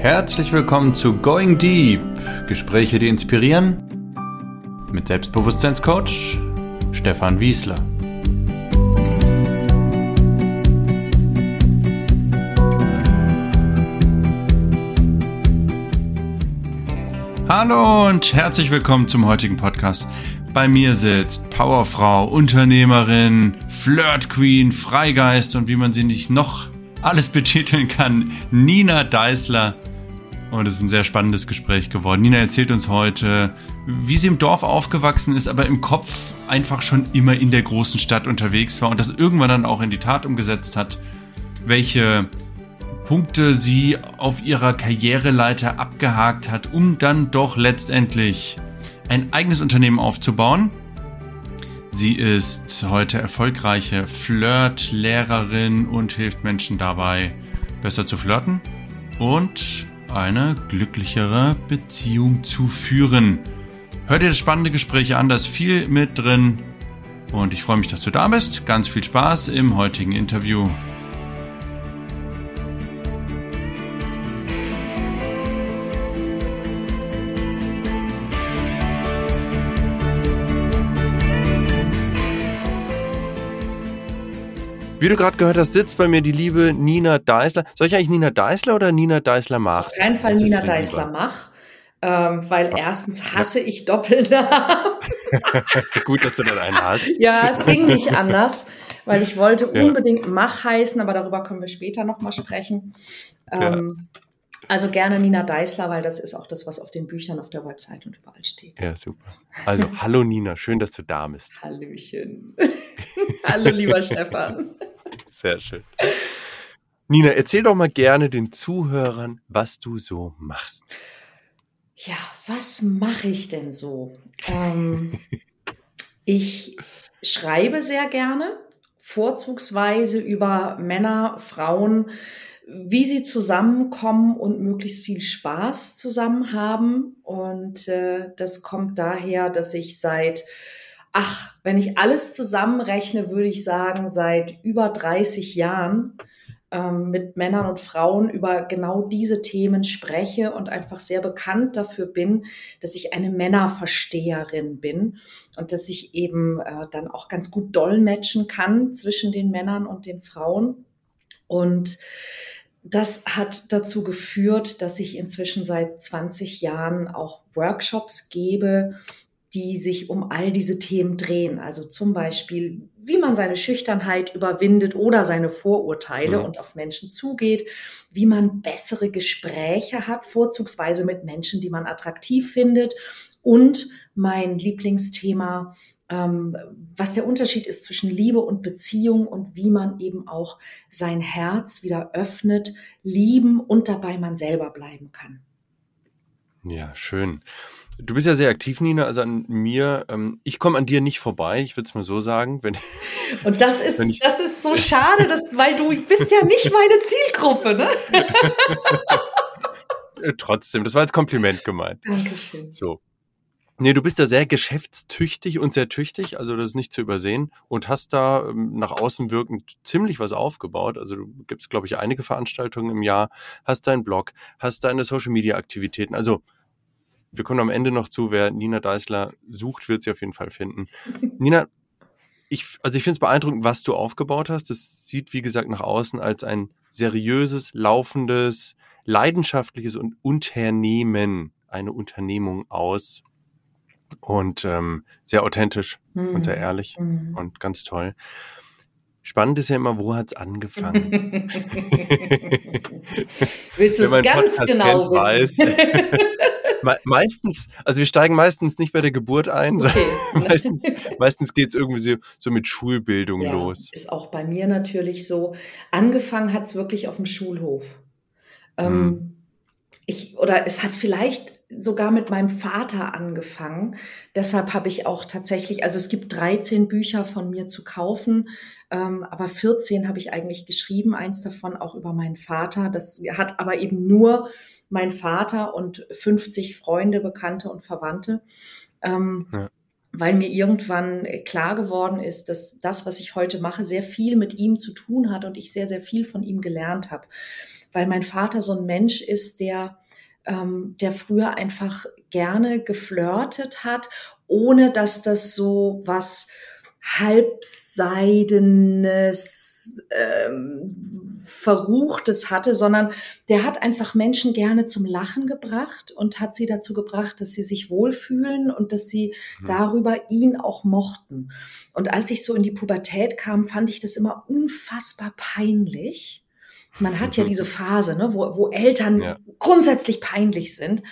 Herzlich willkommen zu Going Deep. Gespräche, die inspirieren. Mit Selbstbewusstseinscoach Stefan Wiesler. Hallo und herzlich willkommen zum heutigen Podcast. Bei mir sitzt Powerfrau, Unternehmerin, Flirt Queen, Freigeist und wie man sie nicht noch alles betiteln kann, Nina Deißler. Und es ist ein sehr spannendes Gespräch geworden. Nina erzählt uns heute, wie sie im Dorf aufgewachsen ist, aber im Kopf einfach schon immer in der großen Stadt unterwegs war und das irgendwann dann auch in die Tat umgesetzt hat. Welche Punkte sie auf ihrer Karriereleiter abgehakt hat, um dann doch letztendlich ein eigenes Unternehmen aufzubauen. Sie ist heute erfolgreiche Flirt-Lehrerin und hilft Menschen dabei, besser zu flirten und eine glücklichere Beziehung zu führen. Hör dir das spannende Gespräch an, da ist viel mit drin. Und ich freue mich, dass du da bist. Ganz viel Spaß im heutigen Interview. Wie du gerade gehört hast, sitzt bei mir die liebe Nina Deißler. Soll ich eigentlich Nina Deißler oder Nina Deißler Mach? Auf keinen Fall Nina Deißler Mach. Ähm, weil erstens hasse ich Doppelnamen. Gut, dass du dann einen hast. ja, es ging nicht anders, weil ich wollte ja. unbedingt Mach heißen, aber darüber können wir später nochmal sprechen. Ähm, ja. Also gerne Nina Deißler, weil das ist auch das, was auf den Büchern auf der Website und überall steht. Ja, super. Also, hallo Nina, schön, dass du da bist. Hallöchen. hallo, lieber Stefan. Sehr schön. Nina, erzähl doch mal gerne den Zuhörern, was du so machst. Ja, was mache ich denn so? Ähm, ich schreibe sehr gerne, vorzugsweise über Männer, Frauen, wie sie zusammenkommen und möglichst viel Spaß zusammen haben. Und äh, das kommt daher, dass ich seit, ach, wenn ich alles zusammenrechne, würde ich sagen, seit über 30 Jahren ähm, mit Männern und Frauen über genau diese Themen spreche und einfach sehr bekannt dafür bin, dass ich eine Männerversteherin bin und dass ich eben äh, dann auch ganz gut dolmetschen kann zwischen den Männern und den Frauen. Und das hat dazu geführt, dass ich inzwischen seit 20 Jahren auch Workshops gebe, die sich um all diese Themen drehen. Also zum Beispiel, wie man seine Schüchternheit überwindet oder seine Vorurteile mhm. und auf Menschen zugeht, wie man bessere Gespräche hat, vorzugsweise mit Menschen, die man attraktiv findet. Und mein Lieblingsthema, ähm, was der Unterschied ist zwischen Liebe und Beziehung und wie man eben auch sein Herz wieder öffnet, lieben und dabei man selber bleiben kann. Ja, schön. Du bist ja sehr aktiv, Nina, also an mir. Ähm, ich komme an dir nicht vorbei, ich würde es mal so sagen. Wenn, und das ist, ich, das ist so schade, dass, weil du bist ja nicht meine Zielgruppe, ne? Trotzdem, das war als Kompliment gemeint. Dankeschön. So. Nee, du bist ja sehr geschäftstüchtig und sehr tüchtig, also das ist nicht zu übersehen und hast da ähm, nach außen wirkend ziemlich was aufgebaut. Also du gibst, glaube ich, einige Veranstaltungen im Jahr, hast deinen Blog, hast deine Social-Media-Aktivitäten. Also wir kommen am Ende noch zu, wer Nina Deißler sucht, wird sie auf jeden Fall finden. Nina, ich, also ich finde es beeindruckend, was du aufgebaut hast. Das sieht, wie gesagt, nach außen als ein seriöses, laufendes, leidenschaftliches und Unternehmen, eine Unternehmung aus und ähm, sehr authentisch mhm. und sehr mhm. ehrlich mhm. und ganz toll. Spannend ist ja immer, wo hat's angefangen? Willst du es ganz Podcast genau wissen? Weiß, meistens, also wir steigen meistens nicht bei der Geburt ein, okay. meistens, meistens geht's irgendwie so, so mit Schulbildung ja, los. Ist auch bei mir natürlich so. Angefangen hat's wirklich auf dem Schulhof. Ähm, hm. ich, oder es hat vielleicht sogar mit meinem Vater angefangen. Deshalb habe ich auch tatsächlich, also es gibt 13 Bücher von mir zu kaufen, ähm, aber 14 habe ich eigentlich geschrieben, eins davon auch über meinen Vater. Das hat aber eben nur mein Vater und 50 Freunde, Bekannte und Verwandte. Ähm, ja. Weil mir irgendwann klar geworden ist, dass das, was ich heute mache, sehr viel mit ihm zu tun hat und ich sehr, sehr viel von ihm gelernt habe. weil mein Vater so ein Mensch ist, der, ähm, der früher einfach gerne geflirtet hat, ohne dass das so was halbseidenes, ähm, verruchtes hatte, sondern der hat einfach Menschen gerne zum Lachen gebracht und hat sie dazu gebracht, dass sie sich wohlfühlen und dass sie mhm. darüber ihn auch mochten. Und als ich so in die Pubertät kam, fand ich das immer unfassbar peinlich. Man hat ja diese Phase, ne, wo, wo Eltern ja. grundsätzlich peinlich sind.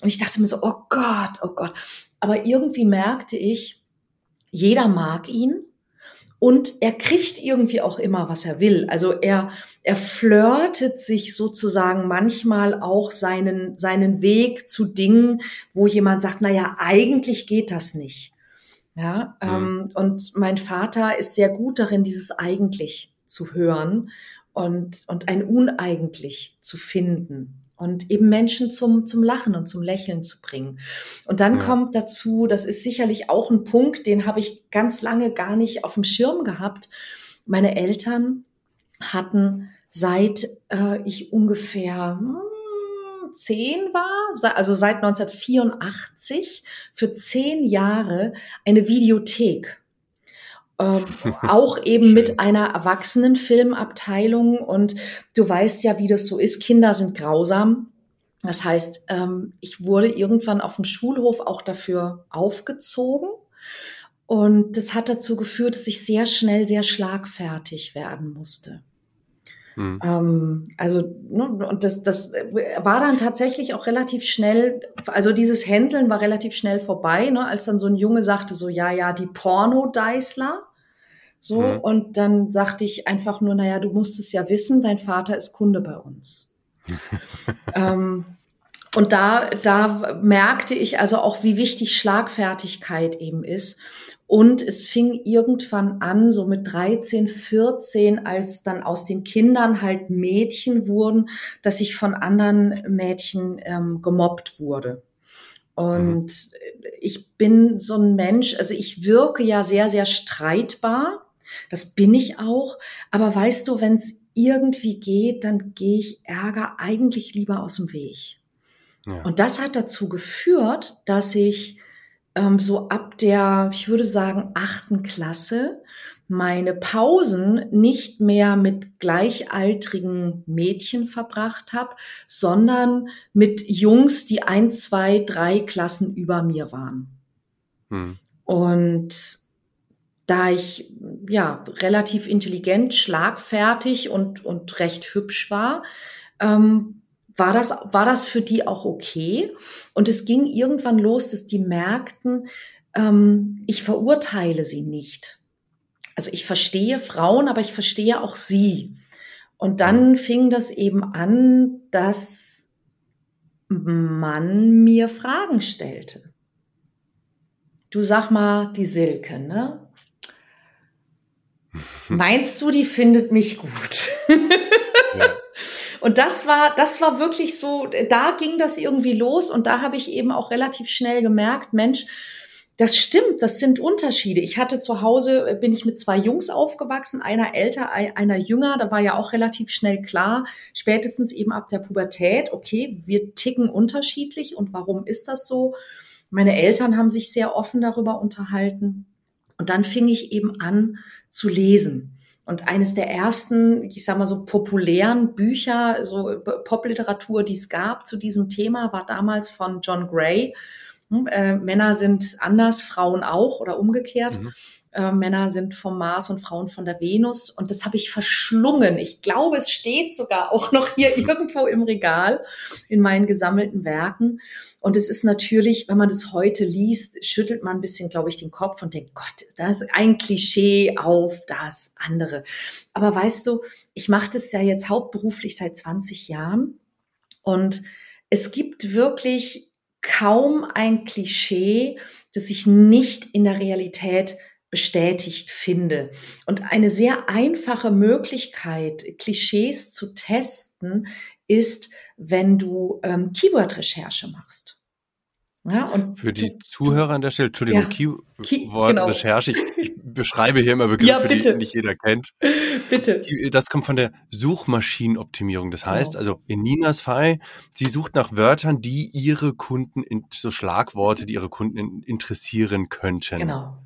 Und ich dachte mir so, oh Gott, oh Gott. Aber irgendwie merkte ich, jeder mag ihn und er kriegt irgendwie auch immer, was er will. Also er, er flirtet sich sozusagen manchmal auch seinen, seinen Weg zu Dingen, wo jemand sagt, na ja, eigentlich geht das nicht. Ja, mhm. ähm, und mein Vater ist sehr gut darin, dieses eigentlich zu hören und, und ein uneigentlich zu finden und eben Menschen zum, zum Lachen und zum Lächeln zu bringen. Und dann ja. kommt dazu, das ist sicherlich auch ein Punkt, den habe ich ganz lange gar nicht auf dem Schirm gehabt. Meine Eltern hatten seit äh, ich ungefähr hm, zehn war, also seit 1984, für zehn Jahre eine Videothek ähm, auch eben mit einer Erwachsenenfilmabteilung. Und du weißt ja, wie das so ist. Kinder sind grausam. Das heißt, ähm, ich wurde irgendwann auf dem Schulhof auch dafür aufgezogen. Und das hat dazu geführt, dass ich sehr schnell sehr schlagfertig werden musste. Mhm. Ähm, also, ne, und das, das war dann tatsächlich auch relativ schnell, also dieses Hänseln war relativ schnell vorbei, ne, als dann so ein Junge sagte so, ja, ja, die Porno-Deißler. So, mhm. und dann sagte ich einfach nur, naja, du musst es ja wissen, dein Vater ist Kunde bei uns. ähm, und da, da merkte ich also auch, wie wichtig Schlagfertigkeit eben ist. Und es fing irgendwann an, so mit 13, 14, als dann aus den Kindern halt Mädchen wurden, dass ich von anderen Mädchen ähm, gemobbt wurde. Und ich bin so ein Mensch, also ich wirke ja sehr, sehr streitbar. Das bin ich auch. Aber weißt du, wenn es irgendwie geht, dann gehe ich Ärger eigentlich lieber aus dem Weg. Ja. Und das hat dazu geführt, dass ich ähm, so ab der, ich würde sagen, achten Klasse meine Pausen nicht mehr mit gleichaltrigen Mädchen verbracht habe, sondern mit Jungs, die ein, zwei, drei Klassen über mir waren. Hm. Und da ich ja relativ intelligent, schlagfertig und, und recht hübsch war, ähm, war das, war das für die auch okay. Und es ging irgendwann los, dass die merkten, ähm, ich verurteile sie nicht. Also ich verstehe Frauen, aber ich verstehe auch sie. Und dann fing das eben an, dass man mir Fragen stellte. Du sag mal, die Silke, ne? Meinst du, die findet mich gut? Und das war, das war wirklich so, da ging das irgendwie los und da habe ich eben auch relativ schnell gemerkt, Mensch, das stimmt, das sind Unterschiede. Ich hatte zu Hause, äh, bin ich mit zwei Jungs aufgewachsen, einer älter, einer jünger. Da war ja auch relativ schnell klar, spätestens eben ab der Pubertät, okay, wir ticken unterschiedlich und warum ist das so? Meine Eltern haben sich sehr offen darüber unterhalten. Und dann fing ich eben an zu lesen. Und eines der ersten, ich sag mal so populären Bücher, so Popliteratur, die es gab zu diesem Thema, war damals von John Gray. Hm, äh, Männer sind anders, Frauen auch oder umgekehrt. Mhm. Äh, Männer sind vom Mars und Frauen von der Venus. Und das habe ich verschlungen. Ich glaube, es steht sogar auch noch hier irgendwo im Regal in meinen gesammelten Werken. Und es ist natürlich, wenn man das heute liest, schüttelt man ein bisschen, glaube ich, den Kopf und denkt, Gott, das ist ein Klischee auf das andere. Aber weißt du, ich mache das ja jetzt hauptberuflich seit 20 Jahren und es gibt wirklich kaum ein Klischee, das sich nicht in der Realität bestätigt finde. Und eine sehr einfache Möglichkeit, Klischees zu testen, ist, wenn du ähm, Keyword-Recherche machst. Ja, und für die du, Zuhörer an der Stelle, Entschuldigung, ja, Keyword genau. Ich, ich, beschreibe hier immer Begriffe, ja, die nicht jeder kennt. Bitte. Das kommt von der Suchmaschinenoptimierung. Das heißt, genau. also in Ninas Fall, sie sucht nach Wörtern, die ihre Kunden, in, so Schlagworte, die ihre Kunden interessieren könnten. Genau.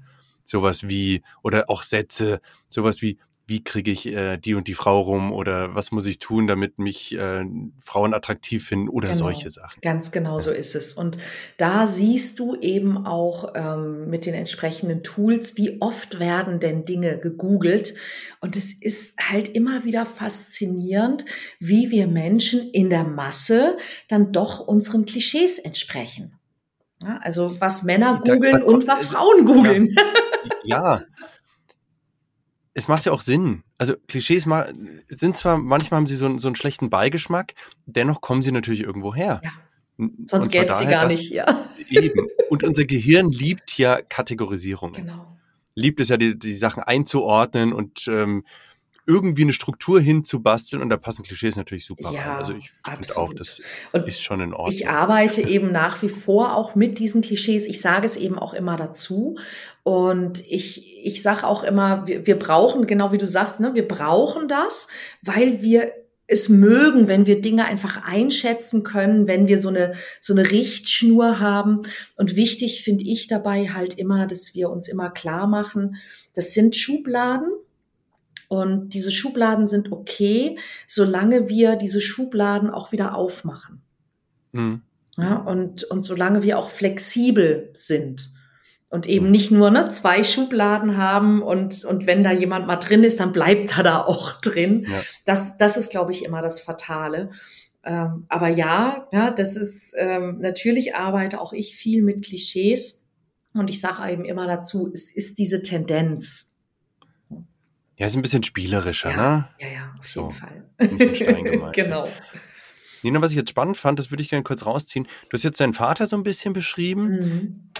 Sowas wie, oder auch Sätze, sowas wie wie kriege ich äh, die und die Frau rum oder was muss ich tun, damit mich äh, Frauen attraktiv finden oder genau, solche Sachen. Ganz genau ja. so ist es. Und da siehst du eben auch ähm, mit den entsprechenden Tools, wie oft werden denn Dinge gegoogelt. Und es ist halt immer wieder faszinierend, wie wir Menschen in der Masse dann doch unseren Klischees entsprechen. Ja, also was Männer googeln und was Frauen googeln. Ja. ja es macht ja auch Sinn. Also Klischees sind zwar, manchmal haben sie so, so einen schlechten Beigeschmack, dennoch kommen sie natürlich irgendwo her. Ja. Sonst gäbe es sie gar nicht, ja. Eben. Und unser Gehirn liebt ja Kategorisierungen. Genau. Liebt es ja, die, die Sachen einzuordnen und ähm, irgendwie eine Struktur hinzubasteln und da passen Klischees natürlich super ja, rein. Also ich finde auch, das und ist schon in Ordnung. Ich arbeite eben nach wie vor auch mit diesen Klischees. Ich sage es eben auch immer dazu. Und ich, ich sage auch immer, wir, wir brauchen, genau wie du sagst, ne, wir brauchen das, weil wir es mögen, wenn wir Dinge einfach einschätzen können, wenn wir so eine, so eine Richtschnur haben. Und wichtig finde ich dabei halt immer, dass wir uns immer klar machen, das sind Schubladen und diese Schubladen sind okay, solange wir diese Schubladen auch wieder aufmachen. Mhm. Ja, und, und solange wir auch flexibel sind und eben nicht nur ne, zwei Schubladen haben und, und wenn da jemand mal drin ist, dann bleibt er da auch drin. Ja. Das, das ist, glaube ich, immer das Fatale. Ähm, aber ja, ja, das ist ähm, natürlich arbeite auch ich viel mit Klischees und ich sage eben immer dazu, es ist diese Tendenz. Ja, ist ein bisschen spielerischer, ja, ne? Ja, ja, auf jeden so, Fall. genau. Nina, was ich jetzt spannend fand, das würde ich gerne kurz rausziehen. Du hast jetzt deinen Vater so ein bisschen beschrieben. Mhm.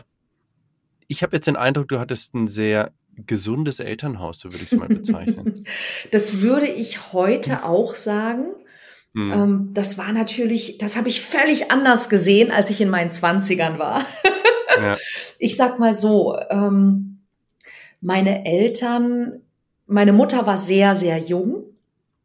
Ich habe jetzt den Eindruck, du hattest ein sehr gesundes Elternhaus, so würde ich es mal bezeichnen. das würde ich heute auch sagen. Mhm. Ähm, das war natürlich, das habe ich völlig anders gesehen, als ich in meinen Zwanzigern war. ja. Ich sag mal so, ähm, meine Eltern meine Mutter war sehr, sehr jung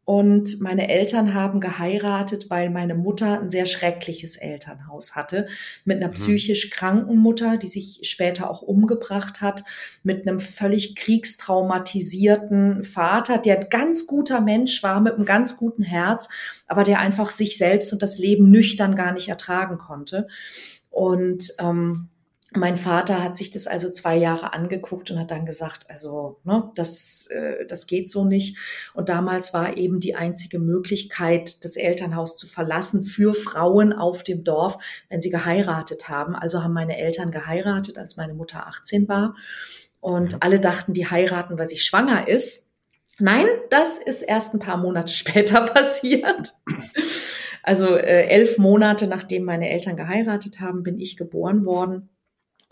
und meine Eltern haben geheiratet, weil meine Mutter ein sehr schreckliches Elternhaus hatte. Mit einer mhm. psychisch kranken Mutter, die sich später auch umgebracht hat. Mit einem völlig kriegstraumatisierten Vater, der ein ganz guter Mensch war, mit einem ganz guten Herz, aber der einfach sich selbst und das Leben nüchtern gar nicht ertragen konnte. Und ähm, mein Vater hat sich das also zwei Jahre angeguckt und hat dann gesagt, also ne, das, äh, das geht so nicht. Und damals war eben die einzige Möglichkeit, das Elternhaus zu verlassen für Frauen auf dem Dorf, wenn sie geheiratet haben. Also haben meine Eltern geheiratet, als meine Mutter 18 war. Und alle dachten, die heiraten, weil sie schwanger ist. Nein, das ist erst ein paar Monate später passiert. Also äh, elf Monate nachdem meine Eltern geheiratet haben, bin ich geboren worden.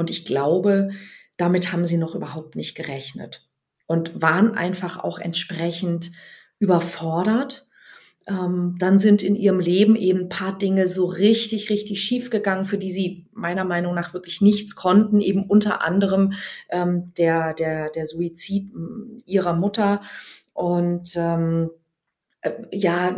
Und ich glaube, damit haben sie noch überhaupt nicht gerechnet und waren einfach auch entsprechend überfordert. Ähm, dann sind in ihrem Leben eben ein paar Dinge so richtig, richtig schief gegangen, für die sie meiner Meinung nach wirklich nichts konnten. Eben unter anderem ähm, der, der, der Suizid ihrer Mutter und ähm, äh, ja,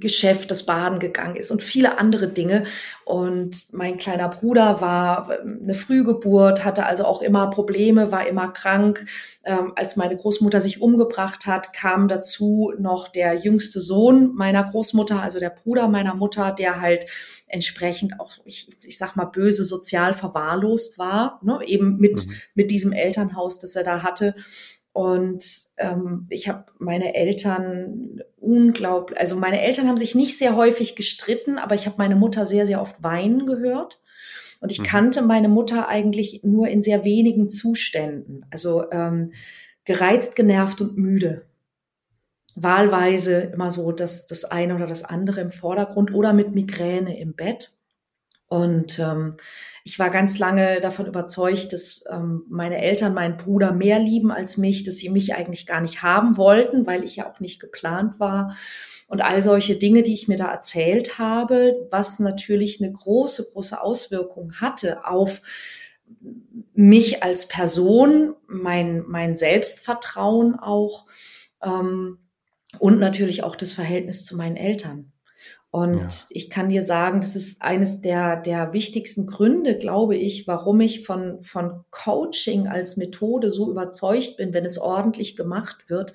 Geschäft, das Baden gegangen ist und viele andere Dinge. Und mein kleiner Bruder war ähm, eine Frühgeburt, hatte also auch immer Probleme, war immer krank. Ähm, als meine Großmutter sich umgebracht hat, kam dazu noch der jüngste Sohn meiner Großmutter, also der Bruder meiner Mutter, der halt entsprechend auch, ich, ich sag mal, böse sozial verwahrlost war, ne? eben mit, mhm. mit diesem Elternhaus, das er da hatte. Und ähm, ich habe meine Eltern unglaublich, also meine Eltern haben sich nicht sehr häufig gestritten, aber ich habe meine Mutter sehr, sehr oft weinen gehört. Und ich mhm. kannte meine Mutter eigentlich nur in sehr wenigen Zuständen. Also ähm, gereizt, genervt und müde. Wahlweise immer so das, das eine oder das andere im Vordergrund oder mit Migräne im Bett. Und ähm, ich war ganz lange davon überzeugt, dass ähm, meine Eltern meinen Bruder mehr lieben als mich, dass sie mich eigentlich gar nicht haben wollten, weil ich ja auch nicht geplant war. und all solche Dinge, die ich mir da erzählt habe, was natürlich eine große, große Auswirkung hatte auf mich als Person, mein, mein Selbstvertrauen auch ähm, und natürlich auch das Verhältnis zu meinen Eltern. Und ja. ich kann dir sagen, das ist eines der, der wichtigsten Gründe, glaube ich, warum ich von, von Coaching als Methode so überzeugt bin, wenn es ordentlich gemacht wird,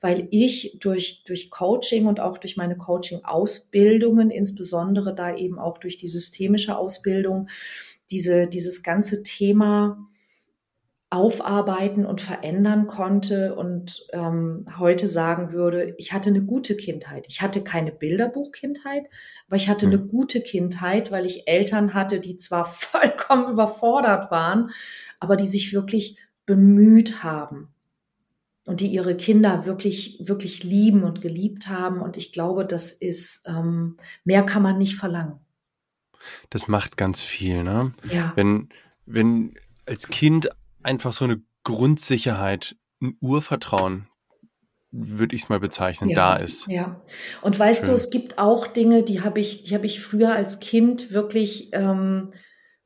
weil ich durch, durch Coaching und auch durch meine Coaching-Ausbildungen, insbesondere da eben auch durch die systemische Ausbildung, diese, dieses ganze Thema aufarbeiten und verändern konnte und ähm, heute sagen würde, ich hatte eine gute Kindheit. Ich hatte keine Bilderbuchkindheit, aber ich hatte eine hm. gute Kindheit, weil ich Eltern hatte, die zwar vollkommen überfordert waren, aber die sich wirklich bemüht haben und die ihre Kinder wirklich, wirklich lieben und geliebt haben. Und ich glaube, das ist, ähm, mehr kann man nicht verlangen. Das macht ganz viel, ne? Ja. Wenn, wenn als Kind einfach so eine Grundsicherheit, ein Urvertrauen, würde ich es mal bezeichnen, ja, da ist. Ja. Und weißt Schön. du, es gibt auch Dinge, die habe ich, die habe ich früher als Kind wirklich ähm,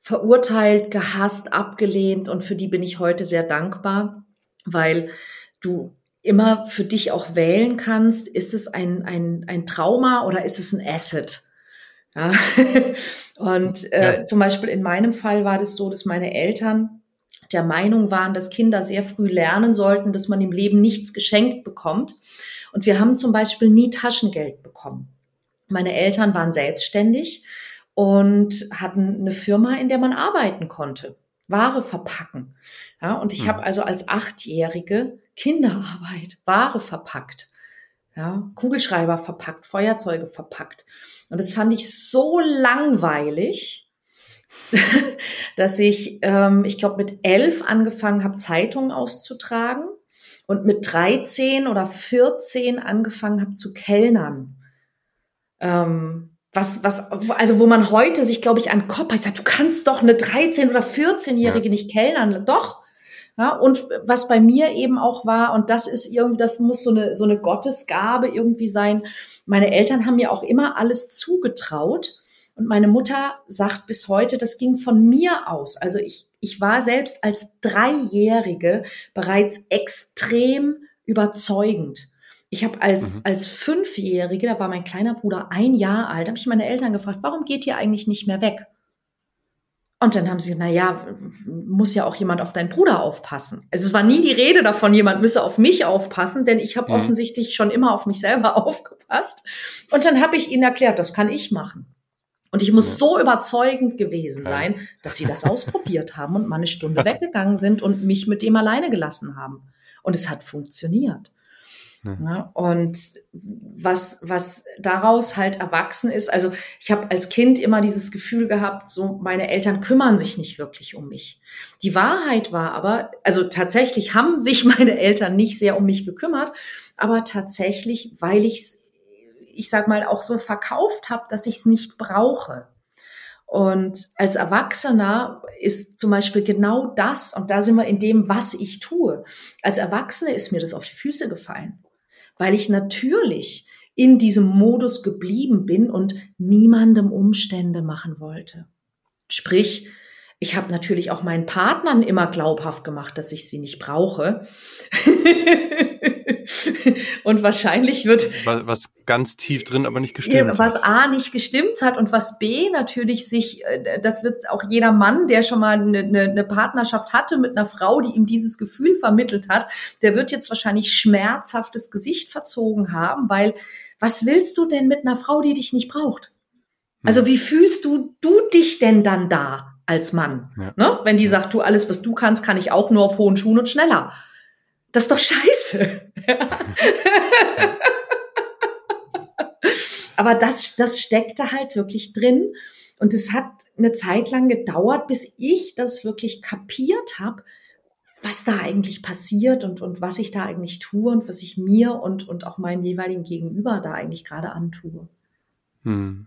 verurteilt, gehasst, abgelehnt und für die bin ich heute sehr dankbar, weil du immer für dich auch wählen kannst, ist es ein, ein, ein Trauma oder ist es ein Asset? Ja. und äh, ja. zum Beispiel in meinem Fall war das so, dass meine Eltern der Meinung waren, dass Kinder sehr früh lernen sollten, dass man im Leben nichts geschenkt bekommt. Und wir haben zum Beispiel nie Taschengeld bekommen. Meine Eltern waren selbstständig und hatten eine Firma, in der man arbeiten konnte, Ware verpacken. Ja, und ich mhm. habe also als Achtjährige Kinderarbeit, Ware verpackt, ja, Kugelschreiber verpackt, Feuerzeuge verpackt. Und das fand ich so langweilig, dass ich, ähm, ich glaube, mit elf angefangen habe, Zeitungen auszutragen und mit 13 oder 14 angefangen habe zu kellnern. Ähm, was, was, also wo man heute sich, glaube ich, an den Kopf sagt, du kannst doch eine 13- oder 14-Jährige ja. nicht kellnern. Doch. Ja, und was bei mir eben auch war, und das ist irgendwie, das muss so eine, so eine Gottesgabe irgendwie sein. Meine Eltern haben mir auch immer alles zugetraut. Und meine Mutter sagt bis heute, das ging von mir aus. Also ich, ich war selbst als Dreijährige bereits extrem überzeugend. Ich habe als, mhm. als Fünfjährige, da war mein kleiner Bruder ein Jahr alt, habe ich meine Eltern gefragt, warum geht ihr eigentlich nicht mehr weg? Und dann haben sie, na ja, muss ja auch jemand auf deinen Bruder aufpassen. Also es war nie die Rede davon, jemand müsse auf mich aufpassen, denn ich habe mhm. offensichtlich schon immer auf mich selber aufgepasst. Und dann habe ich ihnen erklärt, das kann ich machen. Und ich muss so überzeugend gewesen sein, dass sie das ausprobiert haben und mal eine Stunde weggegangen sind und mich mit dem alleine gelassen haben. Und es hat funktioniert. Ja, und was, was daraus halt erwachsen ist, also ich habe als Kind immer dieses Gefühl gehabt, so meine Eltern kümmern sich nicht wirklich um mich. Die Wahrheit war aber, also tatsächlich haben sich meine Eltern nicht sehr um mich gekümmert, aber tatsächlich, weil ich es ich sag mal, auch so verkauft habe, dass ich es nicht brauche. Und als Erwachsener ist zum Beispiel genau das, und da sind wir in dem, was ich tue. Als Erwachsene ist mir das auf die Füße gefallen, weil ich natürlich in diesem Modus geblieben bin und niemandem Umstände machen wollte. Sprich, ich habe natürlich auch meinen Partnern immer glaubhaft gemacht, dass ich sie nicht brauche. und wahrscheinlich wird. Was, was, ganz tief drin aber nicht gestimmt hat. Was A nicht gestimmt hat und was B natürlich sich, äh, das wird auch jeder Mann, der schon mal eine, eine Partnerschaft hatte mit einer Frau, die ihm dieses Gefühl vermittelt hat, der wird jetzt wahrscheinlich schmerzhaftes Gesicht verzogen haben, weil was willst du denn mit einer Frau, die dich nicht braucht? Also wie fühlst du, du dich denn dann da als Mann? Ja. Ne? Wenn die sagt, du alles, was du kannst, kann ich auch nur auf hohen Schuhen und schneller. Das ist doch scheiße. Aber das, das steckte halt wirklich drin. Und es hat eine Zeit lang gedauert, bis ich das wirklich kapiert habe, was da eigentlich passiert und, und was ich da eigentlich tue und was ich mir und, und auch meinem jeweiligen Gegenüber da eigentlich gerade antue. Hm.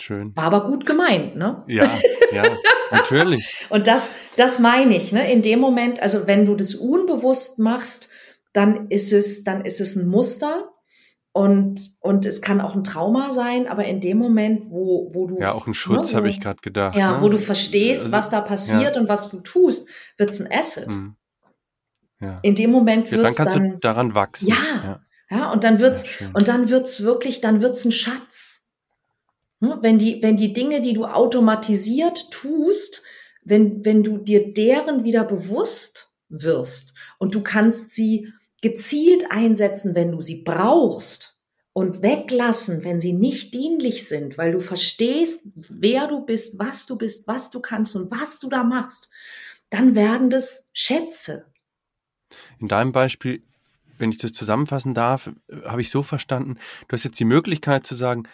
Schön. War aber gut gemeint, ne? Ja, ja, natürlich. und das, das meine ich, ne? In dem Moment, also wenn du das unbewusst machst, dann ist es, dann ist es ein Muster. Und, und es kann auch ein Trauma sein, aber in dem Moment, wo, wo du. Ja, auch ein Schutz, ne, habe ich gerade gedacht. Ja, ne? wo du verstehst, also, was da passiert ja. und was du tust, wird es ein Asset. Mhm. Ja. In dem Moment wird es ja, dann. Kannst dann du daran wachsen. Ja. ja. Ja, und dann wird's, und dann wird's wirklich, dann wird's ein Schatz. Hm? Wenn die, wenn die Dinge, die du automatisiert tust, wenn, wenn du dir deren wieder bewusst wirst und du kannst sie gezielt einsetzen, wenn du sie brauchst und weglassen, wenn sie nicht dienlich sind, weil du verstehst, wer du bist, was du bist, was du kannst und was du da machst, dann werden das Schätze. In deinem Beispiel, wenn ich das zusammenfassen darf, habe ich so verstanden, du hast jetzt die Möglichkeit zu sagen,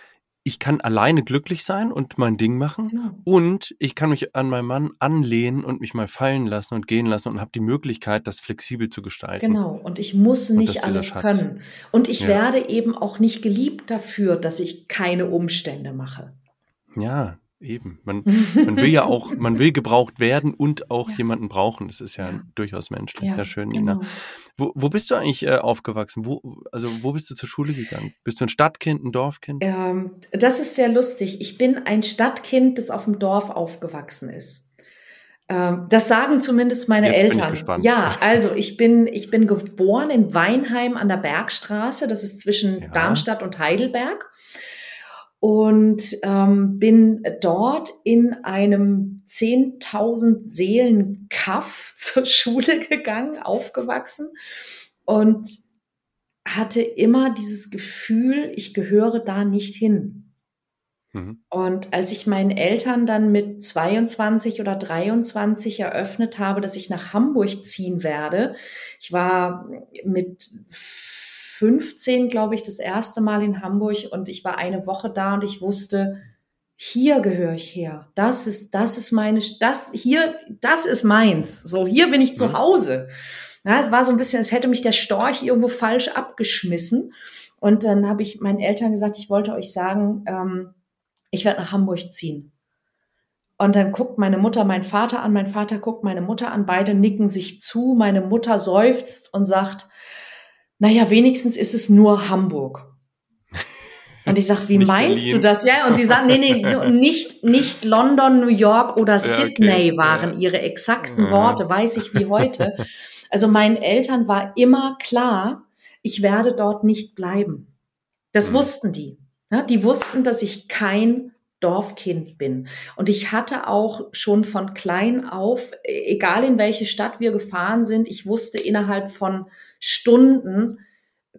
ich kann alleine glücklich sein und mein Ding machen genau. und ich kann mich an meinen Mann anlehnen und mich mal fallen lassen und gehen lassen und habe die Möglichkeit, das flexibel zu gestalten. Genau, und ich muss nicht alles können. Und ich ja. werde eben auch nicht geliebt dafür, dass ich keine Umstände mache. Ja, Eben. Man, man will ja auch, man will gebraucht werden und auch ja. jemanden brauchen. Das ist ja, ja. durchaus menschlich. Ja, schön, genau. Nina. Wo, wo bist du eigentlich äh, aufgewachsen? Wo, also wo bist du zur Schule gegangen? Bist du ein Stadtkind, ein Dorfkind? Ähm, das ist sehr lustig. Ich bin ein Stadtkind, das auf dem Dorf aufgewachsen ist. Ähm, das sagen zumindest meine Jetzt Eltern. Ja, also ich bin, ich bin geboren in Weinheim an der Bergstraße. Das ist zwischen Darmstadt und Heidelberg und ähm, bin dort in einem 10.000 Seelen Kaff zur Schule gegangen, aufgewachsen und hatte immer dieses Gefühl, ich gehöre da nicht hin. Mhm. Und als ich meinen Eltern dann mit 22 oder 23 eröffnet habe, dass ich nach Hamburg ziehen werde, ich war mit 15, glaube ich, das erste Mal in Hamburg und ich war eine Woche da und ich wusste, hier gehöre ich her. Das ist, das ist meine, das hier, das ist meins. So, hier bin ich zu. Hause. Ja, es war so ein bisschen, es hätte mich der Storch irgendwo falsch abgeschmissen. Und dann habe ich meinen Eltern gesagt, ich wollte euch sagen, ähm, ich werde nach Hamburg ziehen. Und dann guckt meine Mutter meinen Vater an, mein Vater guckt meine Mutter an, beide nicken sich zu, meine Mutter seufzt und sagt, naja, wenigstens ist es nur Hamburg. Und ich sag, wie meinst Berlin. du das? Ja, und sie sagt, nee, nee, nicht, nicht London, New York oder Sydney okay. waren ja. ihre exakten ja. Worte, weiß ich wie heute. Also meinen Eltern war immer klar, ich werde dort nicht bleiben. Das mhm. wussten die. Ja, die wussten, dass ich kein Dorfkind bin. Und ich hatte auch schon von klein auf, egal in welche Stadt wir gefahren sind, ich wusste innerhalb von Stunden,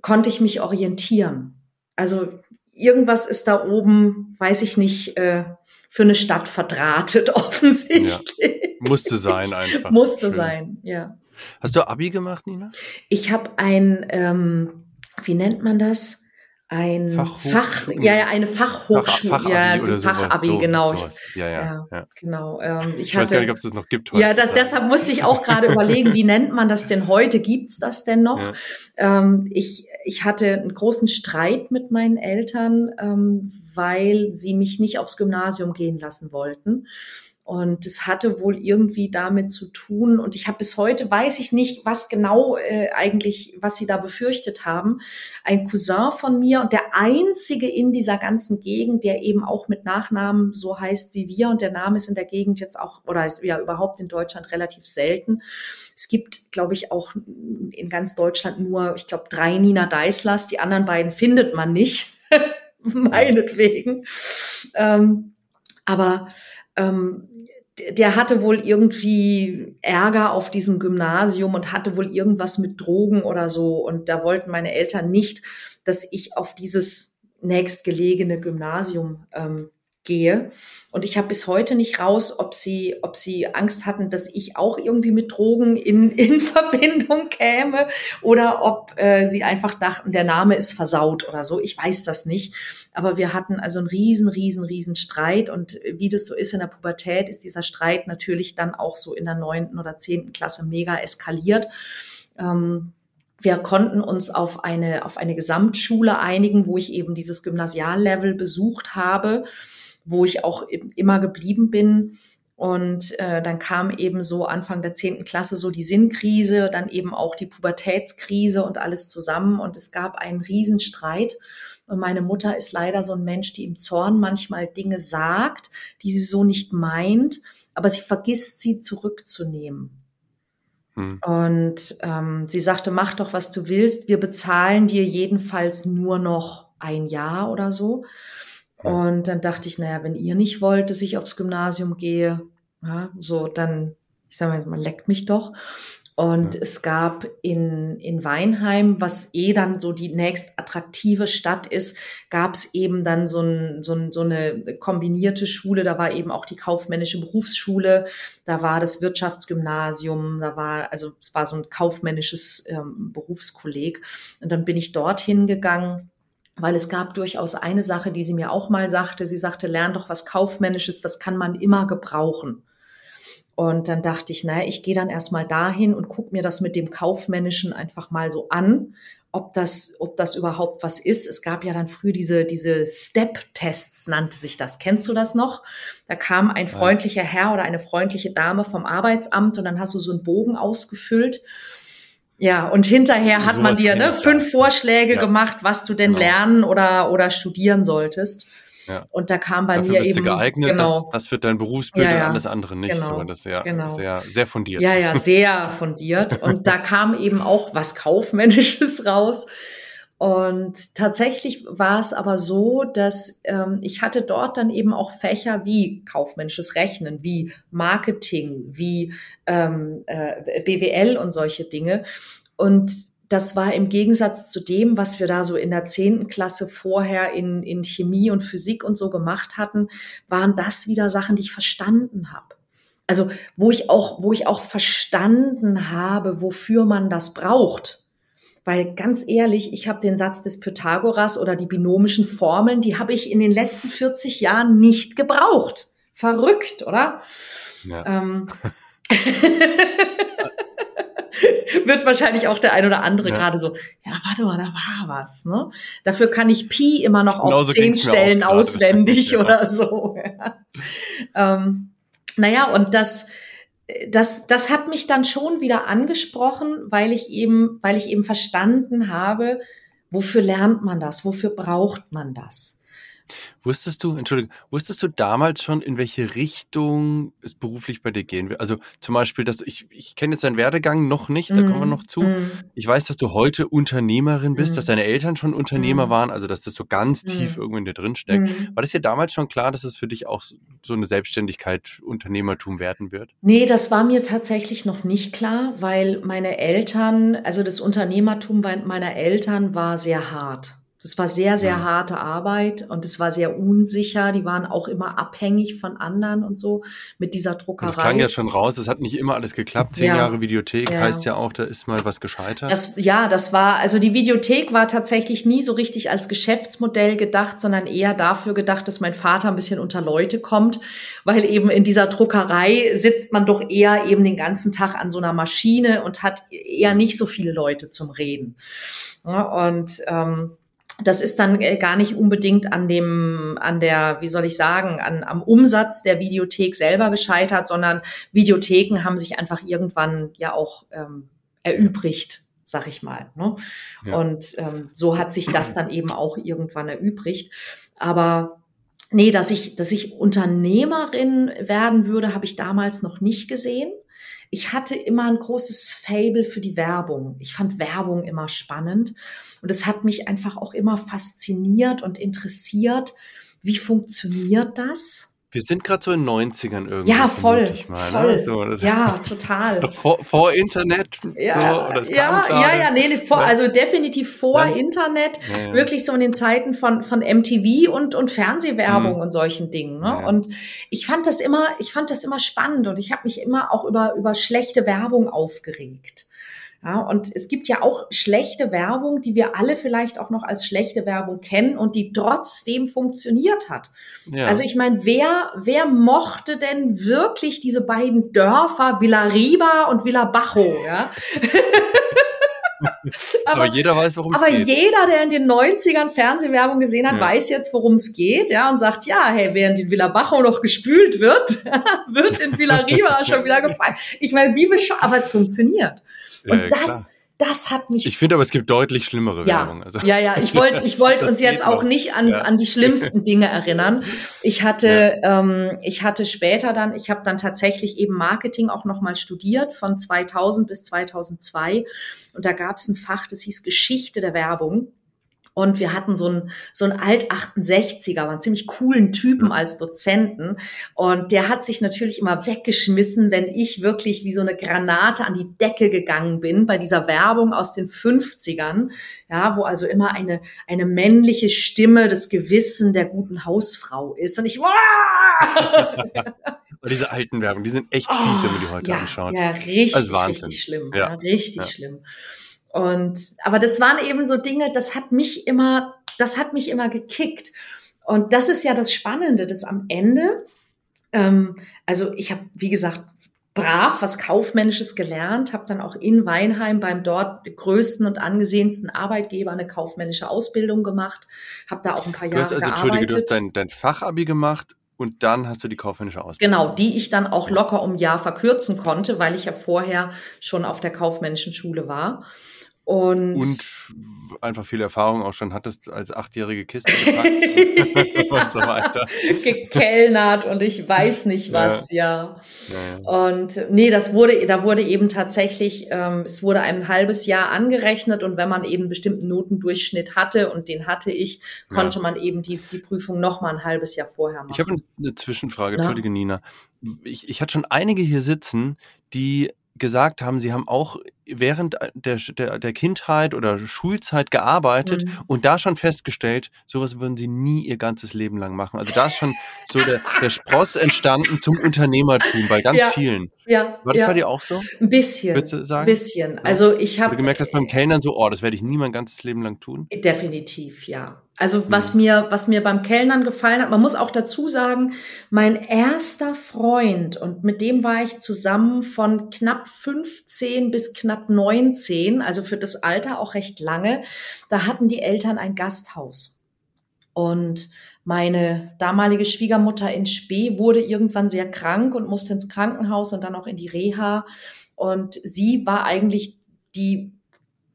konnte ich mich orientieren. Also irgendwas ist da oben, weiß ich nicht, äh, für eine Stadt verdrahtet offensichtlich. Ja. Musste sein einfach. Musste Schön. sein, ja. Hast du Abi gemacht, Nina? Ich habe ein, ähm, wie nennt man das? Ein Fach, ja, ja, eine Fachhochschule, Fach, ja, so Fachabi, so, genau. Sowas. Ja, ja, ja, genau. Ähm, ich, ich hatte, weiß gar nicht, ob es das noch gibt heute. Ja, das, deshalb musste ich auch gerade überlegen, wie nennt man das denn heute? Gibt's das denn noch? Ähm, ich, ich hatte einen großen Streit mit meinen Eltern, ähm, weil sie mich nicht aufs Gymnasium gehen lassen wollten. Und es hatte wohl irgendwie damit zu tun. Und ich habe bis heute weiß ich nicht, was genau äh, eigentlich, was sie da befürchtet haben. Ein Cousin von mir und der einzige in dieser ganzen Gegend, der eben auch mit Nachnamen so heißt wie wir. Und der Name ist in der Gegend jetzt auch oder ist ja überhaupt in Deutschland relativ selten. Es gibt, glaube ich, auch in ganz Deutschland nur, ich glaube, drei Nina Deislers. Die anderen beiden findet man nicht. Meinetwegen. Ähm, aber ähm, der hatte wohl irgendwie Ärger auf diesem Gymnasium und hatte wohl irgendwas mit Drogen oder so. Und da wollten meine Eltern nicht, dass ich auf dieses nächstgelegene Gymnasium ähm, gehe. Und ich habe bis heute nicht raus, ob sie, ob sie Angst hatten, dass ich auch irgendwie mit Drogen in, in Verbindung käme oder ob äh, sie einfach dachten, der Name ist versaut oder so. Ich weiß das nicht. Aber wir hatten also einen riesen, riesen, riesen Streit. Und wie das so ist in der Pubertät, ist dieser Streit natürlich dann auch so in der neunten oder zehnten Klasse mega eskaliert. Ähm, wir konnten uns auf eine, auf eine Gesamtschule einigen, wo ich eben dieses Gymnasiallevel besucht habe wo ich auch immer geblieben bin. Und äh, dann kam eben so Anfang der zehnten Klasse so die Sinnkrise, dann eben auch die Pubertätskrise und alles zusammen. Und es gab einen Riesenstreit. Und meine Mutter ist leider so ein Mensch, die im Zorn manchmal Dinge sagt, die sie so nicht meint, aber sie vergisst sie zurückzunehmen. Hm. Und ähm, sie sagte, mach doch, was du willst. Wir bezahlen dir jedenfalls nur noch ein Jahr oder so. Und dann dachte ich, naja, wenn ihr nicht wollt, dass ich aufs Gymnasium gehe, ja, so dann, ich sage mal, man leckt mich doch. Und ja. es gab in, in Weinheim, was eh dann so die nächst attraktive Stadt ist, gab es eben dann so, ein, so, ein, so eine kombinierte Schule. Da war eben auch die kaufmännische Berufsschule, da war das Wirtschaftsgymnasium, da war, also es war so ein kaufmännisches ähm, Berufskolleg. Und dann bin ich dorthin gegangen weil es gab durchaus eine Sache, die sie mir auch mal sagte. Sie sagte, lern doch was Kaufmännisches, das kann man immer gebrauchen. Und dann dachte ich, naja, ich gehe dann erstmal dahin und gucke mir das mit dem Kaufmännischen einfach mal so an, ob das, ob das überhaupt was ist. Es gab ja dann früh diese, diese Step-Tests, nannte sich das. Kennst du das noch? Da kam ein freundlicher Herr oder eine freundliche Dame vom Arbeitsamt und dann hast du so einen Bogen ausgefüllt ja, und hinterher hat man dir ne, fünf Vorschläge ja. gemacht, was du denn genau. lernen oder, oder studieren solltest. Ja. Und da kam bei Dafür mir eben geeignet, genau, das, das wird dein Berufsbild ja, ja. und alles andere nicht. Genau, so, das ist ja genau. sehr, sehr fundiert. Ja, ja, sehr fundiert. Und da kam eben auch was Kaufmännisches raus. Und tatsächlich war es aber so, dass ähm, ich hatte dort dann eben auch Fächer wie kaufmännisches Rechnen, wie Marketing, wie ähm, äh, BWL und solche Dinge. Und das war im Gegensatz zu dem, was wir da so in der zehnten Klasse vorher in, in Chemie und Physik und so gemacht hatten, waren das wieder Sachen, die ich verstanden habe. Also wo ich auch, wo ich auch verstanden habe, wofür man das braucht. Weil ganz ehrlich, ich habe den Satz des Pythagoras oder die binomischen Formeln, die habe ich in den letzten 40 Jahren nicht gebraucht. Verrückt, oder? Ja. Ähm. Wird wahrscheinlich auch der ein oder andere ja. gerade so, ja, warte mal, da war was. Ne? Dafür kann ich Pi immer noch auf zehn Stellen auswendig ja. oder so. Ja. Ähm, naja, und das, das, das hat mich dann schon wieder angesprochen, weil ich eben, weil ich eben verstanden habe, wofür lernt man das? Wofür braucht man das? Wusstest du, Entschuldigung, wusstest du damals schon, in welche Richtung es beruflich bei dir gehen wird? Also zum Beispiel, dass ich, ich kenne jetzt deinen Werdegang noch nicht, da mm. kommen wir mhm. noch zu. Mm. Ich weiß, dass du heute Unternehmerin bist, mm. dass deine Eltern schon Unternehmer mhm. waren, also dass das so ganz tief mhm. irgendwo in dir drin steckt. War das dir damals schon klar, dass es für dich auch so eine Selbstständigkeit, Unternehmertum werden wird? Nee, das war mir tatsächlich noch nicht klar, weil meine Eltern, also das Unternehmertum meiner Eltern war sehr hart. Das war sehr, sehr harte Arbeit und es war sehr unsicher. Die waren auch immer abhängig von anderen und so mit dieser Druckerei. Das klang ja schon raus. Es hat nicht immer alles geklappt. Zehn ja. Jahre Videothek ja. heißt ja auch, da ist mal was gescheitert. Das, ja, das war, also die Videothek war tatsächlich nie so richtig als Geschäftsmodell gedacht, sondern eher dafür gedacht, dass mein Vater ein bisschen unter Leute kommt, weil eben in dieser Druckerei sitzt man doch eher eben den ganzen Tag an so einer Maschine und hat eher nicht so viele Leute zum Reden. Ja, und ähm, das ist dann äh, gar nicht unbedingt an dem, an der, wie soll ich sagen, an, am Umsatz der Videothek selber gescheitert, sondern Videotheken haben sich einfach irgendwann ja auch ähm, erübrigt, sag ich mal. Ne? Ja. Und ähm, so hat sich das dann eben auch irgendwann erübrigt. Aber nee, dass ich, dass ich Unternehmerin werden würde, habe ich damals noch nicht gesehen. Ich hatte immer ein großes Fable für die Werbung. Ich fand Werbung immer spannend. Und es hat mich einfach auch immer fasziniert und interessiert. Wie funktioniert das? Wir sind gerade so in den 90ern irgendwie. Ja, voll. Mal, ne? voll. Ne? So, ja, total. Vor, vor Internet. Ja, so, ja, ja, ja, nee, vor, also definitiv vor ja. Internet. Ja, wirklich so in den Zeiten von, von MTV und, und Fernsehwerbung mhm. und solchen Dingen. Ne? Und ich fand das immer, ich fand das immer spannend und ich habe mich immer auch über, über schlechte Werbung aufgeregt. Ja, und es gibt ja auch schlechte Werbung, die wir alle vielleicht auch noch als schlechte Werbung kennen und die trotzdem funktioniert hat. Ja. Also ich meine, wer, wer mochte denn wirklich diese beiden Dörfer Villa Riba und Villa Bajo, ja? aber, aber, jeder weiß, worum es geht. Aber jeder, der in den 90ern Fernsehwerbung gesehen hat, ja. weiß jetzt, worum es geht, ja, und sagt, ja, hey, während in Villa Bajo noch gespült wird, wird in Villa Riva schon wieder gefallen. Ich meine, wie bescheuert, aber es funktioniert. Und ja, das, klar das hat mich. Ich finde aber, es gibt deutlich schlimmere ja, Werbung. Also, ja, ja, ich wollte ich wollte uns jetzt auch nicht an, ja. an die schlimmsten Dinge erinnern. Ich hatte, ja. ähm, ich hatte später dann, ich habe dann tatsächlich eben Marketing auch nochmal studiert von 2000 bis 2002. Und da gab es ein Fach, das hieß Geschichte der Werbung. Und wir hatten so einen, so einen Alt-68er, einen ziemlich coolen Typen als Dozenten. Und der hat sich natürlich immer weggeschmissen, wenn ich wirklich wie so eine Granate an die Decke gegangen bin bei dieser Werbung aus den 50ern. Ja, wo also immer eine, eine männliche Stimme des Gewissen der guten Hausfrau ist. Und ich, diese alten Werbung, die sind echt fies, oh, wenn man die heute ja, anschaut. Ja, richtig, richtig schlimm. Ja, ja richtig ja. schlimm. Und, aber das waren eben so Dinge, das hat mich immer, das hat mich immer gekickt. Und das ist ja das Spannende, dass am Ende, ähm, also ich habe, wie gesagt, brav was Kaufmännisches gelernt, habe dann auch in Weinheim beim dort größten und angesehensten Arbeitgeber eine kaufmännische Ausbildung gemacht, habe da auch ein paar Jahre du hast also, gearbeitet. Entschuldige, du hast dein, dein Fachabi gemacht und dann hast du die kaufmännische Ausbildung. Genau, die ich dann auch locker um ein Jahr verkürzen konnte, weil ich ja vorher schon auf der kaufmännischen Schule war. Und, und einfach viel Erfahrung auch schon hattest als achtjährige Kiste gepackt und so weiter. Gekellnert und ich weiß nicht was, ja. ja. ja. Und nee, das wurde, da wurde eben tatsächlich, ähm, es wurde ein halbes Jahr angerechnet und wenn man eben einen bestimmten Notendurchschnitt hatte und den hatte ich, konnte ja. man eben die, die Prüfung noch mal ein halbes Jahr vorher machen. Ich habe eine Zwischenfrage, entschuldige Nina. Ich, ich hatte schon einige hier sitzen, die gesagt haben, sie haben auch während der, der, der Kindheit oder Schulzeit gearbeitet mhm. und da schon festgestellt, sowas würden sie nie ihr ganzes Leben lang machen. Also da ist schon so der, der Spross entstanden zum Unternehmertum bei ganz ja, vielen. Ja, War das ja. bei dir auch so? Ein bisschen. Würdest du sagen? Ein bisschen. Also ich habe. Du gemerkt hast beim Kellnern so, oh, das werde ich nie mein ganzes Leben lang tun? Definitiv, ja. Also was mhm. mir, was mir beim Kellnern gefallen hat, man muss auch dazu sagen, mein erster Freund und mit dem war ich zusammen von knapp 15 bis knapp 19, also für das Alter auch recht lange. Da hatten die Eltern ein Gasthaus. Und meine damalige Schwiegermutter in Spee wurde irgendwann sehr krank und musste ins Krankenhaus und dann auch in die Reha. Und sie war eigentlich die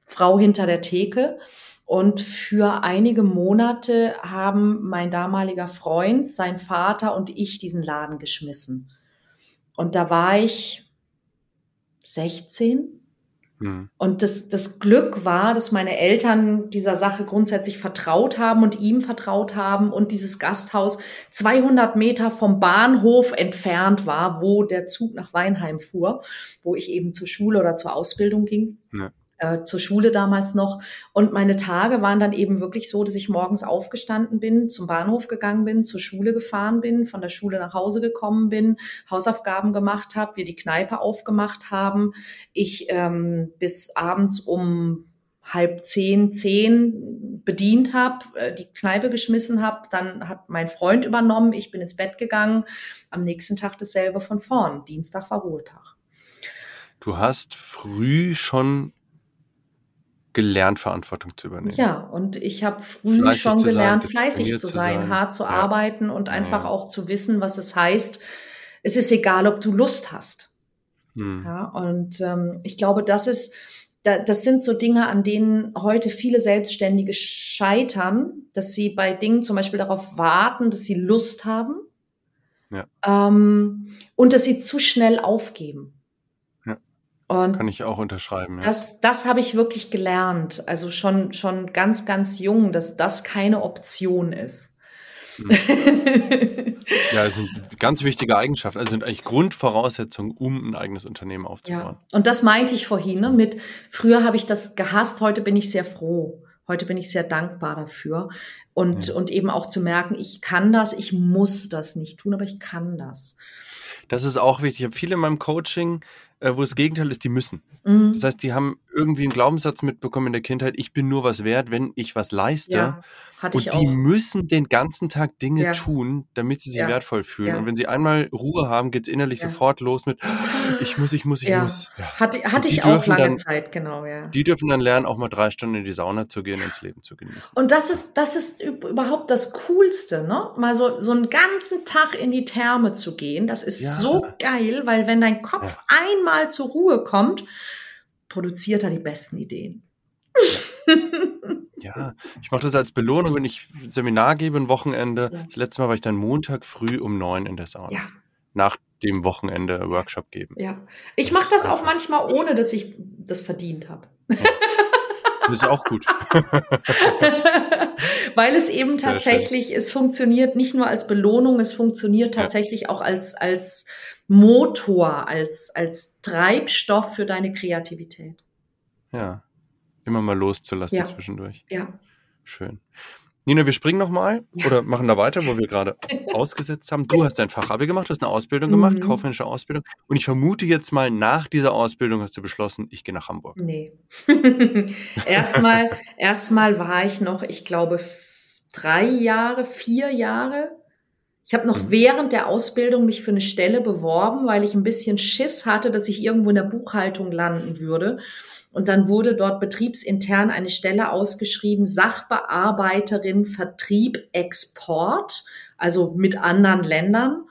Frau hinter der Theke. Und für einige Monate haben mein damaliger Freund, sein Vater und ich diesen Laden geschmissen. Und da war ich 16. Mhm. Und das, das Glück war, dass meine Eltern dieser Sache grundsätzlich vertraut haben und ihm vertraut haben und dieses Gasthaus 200 Meter vom Bahnhof entfernt war, wo der Zug nach Weinheim fuhr, wo ich eben zur Schule oder zur Ausbildung ging. Ja äh, zur Schule damals noch. Und meine Tage waren dann eben wirklich so, dass ich morgens aufgestanden bin, zum Bahnhof gegangen bin, zur Schule gefahren bin, von der Schule nach Hause gekommen bin, Hausaufgaben gemacht habe, wir die Kneipe aufgemacht haben, ich ähm, bis abends um halb zehn, zehn bedient habe, äh, die Kneipe geschmissen habe, dann hat mein Freund übernommen, ich bin ins Bett gegangen, am nächsten Tag dasselbe von vorn. Dienstag war Ruhetag. Du hast früh schon gelernt, Verantwortung zu übernehmen. Ja, und ich habe früh fleißig schon gelernt, sein, fleißig zu sein, sein, hart zu ja. arbeiten und einfach ja. auch zu wissen, was es heißt. Es ist egal, ob du Lust hast. Hm. Ja, und ähm, ich glaube, das ist, da, das sind so Dinge, an denen heute viele Selbstständige scheitern, dass sie bei Dingen zum Beispiel darauf warten, dass sie Lust haben ja. ähm, und dass sie zu schnell aufgeben. Und Kann ich auch unterschreiben. Ja. Das, das habe ich wirklich gelernt. Also schon, schon ganz, ganz jung, dass das keine Option ist. Hm. ja, das sind ganz wichtige Eigenschaften. Also sind eigentlich Grundvoraussetzungen, um ein eigenes Unternehmen aufzubauen. Ja. Und das meinte ich vorhin ne, mit, früher habe ich das gehasst, heute bin ich sehr froh. Heute bin ich sehr dankbar dafür. Und, ja. und eben auch zu merken, ich kann das, ich muss das nicht tun, aber ich kann das. Das ist auch wichtig. Ich habe viele in meinem Coaching, wo das Gegenteil ist, die müssen. Mhm. Das heißt, die haben irgendwie einen Glaubenssatz mitbekommen in der Kindheit, ich bin nur was wert, wenn ich was leiste. Ja, hatte und ich die auch. müssen den ganzen Tag Dinge Ja. tun, damit sie sich Ja. wertvoll fühlen. Und wenn sie einmal Ruhe haben, geht's innerlich Ja. sofort los mit ich muss, ich muss, ich muss. Ja. Hatte, hatte die ich auch lange dann- Zeit, genau, ja. Die dürfen dann lernen, auch mal drei Stunden in die Sauna zu gehen, ins Leben zu genießen. Und das ist, das ist üb- überhaupt das Coolste, ne? Mal so, so einen ganzen Tag in die Therme zu gehen. Das ist so geil, weil wenn dein Kopf einmal zur Ruhe kommt, produziert er die besten Ideen. Ja, ich mache das als Belohnung, wenn ich Seminar gebe, ein Wochenende. Ja. Das letzte Mal war ich dann Montag früh um neun in der Sauna. Ja, Nach dem Wochenende Workshop geben. ja. Ich Das mache das auch manchmal, ohne dass ich das verdient habe. Das ist auch gut. Weil es eben tatsächlich, es funktioniert nicht nur als Belohnung, es funktioniert Ja. tatsächlich auch als, als Motor, als, als Treibstoff für deine Kreativität. Ja. Immer mal loszulassen Ja. zwischendurch. Ja. Schön. Nina, wir springen nochmal Ja. oder machen da weiter, wo wir gerade ausgesetzt haben. Du hast dein Fachabi gemacht, hast eine Ausbildung gemacht, Mhm. kaufmännische Ausbildung. Und ich vermute jetzt mal, nach dieser Ausbildung hast du beschlossen, ich gehe nach Hamburg. Nee. erstmal, erstmal war ich noch, ich glaube, drei Jahre, vier Jahre. Ich habe noch Mhm. während der Ausbildung mich für eine Stelle beworben, weil ich ein bisschen Schiss hatte, dass ich irgendwo in der Buchhaltung landen würde. Und dann wurde dort betriebsintern eine Stelle ausgeschrieben, Sachbearbeiterin Vertrieb Export, also mit anderen Ländern.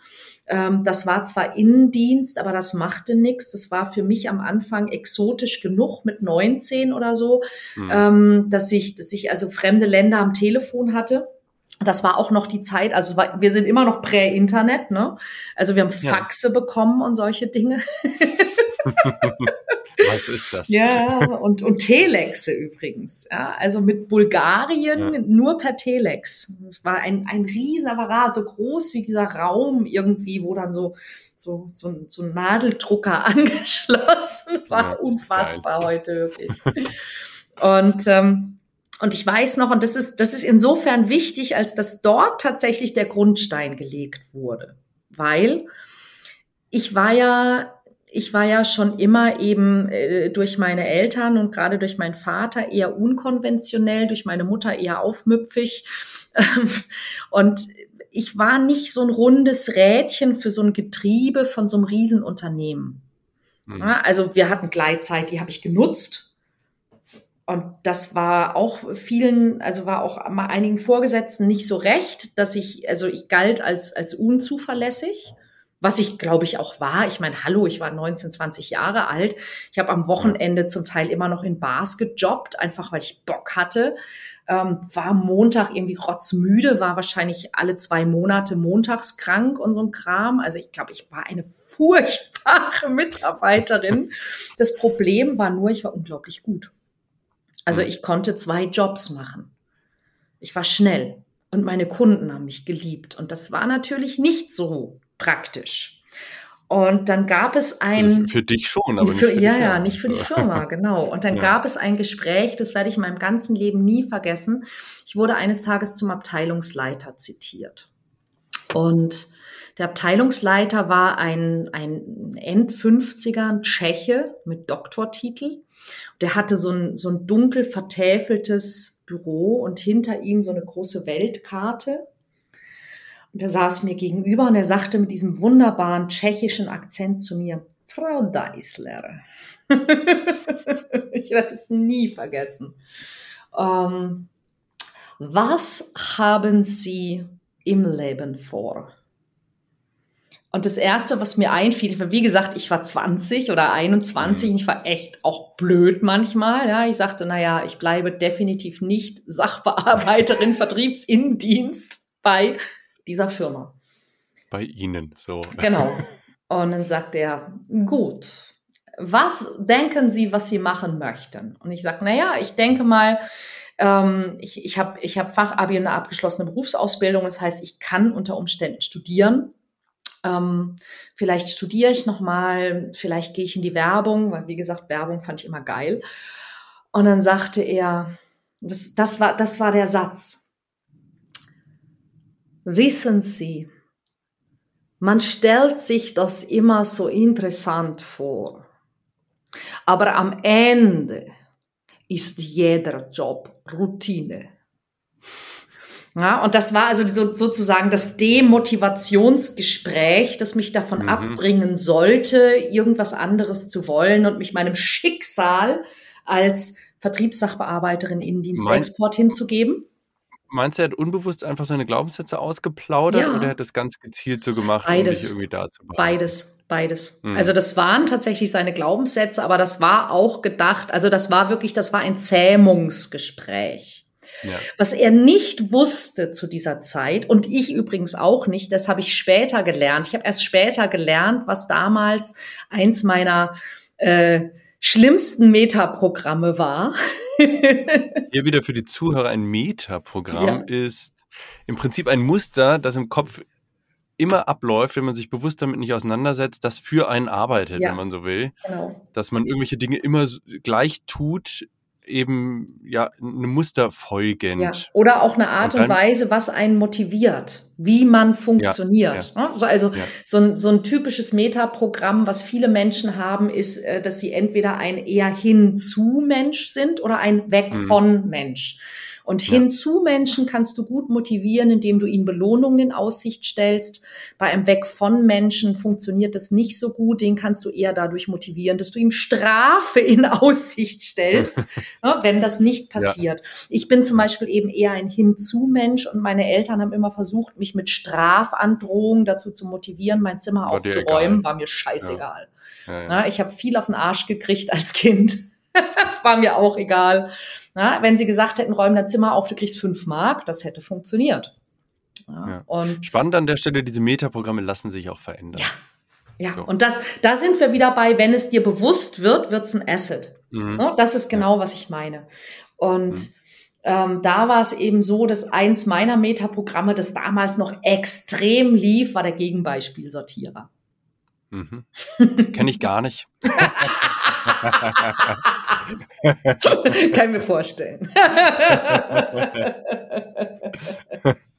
Ähm, das war zwar Innendienst, aber das machte nichts. Das war für mich am Anfang exotisch genug mit 19 oder so, Mhm. ähm, dass ich, dass ich also fremde Länder am Telefon hatte. Das war auch noch die Zeit, also war, wir sind immer noch prä-Internet, ne? Also wir haben Ja. Faxe bekommen und solche Dinge. Was ist das? Ja, und, und Telexe übrigens. Ja, also mit Bulgarien Ja. nur per Telex. Es war ein, ein Riesenapparat, so groß wie dieser Raum irgendwie, wo dann so, so, so, ein- so ein Nadeldrucker angeschlossen war. Ja, Unfassbar heute wirklich. Und, ähm, und ich weiß noch, und das ist, das ist insofern wichtig, als dass dort tatsächlich der Grundstein gelegt wurde. Weil ich war ja ich war ja schon immer eben äh, durch meine Eltern und gerade durch meinen Vater eher unkonventionell, durch meine Mutter eher aufmüpfig. und ich war nicht so ein rundes Rädchen für so ein Getriebe von so einem Riesenunternehmen. Mhm. Also wir hatten Gleitzeit, die habe ich genutzt. Und das war auch vielen, also war auch mal einigen Vorgesetzten nicht so recht, dass ich, also ich galt als, als unzuverlässig was ich glaube ich auch war. Ich meine, hallo, ich war 19, 20 Jahre alt. Ich habe am Wochenende zum Teil immer noch in Bars gejobbt, einfach weil ich Bock hatte. Ähm, war Montag irgendwie rotzmüde, war wahrscheinlich alle zwei Monate montags krank und so ein Kram. Also ich glaube, ich war eine furchtbare Mitarbeiterin. Das Problem war nur, ich war unglaublich gut. Also ich konnte zwei Jobs machen. Ich war schnell und meine Kunden haben mich geliebt. Und das war natürlich nicht so praktisch. Und dann gab es ein. Also für, dich schon, aber nicht für, für die ja, Firma. ja, nicht für die Firma, genau. Und dann Ja. gab es ein Gespräch, das werde ich in meinem ganzen Leben nie vergessen. Ich wurde eines Tages zum Abteilungsleiter zitiert. Und der Abteilungsleiter war ein, ein End-50er, ein Tscheche mit Doktortitel. Der hatte so ein, so ein dunkel vertäfeltes Büro und hinter ihm so eine große Weltkarte. Und er saß mir gegenüber und er sagte mit diesem wunderbaren tschechischen Akzent zu mir, Frau Deisler. ich werde es nie vergessen. Ähm, was haben Sie im Leben vor? Und das Erste, was mir einfiel, wie gesagt, ich war 20 oder 21 und ich war echt auch blöd manchmal. Ja, ich sagte, naja, ich bleibe definitiv nicht Sachbearbeiterin, Vertriebsinnendienst bei dieser Firma. Bei Ihnen, so. Genau. Und dann sagt er, gut, was denken Sie, was Sie machen möchten? Und ich sage, naja, ich denke mal, ähm, ich, ich habe ich hab Fachabi und eine abgeschlossene Berufsausbildung. Das heißt, ich kann unter Umständen studieren. Ähm, vielleicht studiere ich nochmal, vielleicht gehe ich in die Werbung, weil wie gesagt, Werbung fand ich immer geil. Und dann sagte er, das, das, war, das war der Satz. Wissen Sie, man stellt sich das immer so interessant vor. Aber am Ende ist jeder Job Routine. Ja, und das war also so, sozusagen das Demotivationsgespräch, das mich davon mhm. abbringen sollte, irgendwas anderes zu wollen und mich meinem Schicksal als Vertriebssachbearbeiterin Innendienst-Export hinzugeben. Meinst du, er hat unbewusst einfach seine Glaubenssätze ausgeplaudert ja. oder er hat das ganz gezielt so gemacht, beides. um dich irgendwie da zu Beides, beides. Mhm. Also das waren tatsächlich seine Glaubenssätze, aber das war auch gedacht, also das war wirklich, das war ein Zähmungsgespräch. Ja. Was er nicht wusste zu dieser Zeit und ich übrigens auch nicht, das habe ich später gelernt. Ich habe erst später gelernt, was damals eins meiner äh, schlimmsten Metaprogramme war. Hier wieder für die Zuhörer ein Metaprogramm ja. ist im Prinzip ein Muster, das im Kopf immer abläuft, wenn man sich bewusst damit nicht auseinandersetzt, das für einen arbeitet, ja. wenn man so will. Genau. Dass man irgendwelche Dinge immer gleich tut, eben ja eine Muster folgend. Ja. Oder auch eine Art und, und Weise, was einen motiviert, wie man funktioniert. Ja, ja. Ne? Also so, ein, so ein typisches Metaprogramm, was viele Menschen haben, ist, äh, dass sie entweder ein eher hinzu Mensch sind oder ein weg mhm. von Mensch. Und ja. hinzu Menschen kannst du gut motivieren, indem du ihnen Belohnungen in Aussicht stellst. Bei einem Weg von Menschen funktioniert das nicht so gut. Den kannst du eher dadurch motivieren, dass du ihm Strafe in Aussicht stellst, ne, wenn das nicht passiert. Ja. Ich bin zum Beispiel eben eher ein hinzu Mensch und meine Eltern haben immer versucht, mich mit Strafandrohungen dazu zu motivieren, mein Zimmer war aufzuräumen. War mir scheißegal. Ja. Ja, ich habe viel auf den Arsch gekriegt als Kind. war mir auch egal. Na, wenn sie gesagt hätten, räum dein Zimmer auf, du kriegst fünf Mark, das hätte funktioniert. Ja, ja. Und Spannend an der Stelle, diese Metaprogramme lassen sich auch verändern. Ja, ja. So. und das, da sind wir wieder bei, wenn es dir bewusst wird, wird es ein Asset. Mhm. Ja, das ist genau, was ich meine. Und mhm. ähm, da war es eben so, dass eins meiner Metaprogramme, das damals noch extrem lief, war der Gegenbeispielsortierer. Mhm. Kenne ich gar nicht. Kann ich mir vorstellen.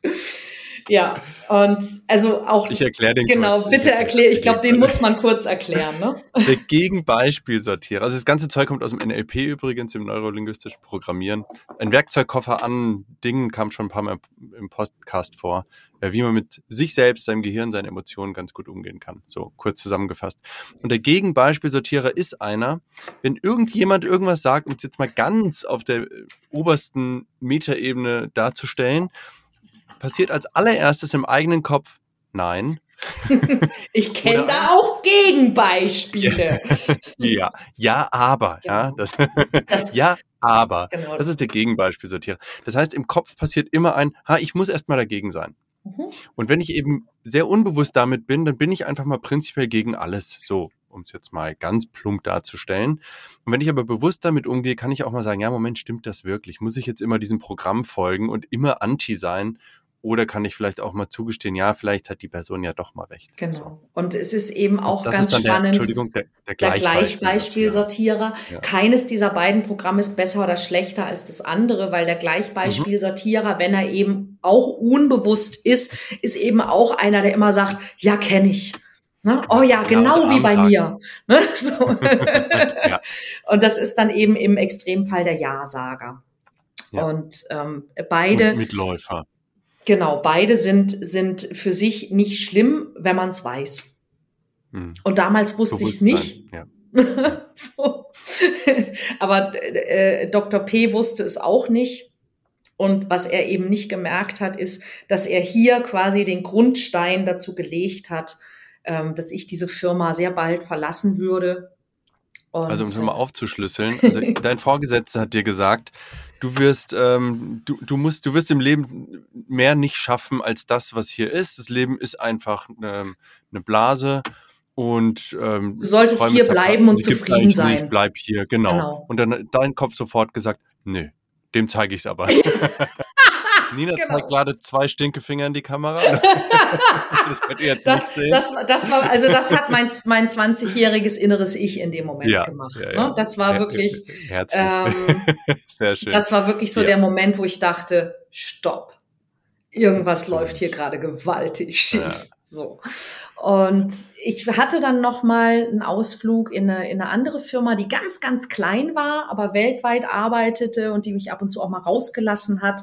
Ja, und also auch. Ich erkläre den Genau, kurz. bitte erkläre. Ich glaube, den muss man kurz erklären. Ne? Der Gegenbeispielsortierer. Also das ganze Zeug kommt aus dem NLP übrigens, im neurolinguistischen Programmieren. Ein Werkzeugkoffer an Dingen kam schon ein paar Mal im Podcast vor, äh, wie man mit sich selbst, seinem Gehirn, seinen Emotionen ganz gut umgehen kann. So kurz zusammengefasst. Und der Gegenbeispielsortierer ist einer, wenn irgendjemand irgendwas sagt, um es jetzt mal ganz auf der obersten Metaebene darzustellen, passiert als allererstes im eigenen Kopf, nein. ich kenne da auch Gegenbeispiele. ja, ja, aber, genau. ja, das, das, ja, aber, genau. das ist der Gegenbeispielsortierer. Das heißt, im Kopf passiert immer ein, ha, ich muss erstmal dagegen sein. Mhm. Und wenn ich eben sehr unbewusst damit bin, dann bin ich einfach mal prinzipiell gegen alles. So, um es jetzt mal ganz plump darzustellen. Und wenn ich aber bewusst damit umgehe, kann ich auch mal sagen, ja, Moment, stimmt das wirklich? Muss ich jetzt immer diesem Programm folgen und immer anti sein oder kann ich vielleicht auch mal zugestehen, ja, vielleicht hat die Person ja doch mal recht. Genau. So. Und es ist eben auch ganz spannend. Der, Entschuldigung, der, der, der Gleichbeispielsortierer. Ja. Keines dieser beiden Programme ist besser oder schlechter als das andere, weil der Gleichbeispielsortierer, mhm. wenn er eben auch unbewusst ist, ist eben auch einer, der immer sagt, ja, kenne ich. Ne? Oh ja, genau, genau wie bei sagen. mir. Ne? So. ja. Und das ist dann eben im Extremfall der Ja-Sager. Ja. Und ähm, beide. Und Mitläufer. Genau, beide sind, sind für sich nicht schlimm, wenn man es weiß. Hm. Und damals wusste ich es nicht. Ja. so. Aber äh, Dr. P wusste es auch nicht. Und was er eben nicht gemerkt hat, ist, dass er hier quasi den Grundstein dazu gelegt hat, ähm, dass ich diese Firma sehr bald verlassen würde. Und, also um es mal aufzuschlüsseln, also dein Vorgesetzter hat dir gesagt, du wirst, ähm, du, du musst, du wirst im Leben mehr nicht schaffen als das, was hier ist. Das Leben ist einfach ähm, eine Blase. Und ähm, du solltest hier bleiben und zufrieden sein. Nicht, bleib hier, genau. genau. Und dann dein Kopf sofort gesagt, nö, dem zeige ich es aber. Nina genau. zeigt gerade zwei Stinkefinger in die Kamera. das könnt ihr jetzt das, nicht sehen. Das, das war, also das hat mein, mein 20-jähriges inneres Ich in dem Moment ja, gemacht. Ja, ja. Ne? Das war wirklich, ähm, sehr schön. Das war wirklich so der Moment, wo ich dachte, stopp. Irgendwas läuft hier gerade gewaltig schief. So. Und ich hatte dann noch mal einen Ausflug in eine, in eine andere Firma, die ganz, ganz klein war, aber weltweit arbeitete und die mich ab und zu auch mal rausgelassen hat.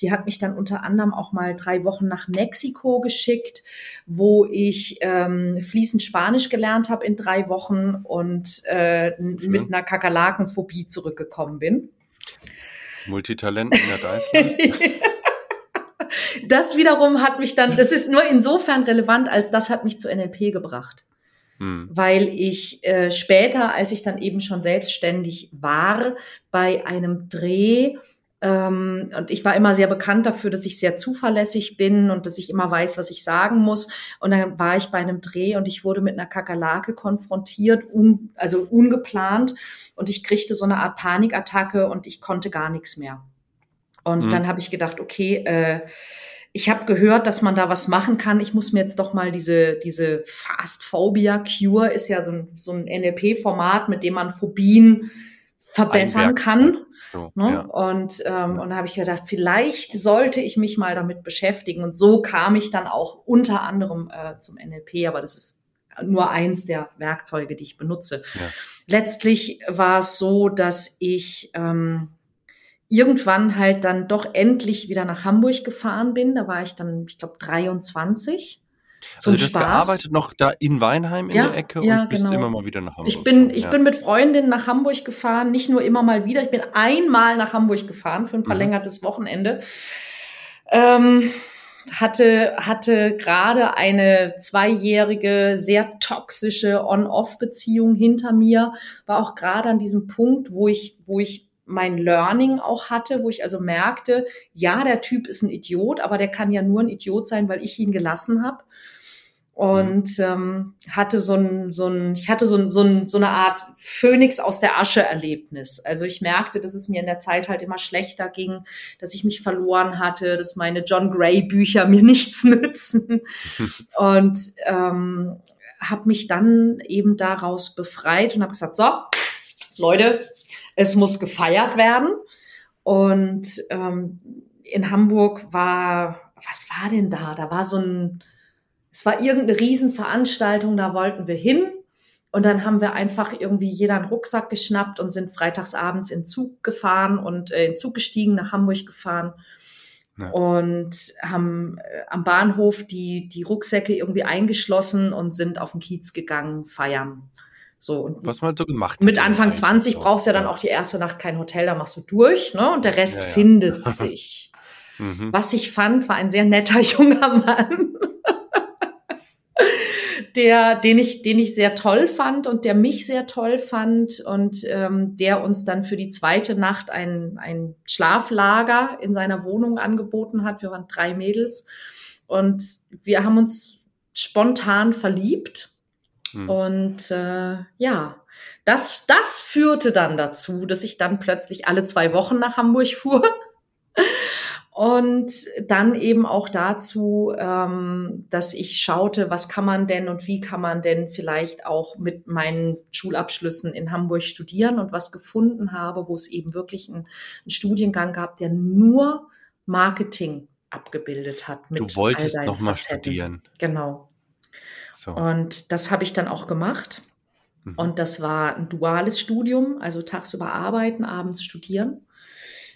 Die hat mich dann unter anderem auch mal drei Wochen nach Mexiko geschickt, wo ich ähm, fließend Spanisch gelernt habe in drei Wochen und äh, mit einer Kakerlakenphobie zurückgekommen bin. Multitalenten, ja, da ist das wiederum hat mich dann, das ist nur insofern relevant, als das hat mich zu NLP gebracht. Hm. Weil ich äh, später, als ich dann eben schon selbstständig war, bei einem Dreh und ich war immer sehr bekannt dafür, dass ich sehr zuverlässig bin und dass ich immer weiß, was ich sagen muss. Und dann war ich bei einem Dreh und ich wurde mit einer Kakerlake konfrontiert, un, also ungeplant. Und ich kriegte so eine Art Panikattacke und ich konnte gar nichts mehr. Und mhm. dann habe ich gedacht, okay, äh, ich habe gehört, dass man da was machen kann. Ich muss mir jetzt doch mal diese, diese Fast Phobia Cure ist ja so ein, so ein NLP-Format, mit dem man Phobien verbessern kann. So, ne? ja. Und, ähm, und da habe ich gedacht, vielleicht sollte ich mich mal damit beschäftigen. Und so kam ich dann auch unter anderem äh, zum NLP, aber das ist nur eins der Werkzeuge, die ich benutze. Ja. Letztlich war es so, dass ich ähm, irgendwann halt dann doch endlich wieder nach Hamburg gefahren bin. Da war ich dann, ich glaube, 23. Zum also du Spaß. hast gearbeitet noch da in Weinheim in ja, der Ecke ja, und bist genau. immer mal wieder nach Hamburg. Ich bin, ich ja. bin mit Freundinnen nach Hamburg gefahren, nicht nur immer mal wieder, ich bin einmal nach Hamburg gefahren für ein mhm. verlängertes mhm. Wochenende. Ähm, hatte, hatte gerade eine zweijährige, sehr toxische On-Off-Beziehung hinter mir, war auch gerade an diesem Punkt, wo ich, wo ich mein Learning auch hatte, wo ich also merkte, ja, der Typ ist ein Idiot, aber der kann ja nur ein Idiot sein, weil ich ihn gelassen habe. Und ähm, hatte so ein, so ein, ich hatte so, ein, so, ein, so eine Art Phönix aus der Asche Erlebnis. Also ich merkte, dass es mir in der Zeit halt immer schlechter ging, dass ich mich verloren hatte, dass meine John Gray Bücher mir nichts nützen. und ähm, habe mich dann eben daraus befreit und habe gesagt, so, Leute, es muss gefeiert werden. Und ähm, in Hamburg war, was war denn da? Da war so ein, es war irgendeine Riesenveranstaltung, da wollten wir hin. Und dann haben wir einfach irgendwie jeder einen Rucksack geschnappt und sind freitagsabends in Zug gefahren und äh, in Zug gestiegen, nach Hamburg gefahren. Ja. Und haben äh, am Bahnhof die, die Rucksäcke irgendwie eingeschlossen und sind auf den Kiez gegangen, feiern. So, und Was man so gemacht Mit Anfang 20 so. brauchst du ja dann auch die erste Nacht kein Hotel, da machst du durch, ne? Und der Rest ja, ja. findet sich. mhm. Was ich fand, war ein sehr netter junger Mann. der, den ich, den ich sehr toll fand und der mich sehr toll fand und ähm, der uns dann für die zweite Nacht ein, ein Schlaflager in seiner Wohnung angeboten hat. Wir waren drei Mädels und wir haben uns spontan verliebt Mhm. Und äh, ja, das, das führte dann dazu, dass ich dann plötzlich alle zwei Wochen nach Hamburg fuhr. Und dann eben auch dazu, ähm, dass ich schaute, was kann man denn und wie kann man denn vielleicht auch mit meinen Schulabschlüssen in Hamburg studieren und was gefunden habe, wo es eben wirklich einen, einen Studiengang gab, der nur Marketing abgebildet hat. Mit du wolltest nochmal studieren. Genau. So. Und das habe ich dann auch gemacht. Mhm. Und das war ein duales Studium, also tagsüber arbeiten, abends studieren.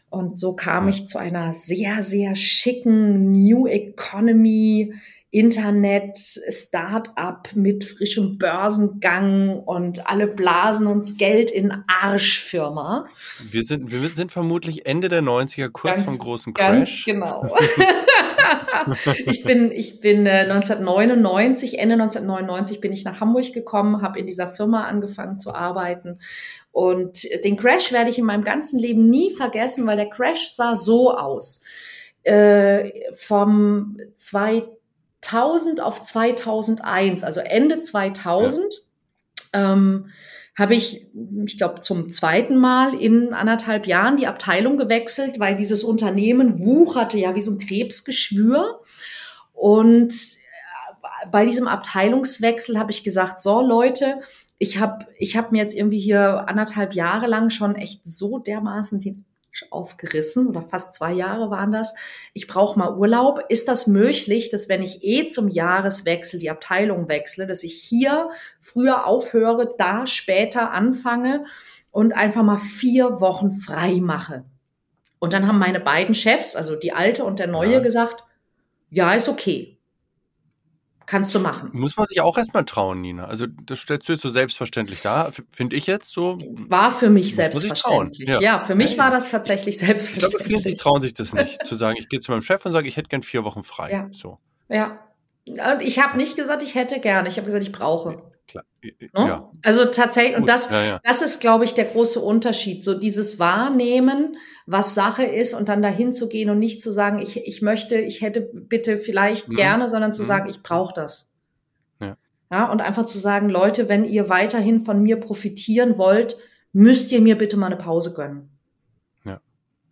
Und so kam ja. ich zu einer sehr, sehr schicken New Economy Internet, Start-up mit frischem Börsengang und alle blasen uns Geld in Arschfirma. Wir sind, wir sind vermutlich Ende der 90er, kurz ganz, vom großen Crash. Ganz genau. ich bin, ich bin äh, 1999, Ende 1999 bin ich nach Hamburg gekommen, habe in dieser Firma angefangen zu arbeiten. Und den Crash werde ich in meinem ganzen Leben nie vergessen, weil der Crash sah so aus. Äh, vom 2000 auf 2001, also Ende 2000, ja. ähm, habe ich, ich glaube, zum zweiten Mal in anderthalb Jahren die Abteilung gewechselt, weil dieses Unternehmen wucherte ja wie so ein Krebsgeschwür. Und äh, bei diesem Abteilungswechsel habe ich gesagt, so Leute, ich habe ich hab mir jetzt irgendwie hier anderthalb Jahre lang schon echt so dermaßen den aufgerissen oder fast zwei Jahre waren das. Ich brauche mal Urlaub. Ist das möglich, dass wenn ich eh zum Jahreswechsel die Abteilung wechsle, dass ich hier früher aufhöre, da später anfange und einfach mal vier Wochen frei mache? Und dann haben meine beiden Chefs, also die alte und der neue, ja. gesagt, ja, ist okay. Kannst du machen. Muss man sich auch erstmal trauen, Nina. Also das stellst du jetzt so selbstverständlich da, finde ich jetzt so. War für mich selbstverständlich. Ja. ja. für mich war das tatsächlich selbstverständlich. Ich glaube, viele trauen sich das nicht, zu sagen, ich gehe zu meinem Chef und sage, ich hätte gern vier Wochen frei. Ja. So. Ja. Und ich habe nicht gesagt, ich hätte gerne. Ich habe gesagt, ich brauche. Klar. Ne? Ja. Also tatsächlich, und das, ja, ja. das ist, glaube ich, der große Unterschied. So dieses Wahrnehmen, was Sache ist und dann dahin zu gehen und nicht zu sagen, ich, ich möchte, ich hätte bitte vielleicht mhm. gerne, sondern zu mhm. sagen, ich brauche das. Ja. ja. Und einfach zu sagen, Leute, wenn ihr weiterhin von mir profitieren wollt, müsst ihr mir bitte mal eine Pause gönnen. Ja.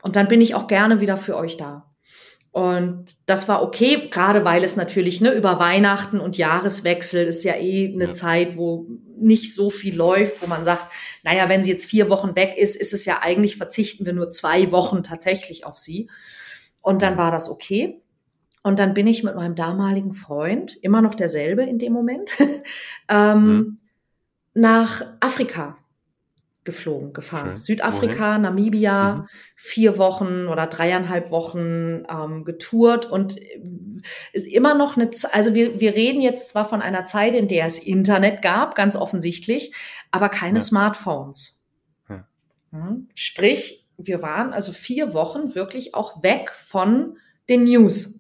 Und dann bin ich auch gerne wieder für euch da. Und das war okay, gerade weil es natürlich ne, über Weihnachten und Jahreswechsel ist ja eh eine ja. Zeit, wo nicht so viel läuft, wo man sagt, naja, wenn sie jetzt vier Wochen weg ist, ist es ja eigentlich, verzichten wir nur zwei Wochen tatsächlich auf sie. Und dann war das okay. Und dann bin ich mit meinem damaligen Freund, immer noch derselbe in dem Moment, ähm, mhm. nach Afrika geflogen, gefahren. Schön. Südafrika, Wohin? Namibia, mhm. vier Wochen oder dreieinhalb Wochen ähm, getourt und äh, ist immer noch eine, also wir, wir reden jetzt zwar von einer Zeit, in der es Internet gab, ganz offensichtlich, aber keine ja. Smartphones. Ja. Mhm. Sprich, wir waren also vier Wochen wirklich auch weg von den News.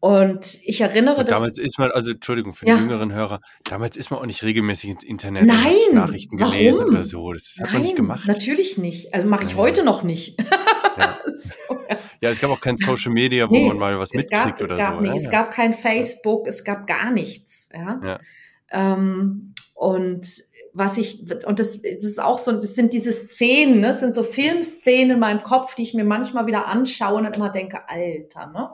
Und ich erinnere, dass. Damals ist man, also Entschuldigung für ja. den jüngeren Hörer, damals ist man auch nicht regelmäßig ins Internet Nein, Nachrichten gelesen warum? oder so. Das hat Nein, man nicht gemacht. Natürlich nicht. Also mache ich ja. heute noch nicht. Ja. so, ja. ja. es gab auch kein Social Media, wo nee, man mal was mitkriegt gab, oder gab, so. Nee, es gab kein Facebook, es gab gar nichts. Ja. Ähm, und was ich, und das, das ist auch so, das sind diese Szenen, ne? das sind so Filmszenen in meinem Kopf, die ich mir manchmal wieder anschaue und immer denke, Alter, ne?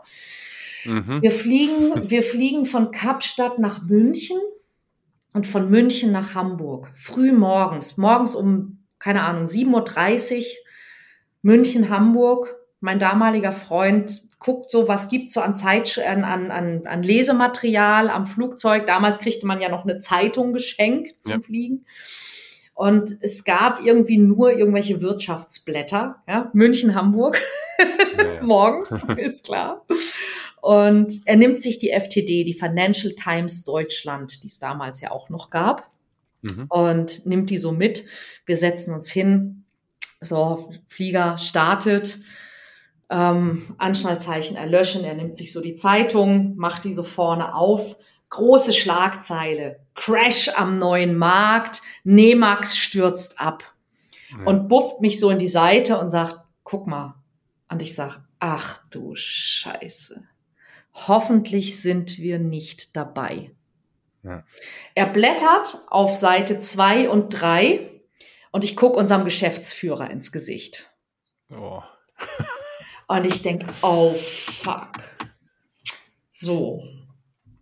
Mhm. Wir fliegen, wir fliegen von Kapstadt nach München und von München nach Hamburg. Früh morgens, morgens um, keine Ahnung, 7.30 Uhr, München, Hamburg. Mein damaliger Freund guckt so, was gibt so an Zeit, an, an, an Lesematerial am Flugzeug. Damals kriegte man ja noch eine Zeitung geschenkt zum ja. Fliegen. Und es gab irgendwie nur irgendwelche Wirtschaftsblätter, ja, München, Hamburg, ja, ja. morgens, ist klar. Und er nimmt sich die FTD, die Financial Times Deutschland, die es damals ja auch noch gab, mhm. und nimmt die so mit. Wir setzen uns hin, so, Flieger startet, ähm, Anschnallzeichen erlöschen, er nimmt sich so die Zeitung, macht die so vorne auf, große Schlagzeile, Crash am neuen Markt, Nemax stürzt ab ja. und bufft mich so in die Seite und sagt, guck mal. Und ich sag, ach du Scheiße hoffentlich sind wir nicht dabei. Ja. Er blättert auf Seite zwei und drei und ich gucke unserem Geschäftsführer ins Gesicht. Oh. und ich denke, oh fuck. So.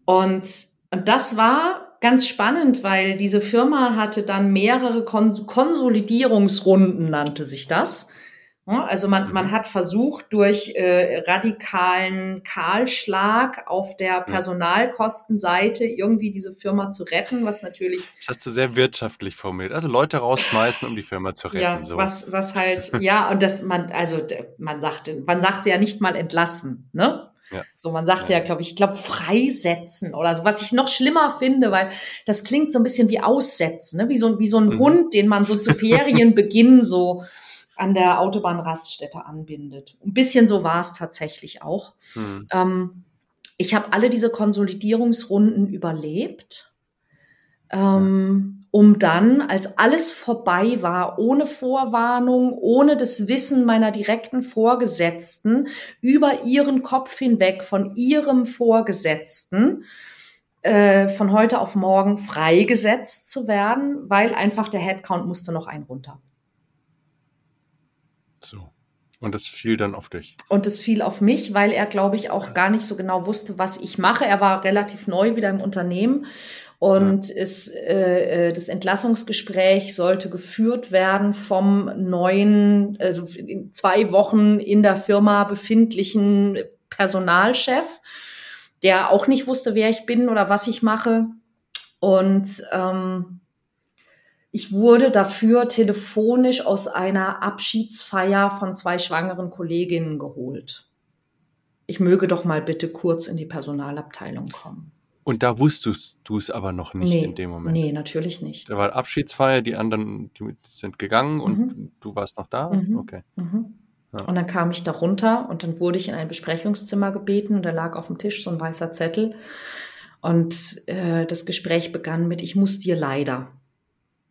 Und, und das war ganz spannend, weil diese Firma hatte dann mehrere Kons Konsolidierungsrunden, nannte sich das. Also man, man mhm. hat versucht, durch äh, radikalen Kahlschlag auf der Personalkostenseite irgendwie diese Firma zu retten, was natürlich. Das hast du sehr wirtschaftlich formuliert. Also Leute rausschmeißen, um die Firma zu retten. Ja, so. was, was halt, ja, und das man, also man sagte, man sagte ja nicht mal entlassen, ne? Ja. So, man sagte ja, ja glaube ich, ich glaube freisetzen oder so, was ich noch schlimmer finde, weil das klingt so ein bisschen wie aussetzen, ne? wie so, wie so ein mhm. Hund, den man so zu Ferienbeginn so an der Autobahnraststätte anbindet. Ein bisschen so war es tatsächlich auch. Mhm. Ähm, ich habe alle diese Konsolidierungsrunden überlebt, ähm, um dann, als alles vorbei war, ohne Vorwarnung, ohne das Wissen meiner direkten Vorgesetzten, über ihren Kopf hinweg von ihrem Vorgesetzten, äh, von heute auf morgen freigesetzt zu werden, weil einfach der Headcount musste noch ein runter. So. Und das fiel dann auf dich. Und das fiel auf mich, weil er, glaube ich, auch gar nicht so genau wusste, was ich mache. Er war relativ neu wieder im Unternehmen und ja. es, äh, äh das Entlassungsgespräch sollte geführt werden vom neuen, also in zwei Wochen in der Firma befindlichen Personalchef, der auch nicht wusste, wer ich bin oder was ich mache. Und ähm, ich wurde dafür telefonisch aus einer Abschiedsfeier von zwei schwangeren Kolleginnen geholt. Ich möge doch mal bitte kurz in die Personalabteilung kommen. Und da wusstest du es aber noch nicht nee, in dem Moment. Nee, natürlich nicht. Da war Abschiedsfeier, die anderen die sind gegangen und mhm. du warst noch da? Mhm. Okay. Mhm. Ja. Und dann kam ich da runter und dann wurde ich in ein Besprechungszimmer gebeten und da lag auf dem Tisch so ein weißer Zettel. Und äh, das Gespräch begann mit, ich muss dir leider.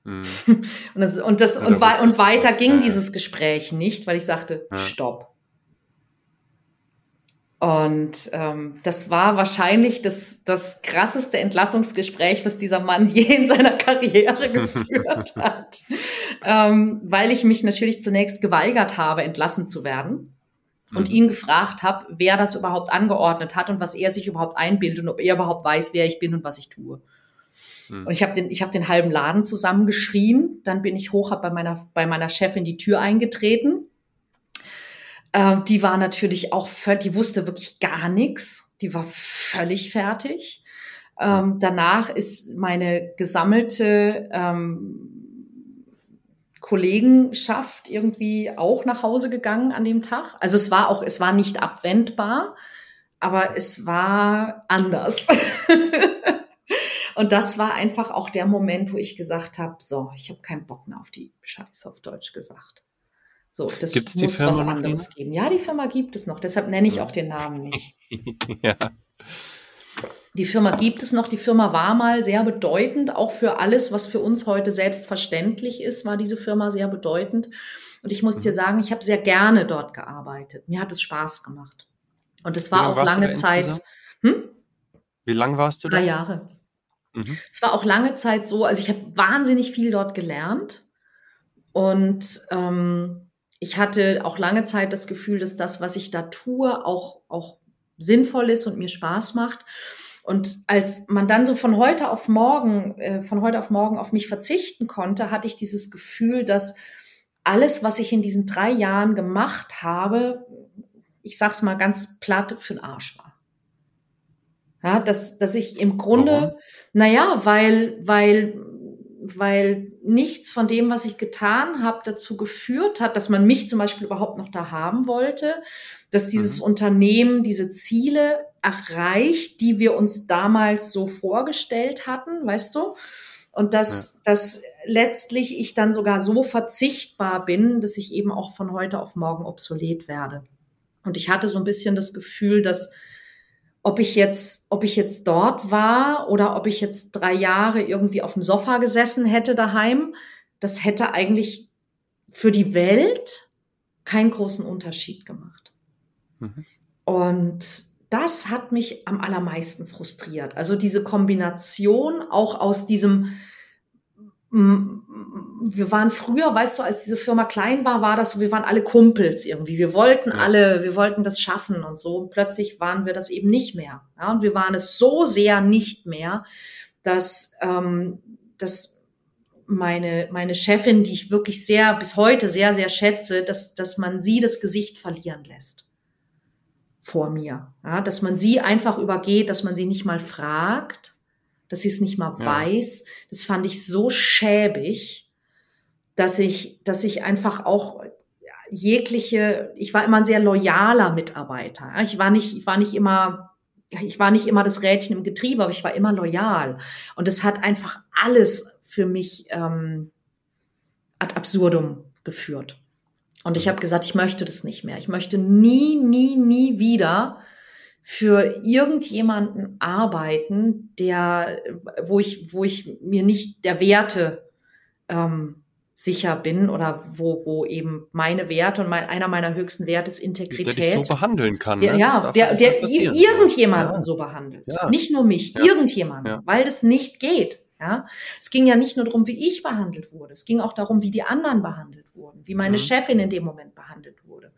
Mhm. Und, das, und, das, ja, und, da und weiter ging ja. dieses Gespräch nicht, weil ich sagte, ja. stopp. Und ähm, das war wahrscheinlich das, das krasseste Entlassungsgespräch, was dieser Mann je in seiner Karriere geführt hat. ähm, weil ich mich natürlich zunächst geweigert habe, entlassen zu werden. Und mhm. ihn gefragt habe, wer das überhaupt angeordnet hat und was er sich überhaupt einbildet und ob er überhaupt weiß, wer ich bin und was ich tue. Mhm. Und ich habe den, ich hab den halben Laden zusammengeschrien. Dann bin ich hoch, habe bei meiner, bei meiner Chefin die Tür eingetreten. Äh, die war natürlich auch völlig, die wusste wirklich gar nichts. Die war völlig fertig. Ähm, danach ist meine gesammelte ähm, Kollegenschaft irgendwie auch nach Hause gegangen an dem Tag. Also es war auch, es war nicht abwendbar, aber es war anders. Und das war einfach auch der Moment, wo ich gesagt habe, so, ich habe keinen Bock mehr auf die Scheiße, auf Deutsch gesagt. So, das Gibt's muss was anderes noch? geben. Ja, die Firma gibt es noch, deshalb nenne ich auch den Namen nicht. ja. Die Firma gibt es noch. Die Firma war mal sehr bedeutend, auch für alles, was für uns heute selbstverständlich ist, war diese Firma sehr bedeutend. Und ich muss mhm. dir sagen, ich habe sehr gerne dort gearbeitet. Mir hat es Spaß gemacht. Und es war auch lange Zeit. Hm? Wie lange warst du da? Drei Jahre. Mhm. Es war auch lange Zeit so, also ich habe wahnsinnig viel dort gelernt und ähm, ich hatte auch lange Zeit das Gefühl, dass das, was ich da tue, auch, auch sinnvoll ist und mir Spaß macht. Und als man dann so von heute auf morgen, äh, von heute auf morgen auf mich verzichten konnte, hatte ich dieses Gefühl, dass alles, was ich in diesen drei Jahren gemacht habe, ich sag's mal ganz platt, für den Arsch war. Ja, dass, dass ich im Grunde, Warum? naja, weil, weil, weil nichts von dem, was ich getan habe, dazu geführt hat, dass man mich zum Beispiel überhaupt noch da haben wollte, dass dieses mhm. Unternehmen diese Ziele erreicht, die wir uns damals so vorgestellt hatten, weißt du? Und dass, ja. dass letztlich ich dann sogar so verzichtbar bin, dass ich eben auch von heute auf morgen obsolet werde. Und ich hatte so ein bisschen das Gefühl, dass ob ich jetzt, ob ich jetzt dort war oder ob ich jetzt drei Jahre irgendwie auf dem Sofa gesessen hätte daheim, das hätte eigentlich für die Welt keinen großen Unterschied gemacht. Mhm. Und das hat mich am allermeisten frustriert. Also diese Kombination auch aus diesem wir waren früher, weißt du, als diese Firma klein war, war das, wir waren alle Kumpels irgendwie. Wir wollten ja. alle, wir wollten das schaffen und so. Und plötzlich waren wir das eben nicht mehr. Ja, und wir waren es so sehr nicht mehr, dass, ähm, dass meine, meine Chefin, die ich wirklich sehr, bis heute sehr, sehr schätze, dass, dass man sie das Gesicht verlieren lässt. Vor mir. Ja, dass man sie einfach übergeht, dass man sie nicht mal fragt dass sie es nicht mal ja. weiß. Das fand ich so schäbig, dass ich, dass ich einfach auch jegliche, ich war immer ein sehr loyaler Mitarbeiter. Ich war nicht, ich war nicht immer, ich war nicht immer das Rädchen im Getriebe, aber ich war immer loyal. Und es hat einfach alles für mich ähm, ad absurdum geführt. Und ich mhm. habe gesagt, ich möchte das nicht mehr. Ich möchte nie, nie, nie wieder für irgendjemanden arbeiten, der, wo ich, wo ich mir nicht der Werte ähm, sicher bin oder wo, wo eben meine Werte und mein, einer meiner höchsten Werte ist Integrität. Der dich so behandeln kann. Der, ne? Ja, der, der irgendjemanden ja. so behandelt. Ja. Nicht nur mich, ja. irgendjemanden, weil das nicht geht. Ja, es ging ja nicht nur darum, wie ich behandelt wurde. Es ging auch darum, wie die anderen behandelt wurden. wie meine mhm. Chefin in dem Moment behandelt wurde.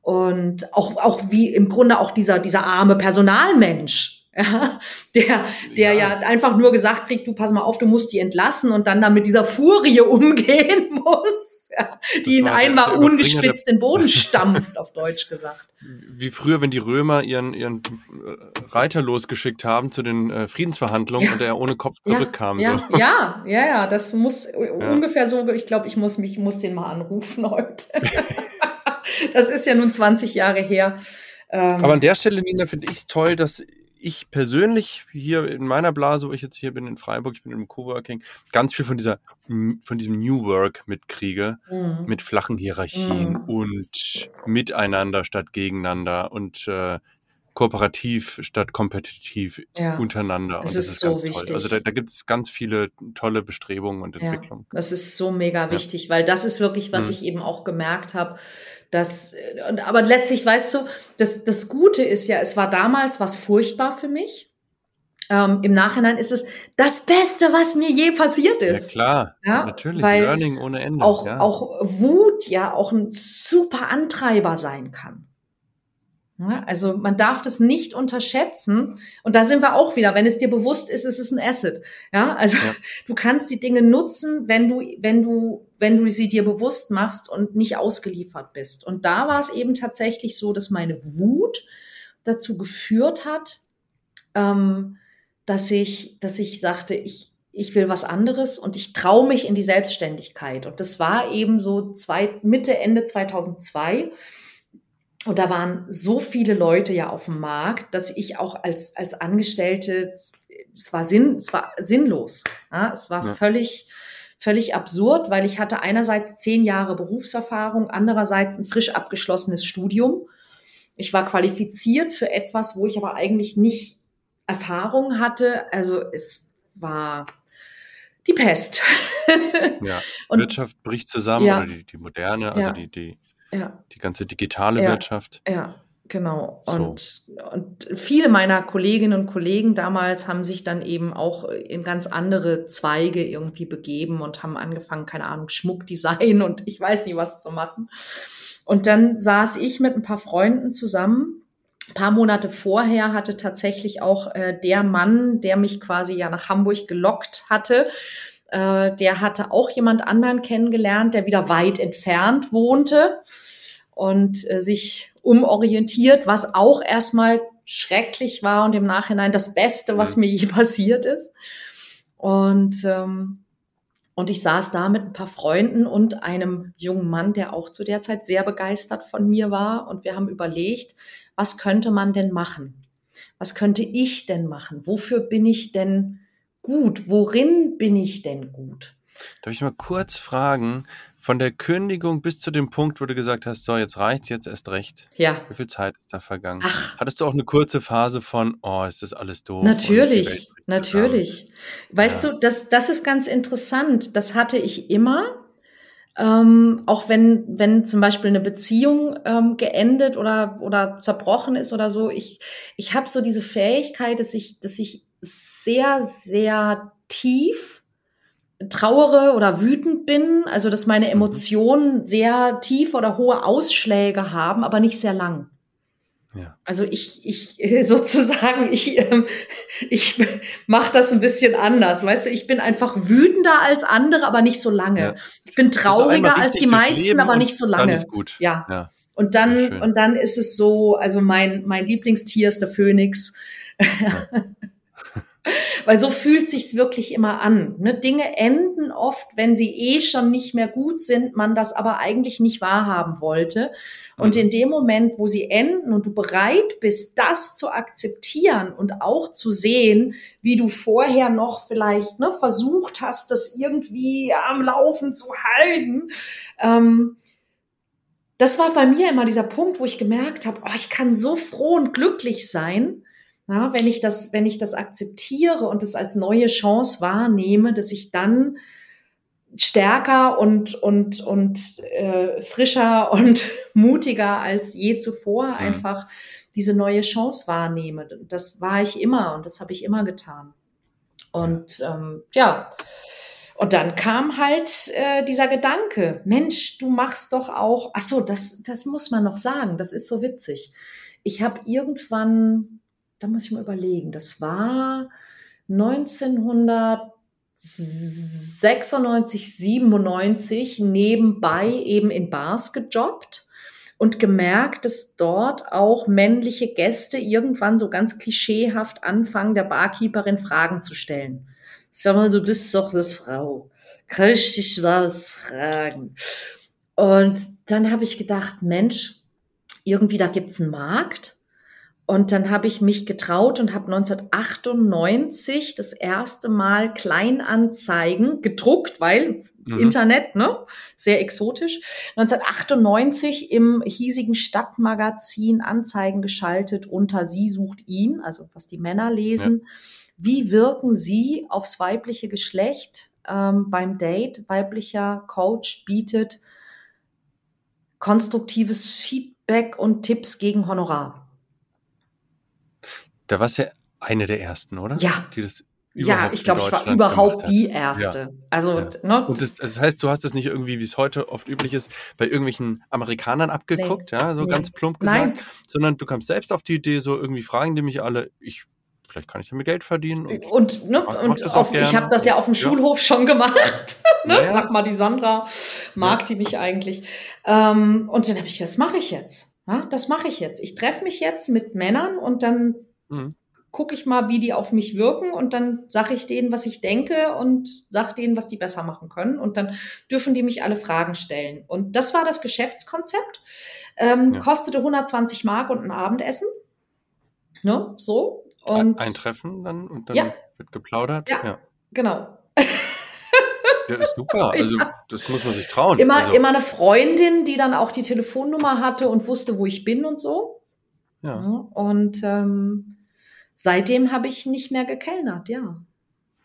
Und auch, auch wie im Grunde auch dieser, dieser arme Personalmensch, ja, der, der ja. ja. einfach nur gesagt kriegt, du pass mal auf, du musst die entlassen und dann da mit dieser Furie umgehen muss, ja, die ihn einmal ungespitzt den Boden stampft, auf Deutsch gesagt. Wie früher, wenn die Römer ihren, ihren äh, Reiter losgeschickt haben zu den äh, Friedensverhandlungen ja. und er ohne Kopf zurückkam. Ja, so. ja, ja, ja, das muss ungefähr so, ich glaube, ich muss mich, muss den mal anrufen heute. das ist ja nun 20 Jahre her. Ähm, Aber an der Stelle, Nina, finde ich es toll, dass ich persönlich hier in meiner Blase, wo ich jetzt hier bin in Freiburg, ich bin im Coworking, ganz viel von dieser, von diesem New Work mitkriege, mhm. mit flachen Hierarchien mhm. und miteinander statt gegeneinander und äh, kooperativ statt kompetitiv ja. untereinander. Das und das ist, ist so wichtig. Toll. Also da, da gibt es ganz viele tolle Bestrebungen und Entwicklungen. Ja, das ist so mega wichtig, ja. weil das ist wirklich, was mhm. ich eben auch gemerkt habe. Dass, und, aber letztlich, weißt du, das, das Gute ist ja, es war damals was furchtbar für mich. Ähm, Im Nachhinein ist es das Beste, was mir je passiert ist. Ja klar, ja, natürlich. Learning ohne Ende. Auch, ja. auch Wut ja auch ein super Antreiber sein kann. Ja, also man darf das nicht unterschätzen. Und da sind wir auch wieder. Wenn es dir bewusst ist, ist es ein Asset. Ja, also ja. du kannst die Dinge nutzen, wenn du, wenn du, wenn du sie dir bewusst machst und nicht ausgeliefert bist. Und da war es eben tatsächlich so, dass meine Wut dazu geführt hat, ähm, dass ich, dass ich sagte, ich, ich will was anderes und ich traue mich in die Selbstständigkeit. Und das war eben so zwei, Mitte, Ende 2002. Und da waren so viele Leute ja auf dem Markt, dass ich auch als, als Angestellte, es war, sinn, es war sinnlos. Ja, es war ja. völlig, völlig absurd, weil ich hatte einerseits zehn Jahre Berufserfahrung, andererseits ein frisch abgeschlossenes Studium. Ich war qualifiziert für etwas, wo ich aber eigentlich nicht Erfahrung hatte. Also es war die Pest. ja, Und, Wirtschaft bricht zusammen ja, oder die, die moderne, also ja. die, die ja. Die ganze digitale ja. Wirtschaft. Ja, genau. Und, so. und viele meiner Kolleginnen und Kollegen damals haben sich dann eben auch in ganz andere Zweige irgendwie begeben und haben angefangen, keine Ahnung, Schmuckdesign und ich weiß nicht was zu machen. Und dann saß ich mit ein paar Freunden zusammen. Ein paar Monate vorher hatte tatsächlich auch äh, der Mann, der mich quasi ja nach Hamburg gelockt hatte, äh, der hatte auch jemand anderen kennengelernt, der wieder weit entfernt wohnte und äh, sich umorientiert, was auch erstmal schrecklich war und im Nachhinein das Beste, was mir je passiert ist. Und, ähm, und ich saß da mit ein paar Freunden und einem jungen Mann, der auch zu der Zeit sehr begeistert von mir war. Und wir haben überlegt, was könnte man denn machen? Was könnte ich denn machen? Wofür bin ich denn gut? Worin bin ich denn gut? Darf ich mal kurz fragen, von der Kündigung bis zu dem Punkt, wo du gesagt hast, so, jetzt reicht's, jetzt erst recht. Ja. Wie viel Zeit ist da vergangen? Ach. Hattest du auch eine kurze Phase von, oh, ist das alles doof? Natürlich, natürlich. Weißt ja. du, das, das ist ganz interessant. Das hatte ich immer. Ähm, auch wenn, wenn zum Beispiel eine Beziehung ähm, geendet oder, oder zerbrochen ist oder so, ich, ich habe so diese Fähigkeit, dass ich, dass ich sehr, sehr tief trauere oder wütend bin, also dass meine mhm. Emotionen sehr tief oder hohe Ausschläge haben, aber nicht sehr lang. Ja. Also ich, ich sozusagen, ich, ähm, ich mache das ein bisschen anders. Weißt du, ich bin einfach wütender als andere, aber nicht so lange. Ja. Ich bin also trauriger als die meisten, aber nicht so lange. Dann ist gut. Ja. ja. Und dann, und dann ist es so, also mein, mein Lieblingstier ist der Phönix. Ja. Weil so fühlt sich's wirklich immer an. Ne? Dinge enden oft, wenn sie eh schon nicht mehr gut sind, man das aber eigentlich nicht wahrhaben wollte. Und mhm. in dem Moment, wo sie enden und du bereit bist, das zu akzeptieren und auch zu sehen, wie du vorher noch vielleicht ne, versucht hast, das irgendwie am Laufen zu halten, ähm, das war bei mir immer dieser Punkt, wo ich gemerkt habe, oh, ich kann so froh und glücklich sein, ja, wenn ich das, wenn ich das akzeptiere und es als neue Chance wahrnehme, dass ich dann stärker und und und äh, frischer und mutiger als je zuvor mhm. einfach diese neue Chance wahrnehme. Das war ich immer und das habe ich immer getan. Und ähm, ja, Und dann kam halt äh, dieser Gedanke, Mensch, du machst doch auch, ach so, das, das muss man noch sagen, das ist so witzig. Ich habe irgendwann, da muss ich mal überlegen, das war 1996, 97 nebenbei eben in Bars gejobbt und gemerkt, dass dort auch männliche Gäste irgendwann so ganz klischeehaft anfangen, der Barkeeperin Fragen zu stellen. Sag mal, du bist doch eine Frau. Kann ich dich was fragen? Und dann habe ich gedacht, Mensch, irgendwie da gibt's einen Markt. Und dann habe ich mich getraut und habe 1998 das erste Mal Kleinanzeigen gedruckt, weil mhm. Internet, ne, sehr exotisch. 1998 im hiesigen Stadtmagazin Anzeigen geschaltet unter Sie sucht ihn, also was die Männer lesen. Ja wie wirken Sie aufs weibliche Geschlecht ähm, beim Date? Weiblicher Coach bietet konstruktives Feedback und Tipps gegen Honorar. Da war es ja eine der ersten, oder? Ja. ja, ich glaube, ich war überhaupt die erste. Ja. Also, ja. Ne? Und das, das, heißt, du hast es nicht irgendwie, wie es heute oft üblich ist, bei irgendwelchen Amerikanern abgeguckt, nee. ja, so nee. ganz plump gesagt, Nein. sondern du kamst selbst auf die Idee, so irgendwie fragen die mich alle, ich vielleicht kann ich damit Geld verdienen. Und, und, ne, und auf, ich habe das ja auf dem ja. Schulhof schon gemacht. ne? Naja. Sag mal, die Sandra mag ja. die mich eigentlich. Ähm, und dann habe ich, das mache ich jetzt. Ja, das mache ich jetzt. Ich treffe mich jetzt mit Männern und dann mhm. gucke ich mal, wie die auf mich wirken und dann sage ich denen, was ich denke und sage denen, was die besser machen können. Und dann dürfen die mich alle Fragen stellen. Und das war das Geschäftskonzept. Ähm, ja. Kostete 120 Mark und ein Abendessen. Ne, so. Und ein Treffen dann und dann ja. wird geplaudert. Ja, ja. genau. Ja, ist super. Also das muss man sich trauen. Immer, also. immer eine Freundin, die dann auch die Telefonnummer hatte und wusste, wo ich bin und so. Ja. Und ähm, seitdem habe ich nicht mehr gekellnert, ja.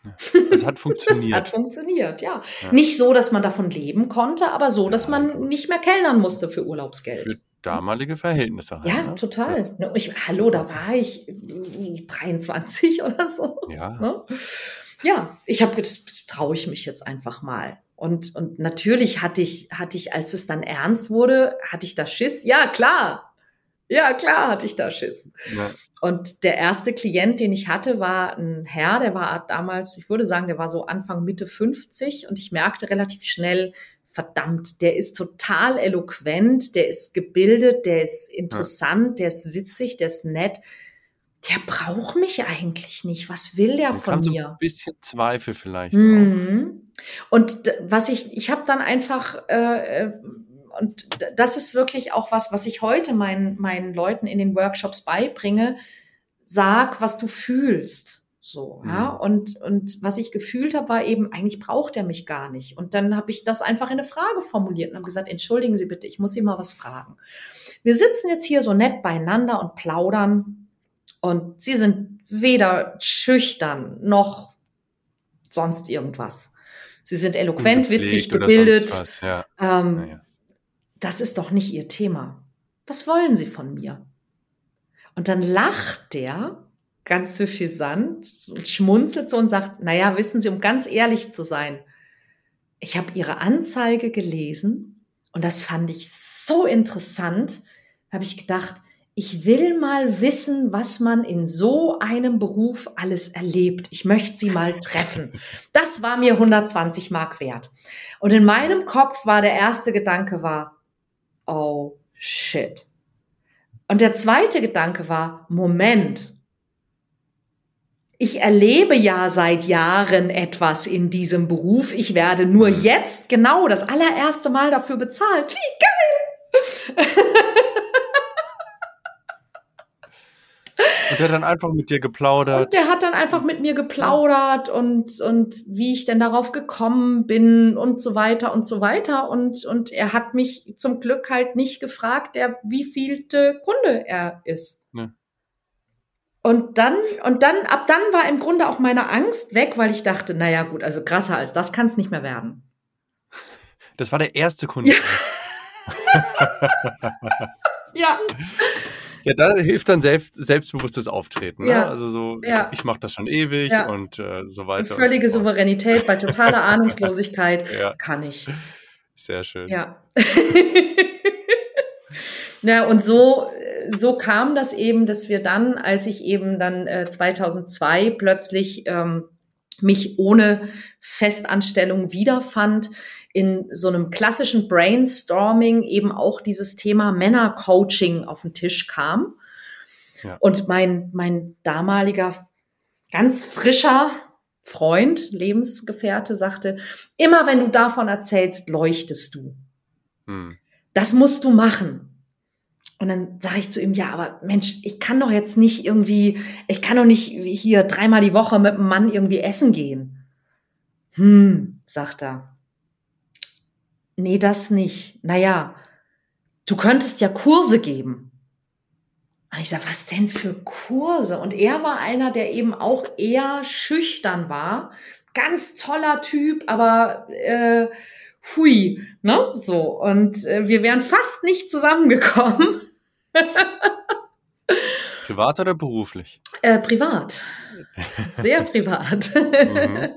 ja. Es hat funktioniert. Es hat funktioniert, ja. ja. Nicht so, dass man davon leben konnte, aber so, dass man nicht mehr kellnern musste für Urlaubsgeld. Für damalige Verhältnisse. Halt, ja, ne? total. Ja. Ich, hallo, da war ich 23 oder so. Ja. Ne? Ja, ich habe das, das traue ich mich jetzt einfach mal. Und, und natürlich hatte ich, hatte ich, als es dann ernst wurde, hatte ich da Schiss. Ja, klar. Ja, klar hatte ich da Schiss. Ja. Und der erste Klient, den ich hatte, war ein Herr, der war damals, ich würde sagen, der war so Anfang, Mitte 50 und ich merkte relativ schnell, verdammt, der ist total eloquent, der ist gebildet, der ist interessant, ja. der ist witzig, der ist nett. Der braucht mich eigentlich nicht. Was will der von mir? Ein bisschen Zweifel vielleicht. Mhm. Und was ich, ich habe dann einfach, äh, äh, und das ist wirklich auch was, was ich heute meinen, meinen Leuten in den Workshops beibringe. Sag, was du fühlst. So, mhm. ja. Und, und was ich gefühlt habe, war eben, eigentlich braucht er mich gar nicht. Und dann habe ich das einfach in eine Frage formuliert und habe gesagt, entschuldigen Sie bitte, ich muss Sie mal was fragen. Wir sitzen jetzt hier so nett beieinander und plaudern und Sie sind weder schüchtern noch sonst irgendwas. Sie sind eloquent, witzig, gebildet. Ja. Ähm, ja. Das ist doch nicht Ihr Thema. Was wollen Sie von mir? Und dann lacht der ganz suffisant und schmunzelt so und sagt, naja, wissen Sie, um ganz ehrlich zu sein, ich habe Ihre Anzeige gelesen und das fand ich so interessant, habe ich gedacht, ich will mal wissen, was man in so einem Beruf alles erlebt. Ich möchte sie mal treffen. Das war mir 120 Mark wert. Und in meinem Kopf war der erste Gedanke war, oh shit. Und der zweite Gedanke war, Moment, ich erlebe ja seit Jahren etwas in diesem Beruf. Ich werde nur mhm. jetzt genau das allererste Mal dafür bezahlt. Wie geil! Und der hat dann einfach mit dir geplaudert. Und der hat dann einfach mit mir geplaudert und, und wie ich denn darauf gekommen bin und so weiter und so weiter. Und, und er hat mich zum Glück halt nicht gefragt, der, wie vielte Kunde er ist. Ja. Und dann, und dann, ab dann war im Grunde auch meine Angst weg, weil ich dachte, naja, gut, also krasser als das kann es nicht mehr werden. Das war der erste Kunde. Ja. ja. Ja, da hilft dann selbst, selbstbewusstes Auftreten. Ne? Also so, ja. ich, mache das schon ewig ja. und äh, so weiter. Völlige so Souveränität bei totaler Ahnungslosigkeit kann ich. Sehr schön. Ja. Na, und so, so kam das eben, dass wir dann, als ich eben dann äh, 2002 plötzlich ähm, mich ohne Festanstellung wiederfand, in so einem klassischen Brainstorming eben auch dieses Thema Männercoaching auf den Tisch kam. Ja. Und mein, mein damaliger ganz frischer Freund, Lebensgefährte sagte, immer wenn du davon erzählst, leuchtest du. Hm. Das musst du machen. Und dann sage ich zu ihm, ja, aber Mensch, ich kann doch jetzt nicht irgendwie, ich kann doch nicht hier dreimal die Woche mit einem Mann irgendwie essen gehen. Hm, sagt er. Nee, das nicht. Naja, du könntest ja Kurse geben. Und ich sage, was denn für Kurse? Und er war einer, der eben auch eher schüchtern war. Ganz toller Typ, aber äh, hui, ne? So. Und äh, wir wären fast nicht zusammengekommen. privat oder beruflich? Äh, privat. Sehr privat. Mhm.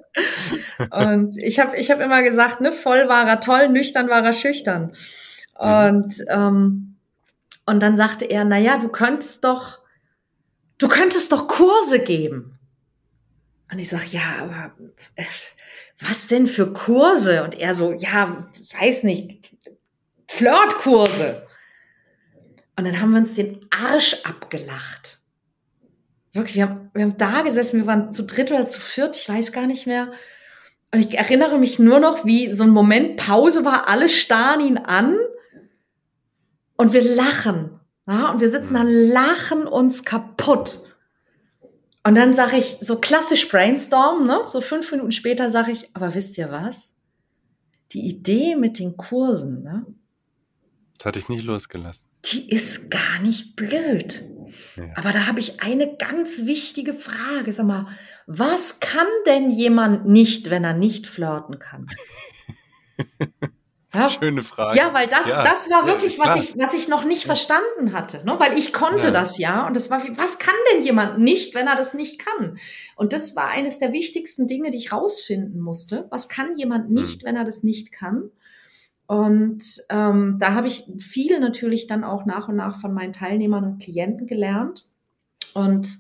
und ich habe ich hab immer gesagt, ne, voll war er toll, nüchtern war er schüchtern. Mhm. Und, ähm, und dann sagte er, na ja, du könntest doch, du könntest doch Kurse geben. Und ich sag, ja, aber äh, was denn für Kurse? Und er so, ja, weiß nicht, Flirtkurse. Und dann haben wir uns den Arsch abgelacht. Wirklich, wir haben, wir haben da gesessen, wir waren zu dritt oder zu viert, ich weiß gar nicht mehr. Und ich erinnere mich nur noch, wie so ein Moment Pause war, alle starren ihn an und wir lachen. Ja, und wir sitzen da, lachen uns kaputt. Und dann sage ich, so klassisch Brainstorm, ne? so fünf Minuten später sage ich, aber wisst ihr was? Die Idee mit den Kursen, ne? Das hatte ich nicht losgelassen die ist gar nicht blöd. Ja. Aber da habe ich eine ganz wichtige Frage. Sag mal, was kann denn jemand nicht, wenn er nicht flirten kann? Ja, Schöne Frage. Ja, weil das, ja, das war wirklich, was ich, was ich noch nicht verstanden hatte, ne? weil ich konnte das ja. Und das war, was kann denn jemand nicht, wenn er das nicht kann? Und das war eines der wichtigsten Dinge, die ich rausfinden musste. Was kann jemand nicht, hm. wenn er das nicht kann? Und ähm, da habe ich viel natürlich dann auch nach und nach von meinen Teilnehmern und Klienten gelernt. Und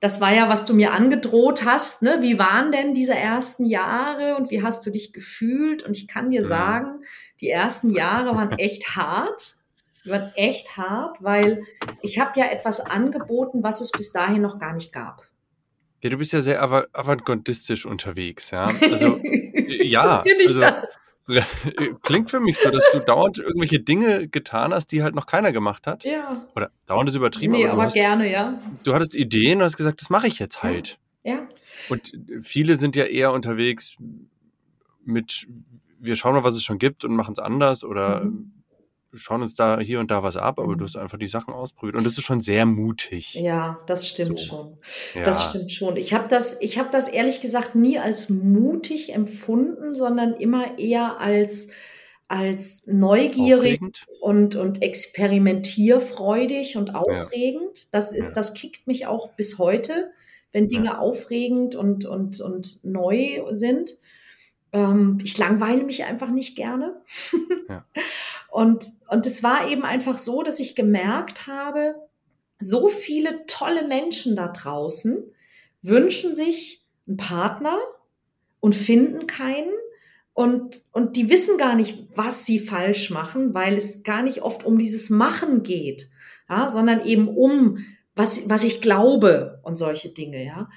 das war ja, was du mir angedroht hast. Ne? Wie waren denn diese ersten Jahre und wie hast du dich gefühlt? Und ich kann dir mhm. sagen, die ersten Jahre waren echt hart. Die waren echt hart, weil ich habe ja etwas angeboten, was es bis dahin noch gar nicht gab. Ja, du bist ja sehr avantgardistisch unterwegs, ja. Also ja, Natürlich also, das. Klingt für mich so, dass du dauernd irgendwelche Dinge getan hast, die halt noch keiner gemacht hat. Ja. Oder dauernd ist übertrieben. Nee, aber, aber hast, gerne, ja. Du hattest Ideen und hast gesagt, das mache ich jetzt halt. Ja. Und viele sind ja eher unterwegs mit, wir schauen mal, was es schon gibt und machen es anders oder mhm schauen uns da hier und da was ab, aber du mhm. hast einfach die Sachen ausprobiert und das ist schon sehr mutig. Ja, das stimmt so. schon. Ja. Das stimmt schon. Ich habe das, ich habe das ehrlich gesagt nie als mutig empfunden, sondern immer eher als als neugierig und, und experimentierfreudig und aufregend. Ja. Das ist, ja. das kickt mich auch bis heute, wenn Dinge aufregend und, und, und neu sind. Ähm, ich langweile mich einfach nicht gerne. Ja. und, und es war eben einfach so, dass ich gemerkt habe, so viele tolle Menschen da draußen wünschen sich einen Partner und finden keinen. Und, und die wissen gar nicht, was sie falsch machen, weil es gar nicht oft um dieses Machen geht, ja, sondern eben um, was, was ich glaube und solche Dinge, ja.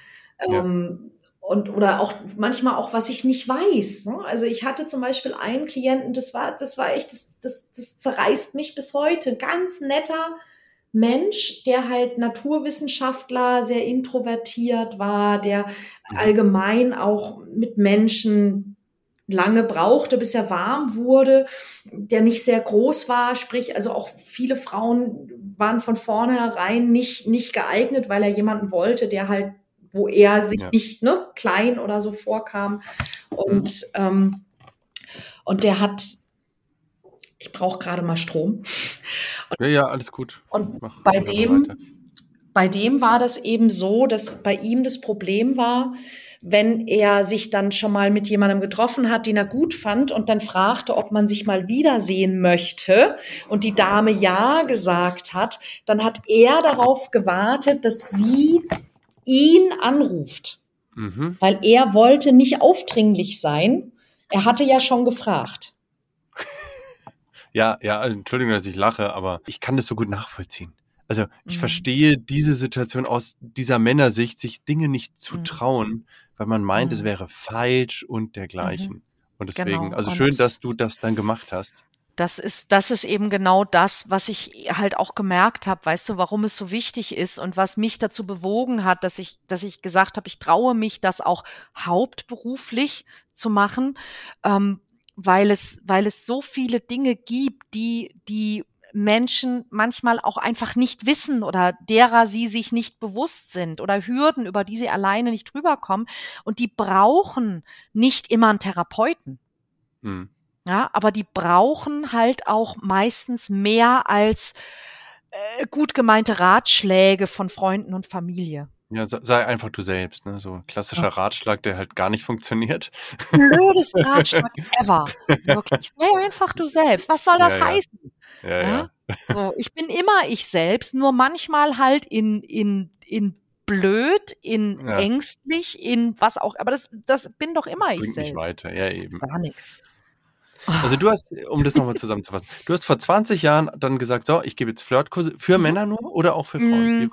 ja. Ähm, und oder auch manchmal auch was ich nicht weiß. Ne? Also ich hatte zum Beispiel einen Klienten, das war das war echt das, das das zerreißt mich bis heute. Ganz netter Mensch, der halt Naturwissenschaftler, sehr introvertiert war, der mhm. allgemein auch mit Menschen lange brauchte, bis er warm wurde, der nicht sehr groß war, sprich, also auch viele Frauen waren von vornherein nicht, nicht geeignet, weil er jemanden wollte, der halt wo er sich ja. nicht ne, klein oder so vorkam. Und, ähm, und der hat, ich brauche gerade mal Strom. ja, ja, alles gut. Und Mach bei dem, bei dem war das eben so, dass bei ihm das Problem war, wenn er sich dann schon mal mit jemandem getroffen hat, den er gut fand und dann fragte, ob man sich mal wiedersehen möchte und die Dame ja gesagt hat, dann hat er darauf gewartet, dass sie ihn anruft. Mhm. Weil er wollte nicht aufdringlich sein. Er hatte ja schon gefragt. ja, ja, Entschuldigung, dass ich lache, aber ich kann das so gut nachvollziehen. Also ich mhm. verstehe diese Situation aus dieser Männersicht, sich Dinge nicht zu mhm. trauen, weil man meint, mhm. es wäre falsch und dergleichen. Mhm. Und deswegen, genau. also schön, dass du das dann gemacht hast. Das ist, das ist eben genau das, was ich halt auch gemerkt habe, weißt du, warum es so wichtig ist und was mich dazu bewogen hat, dass ich, dass ich gesagt habe, ich traue mich, das auch hauptberuflich zu machen, ähm, weil es, weil es so viele Dinge gibt, die, die Menschen manchmal auch einfach nicht wissen oder derer sie sich nicht bewusst sind oder Hürden, über die sie alleine nicht rüberkommen. Und die brauchen nicht immer einen Therapeuten. Hm. Ja, aber die brauchen halt auch meistens mehr als äh, gut gemeinte Ratschläge von Freunden und Familie. Ja, sei einfach du selbst, ne? So ein klassischer ja. Ratschlag, der halt gar nicht funktioniert. Blödest Ratschlag ever. Wirklich. Sei einfach du selbst. Was soll das ja, heißen? Ja, ja. So, ich bin immer ich selbst, nur manchmal halt in, in, in blöd, in ängstlich, in was auch, aber das, das bin doch immer das ich selbst. Nicht weiter, ja eben. Gar nichts. Also du hast, um das nochmal zusammenzufassen, du hast vor 20 Jahren dann gesagt, so, ich gebe jetzt Flirtkurse für mhm. Männer nur oder auch für Frauen? Mhm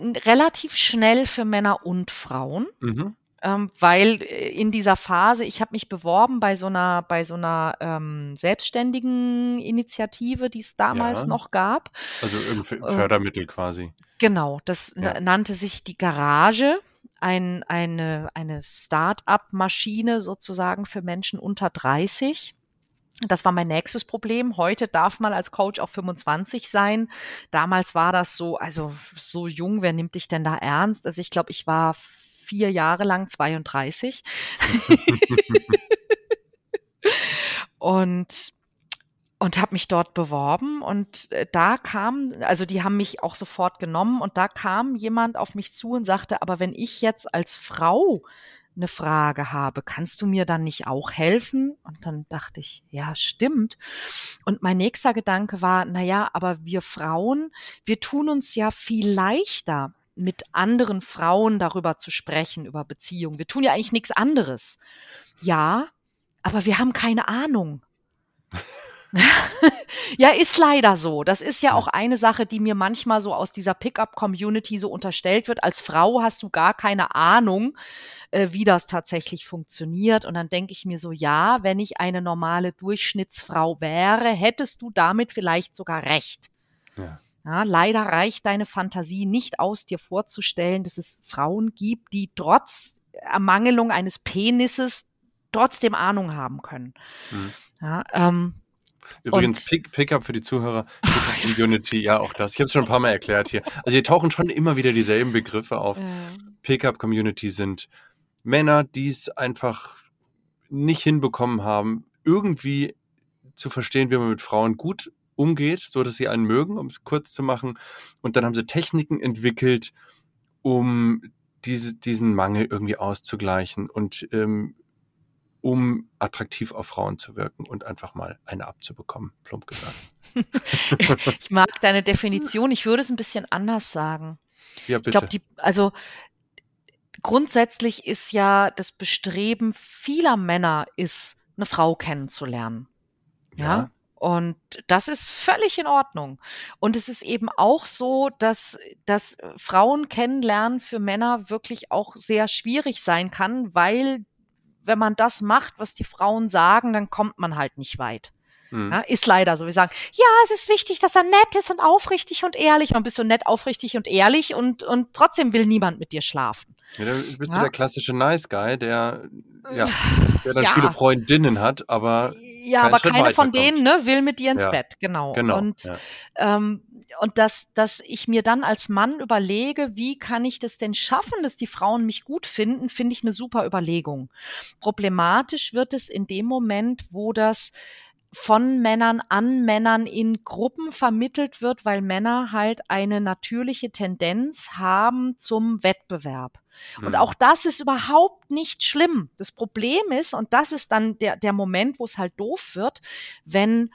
relativ schnell für Männer und Frauen. Mhm. Ähm, weil äh, in dieser Phase, ich habe mich beworben bei so einer, bei so einer ähm, selbstständigen Initiative, die es damals ja. noch gab. Also irgendwie äh, Fördermittel äh, quasi. Genau, das ja. nannte sich die Garage. Ein, eine, eine Start-up-Maschine sozusagen für Menschen unter 30. Das war mein nächstes Problem. Heute darf man als Coach auch 25 sein. Damals war das so, also so jung, wer nimmt dich denn da ernst? Also ich glaube, ich war vier Jahre lang 32. und und habe mich dort beworben und äh, da kam, also die haben mich auch sofort genommen und da kam jemand auf mich zu und sagte, aber wenn ich jetzt als Frau eine Frage habe, kannst du mir dann nicht auch helfen? Und dann dachte ich, ja, stimmt. Und mein nächster Gedanke war, na ja, aber wir Frauen, wir tun uns ja viel leichter, mit anderen Frauen darüber zu sprechen, über Beziehungen. Wir tun ja eigentlich nichts anderes. Ja, aber wir haben keine Ahnung. ja, ist leider so. Das ist ja auch eine Sache, die mir manchmal so aus dieser Pickup-Community so unterstellt wird. Als Frau hast du gar keine Ahnung, äh, wie das tatsächlich funktioniert. Und dann denke ich mir so, ja, wenn ich eine normale Durchschnittsfrau wäre, hättest du damit vielleicht sogar recht. Ja. Ja, leider reicht deine Fantasie nicht aus, dir vorzustellen, dass es Frauen gibt, die trotz Ermangelung eines Penises trotzdem Ahnung haben können. Mhm. Ja, ähm, Übrigens, Pick, Pickup für die Zuhörer, Pickup Community, ja, auch das. Ich habe es schon ein paar Mal erklärt hier. Also hier tauchen schon immer wieder dieselben Begriffe auf. Ja. Pickup Community sind Männer, die es einfach nicht hinbekommen haben, irgendwie zu verstehen, wie man mit Frauen gut umgeht, so dass sie einen mögen, um es kurz zu machen. Und dann haben sie Techniken entwickelt, um diese, diesen Mangel irgendwie auszugleichen und ähm, um attraktiv auf Frauen zu wirken und einfach mal eine abzubekommen, plump gesagt. ich mag deine Definition. Ich würde es ein bisschen anders sagen. Ja, bitte. Ich glaube, die, also grundsätzlich ist ja das Bestreben vieler Männer ist, eine Frau kennenzulernen. Ja. ja. Und das ist völlig in Ordnung. Und es ist eben auch so, dass, dass Frauen kennenlernen für Männer wirklich auch sehr schwierig sein kann, weil wenn man das macht, was die Frauen sagen, dann kommt man halt nicht weit. Mhm. Ja, ist leider so. Wir sagen, ja, es ist wichtig, dass er nett ist und aufrichtig und ehrlich. Dann bist du nett, aufrichtig und ehrlich und, und trotzdem will niemand mit dir schlafen. Ja, dann bist ja. du der klassische Nice Guy, der, ja, der dann ja. viele Freundinnen hat, aber ja, aber Schritt keine von denen ne, will mit dir ins ja. Bett, genau. genau und ja. ähm, und dass, dass ich mir dann als Mann überlege, wie kann ich das denn schaffen, dass die Frauen mich gut finden, finde ich eine super Überlegung. Problematisch wird es in dem Moment, wo das von Männern an Männern in Gruppen vermittelt wird, weil Männer halt eine natürliche Tendenz haben zum Wettbewerb. Und Mhm. auch das ist überhaupt nicht schlimm. Das Problem ist, und das ist dann der, der Moment, wo es halt doof wird, wenn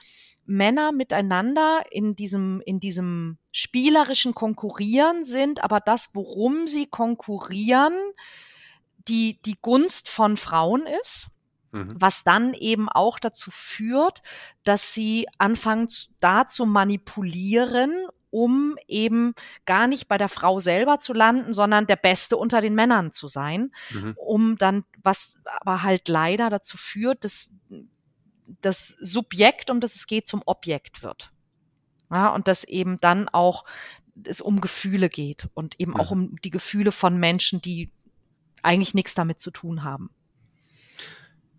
Männer miteinander in diesem, in diesem spielerischen Konkurrieren sind, aber das, worum sie konkurrieren, die, die Gunst von Frauen ist Mhm. was dann eben auch dazu führt, dass sie anfangen da zu manipulieren, um eben gar nicht bei der Frau selber zu landen, sondern der Beste unter den Männern zu sein, Mhm. um dann, was aber halt leider dazu führt, dass das Subjekt, um das es geht, zum Objekt wird. Ja, und dass eben dann auch es um Gefühle geht und eben auch Mhm. um die Gefühle von Menschen, die eigentlich nichts damit zu tun haben.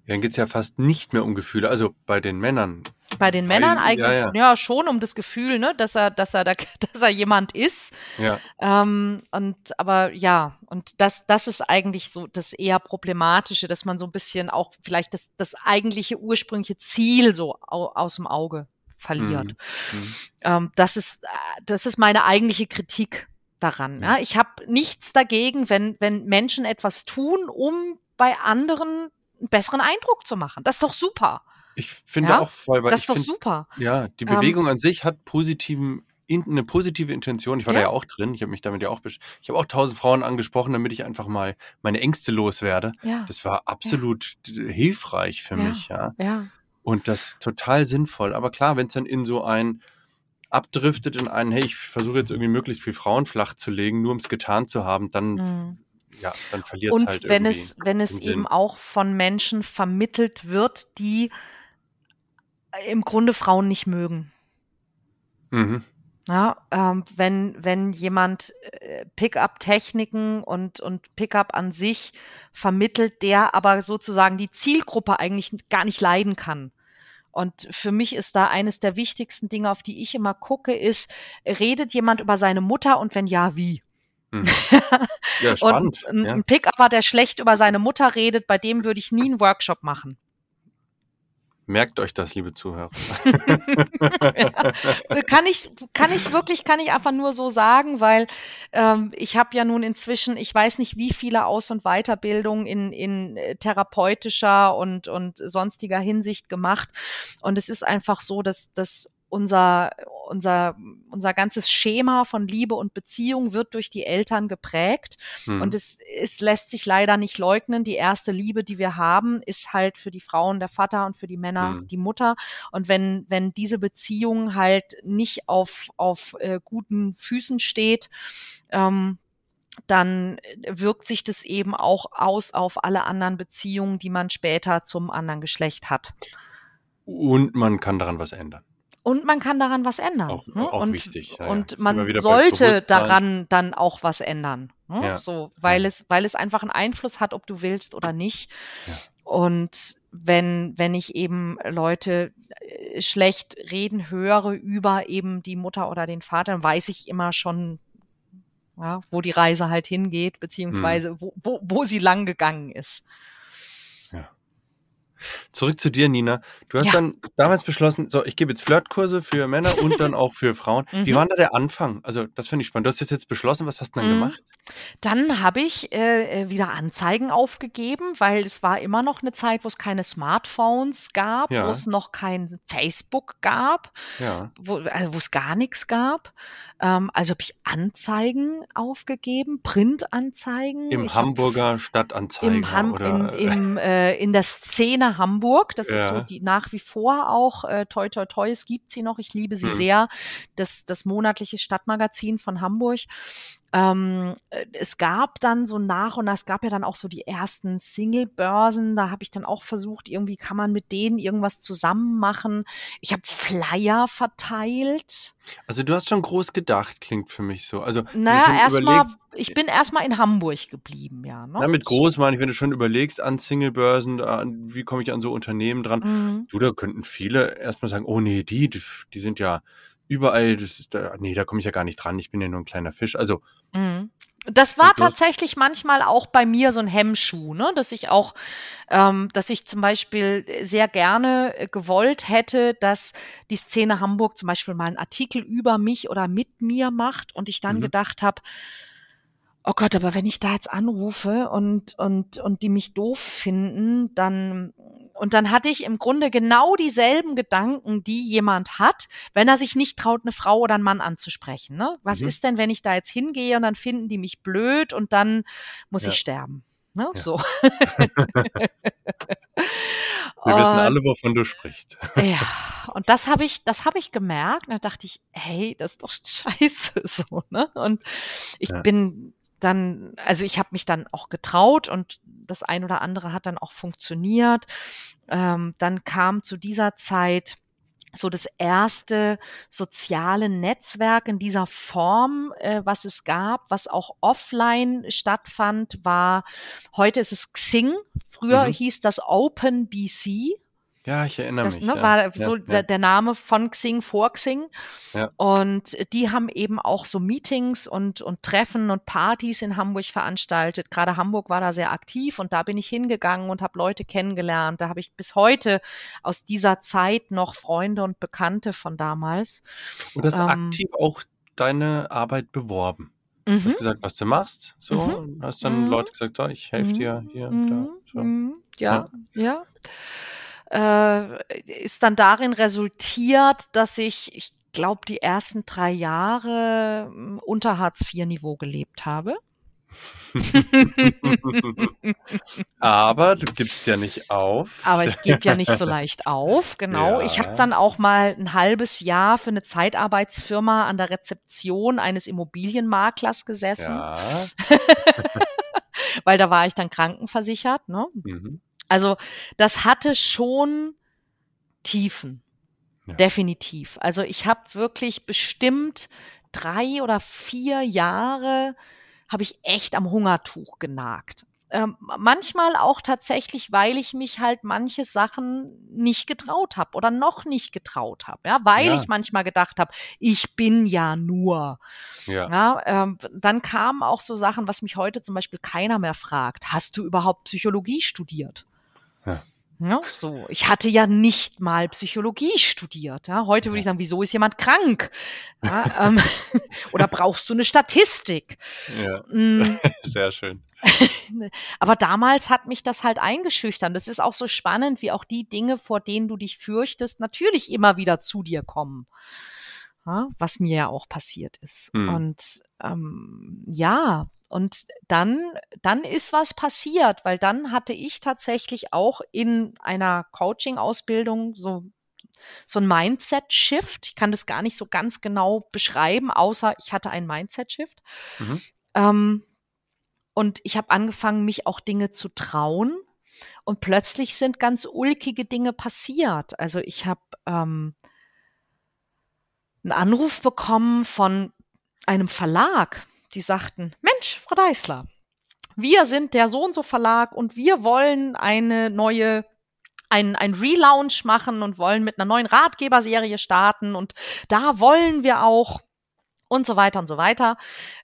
Ja, dann geht's ja fast nicht mehr um Gefühle, also bei den Männern. Bei den Männern ja, eigentlich ja. ja, schon um das Gefühl, ne, dass er, dass er, da, dass er jemand ist. Ja. Ähm, und aber ja, und das, das ist eigentlich so das eher problematische, dass man so ein bisschen auch vielleicht das, das eigentliche ursprüngliche Ziel so au, aus dem Auge verliert. Mhm. Ähm, das ist, äh, das ist meine eigentliche Kritik daran. Ja. Ja. Ich habe nichts dagegen, wenn, wenn Menschen etwas tun, um bei anderen einen besseren Eindruck zu machen. Das ist doch super. Ich finde Ja, auch voll, weil Das ist doch finde, super. ja, die Ähm, Bewegung an sich hat positiven in, eine positive Intention. Ich war da Ja. ja auch drin. Ich habe mich damit ja auch, ich habe auch tausend Frauen angesprochen, damit ich einfach mal meine Ängste loswerde. Ja, Das war absolut hilfreich für Ja. mich, ja. ja. Und das total sinnvoll. Aber klar, wenn es dann in so ein abdriftet in einen, hey, ich versuche jetzt irgendwie möglichst viel Frauen flach zu legen, nur um es getan zu haben, dann, Mhm. Ja, dann verliert es Und halt wenn irgendwie. es, wenn es Sinn. eben auch von Menschen vermittelt wird, die im Grunde Frauen nicht mögen. Mhm. Ja, ähm, wenn, wenn jemand äh, Pickup-Techniken und, und Pickup an sich vermittelt, der aber sozusagen die Zielgruppe eigentlich gar nicht leiden kann. Und für mich ist da eines der wichtigsten Dinge, auf die ich immer gucke, ist, redet jemand über seine Mutter und wenn ja, wie? Mhm. Ja, spannend. Und ein, ja. ein Pick-Upper, der schlecht über seine Mutter redet, bei dem würde ich nie einen Workshop machen. Merkt euch das, liebe Zuhörer. Äh, kann ich, kann ich wirklich, kann ich einfach nur so sagen, weil ähm, ich habe ja nun inzwischen, ich weiß nicht, wie viele Aus- und Weiterbildungen in, in äh, therapeutischer und, und sonstiger Hinsicht gemacht. Und es ist einfach so, dass, dass unser, unser, unser ganzes Schema von Liebe und Beziehung wird durch die Eltern geprägt. Mhm. Und es, es lässt sich leider nicht leugnen. Die erste Liebe, die wir haben, ist halt für die Frauen der Vater und für die Männer Mhm. die Mutter. Und wenn, wenn diese Beziehung halt nicht auf, auf äh, guten Füßen steht, ähm, dann wirkt sich das eben auch aus auf alle anderen Beziehungen, die man später zum anderen Geschlecht hat. Und man kann daran was ändern. Und man kann daran was ändern. Auch- ne? auch und, wichtig, ja, und man sollte daran dann auch was ändern. Ne? Ja. So, weil es, weil es einfach einen Einfluss hat, ob du willst oder nicht. Und wenn, wenn ich eben Leute äh, schlecht reden höre über eben die Mutter oder den Vater, dann weiß ich immer schon, ja, wo die Reise halt hingeht, beziehungsweise wo, wo, wo sie lang gegangen ist. Zurück zu dir, Nina. Du hast Ja. dann damals beschlossen, so, ich gebe jetzt Flirtkurse für Männer und dann auch für Frauen. Wie Mhm. war da der Anfang? Also, das finde ich spannend. Du hast das jetzt beschlossen. Was hast du dann Mhm. gemacht? Dann habe ich äh, äh, wieder Anzeigen aufgegeben, weil es war immer noch eine Zeit, wo es keine Smartphones gab, Ja. wo es noch kein Facebook gab, Ja. wo, also wo es gar nichts gab. Ähm, also habe ich Anzeigen aufgegeben, Printanzeigen. Im Ich hab Hamburger Stadtanzeiger im Ham oder in, im, äh, in der Szene Hamburg. Das ist so Ja. die nach wie vor auch, äh, toi toi toi, es gibt sie noch, ich liebe sie Hm. sehr. Das, das monatliche Stadtmagazin von Hamburg. Ähm, äh, es gab dann so nach und nach, es gab ja dann auch so die ersten Single-Börsen, da habe ich dann auch versucht, irgendwie kann man mit denen irgendwas zusammen machen. Ich habe Flyer verteilt. Also du hast schon groß gedacht, klingt für mich so. Also Naja, erstmal, ich bin erstmal in Hamburg geblieben, ja. Ne? Na, mit groß meine ich, wenn du schon überlegst an Singlebörsen, an- wie komme ich an so Unternehmen dran? Mhm. Du, da könnten viele erstmal sagen, oh nee, die, die sind ja, überall, das ist da, nee, da komme ich ja gar nicht dran, ich bin ja nur ein kleiner Fisch. Also. Mhm. Das war du- tatsächlich manchmal auch bei mir so ein Hemmschuh, ne? dass ich auch, ähm, dass ich zum Beispiel sehr gerne gewollt hätte, dass die Szene Hamburg zum Beispiel mal einen Artikel über mich oder mit mir macht und ich dann Mhm. gedacht habe, oh Gott, aber wenn ich da jetzt anrufe und, und, und die mich doof finden, dann, und dann hatte ich im Grunde genau dieselben Gedanken, die jemand hat, wenn er sich nicht traut, eine Frau oder einen Mann anzusprechen. Ne? Was Mhm. ist denn, wenn ich da jetzt hingehe und dann finden die mich blöd und dann muss Ja. ich sterben? Ne? Ja. So. Wir wissen alle, wovon du sprichst. ja, und das habe ich, das habe ich gemerkt. Und da dachte ich, hey, das ist doch scheiße so, ne? Und ich Ja. bin dann, also ich habe mich dann auch getraut und das ein oder andere hat dann auch funktioniert. Ähm, dann kam zu dieser Zeit so das erste soziale Netzwerk in dieser Form, äh, was es gab, was auch offline stattfand, war, heute ist es Xing, früher Mhm. hieß das OpenBC. Ja, ich erinnere Das mich. ne, ja. war ja, so ja. Der, der Name von Xing vor Xing. Ja. Und die haben eben auch so Meetings und, und Treffen und Partys in Hamburg veranstaltet. Gerade Hamburg war da sehr aktiv und da bin ich hingegangen und habe Leute kennengelernt. Da habe ich bis heute aus dieser Zeit noch Freunde und Bekannte von damals. Und hast ähm, aktiv auch deine Arbeit beworben. Du Mhm. hast gesagt, was du machst. So, Mhm. hast dann Mhm. Leute gesagt, so, ich helfe Mhm. dir hier und Mhm, da. So. mhm, Ja, ja. Äh, ist dann darin resultiert, dass ich, ich glaube, die ersten drei Jahre mm, unter Hartz-IV-Niveau gelebt habe. Aber du gibst ja nicht auf. Aber ich gebe ja nicht so leicht auf, genau. Ja. Ich habe dann auch mal ein halbes Jahr für eine Zeitarbeitsfirma an der Rezeption eines Immobilienmaklers gesessen, Ja. weil da war ich dann krankenversichert. Ne? Mhm. Also das hatte schon Tiefen, Ja. definitiv. Also ich habe wirklich bestimmt drei oder vier Jahre habe ich echt am Hungertuch genagt. Ähm, manchmal auch tatsächlich, weil ich mich halt manche Sachen nicht getraut habe oder noch nicht getraut habe, ja, weil Ja. ich manchmal gedacht habe, ich bin ja nur. Ja. Ja, ähm, dann kamen auch so Sachen, was mich heute zum Beispiel keiner mehr fragt. Hast du überhaupt Psychologie studiert? Ja. Ja, so. Ich hatte ja nicht mal Psychologie studiert. Ja, heute würde ich sagen, wieso ist jemand krank? Ja, ähm, oder brauchst du eine Statistik? ja, Mm, sehr schön. aber damals hat mich das halt eingeschüchtert. Das ist auch so spannend, wie auch die Dinge, vor denen du dich fürchtest, natürlich immer wieder zu dir kommen. Ja, was mir ja auch passiert ist. Mhm. Und ähm, ja, und dann, dann ist was passiert, weil dann hatte ich tatsächlich auch in einer Coaching-Ausbildung so so ein Mindset-Shift. Ich kann das gar nicht so ganz genau beschreiben, außer ich hatte einen Mindset-Shift. Mhm. Ähm, und ich habe angefangen, mich auch Dinge zu trauen. Und plötzlich sind ganz ulkige Dinge passiert. Also ich habe ähm, einen Anruf bekommen von einem Verlag, die sagten, Mensch, Frau Deißler, wir sind der so und so Verlag und wir wollen eine neue ein, ein Relaunch machen und wollen mit einer neuen Ratgeberserie starten und da wollen wir auch und so weiter und so weiter.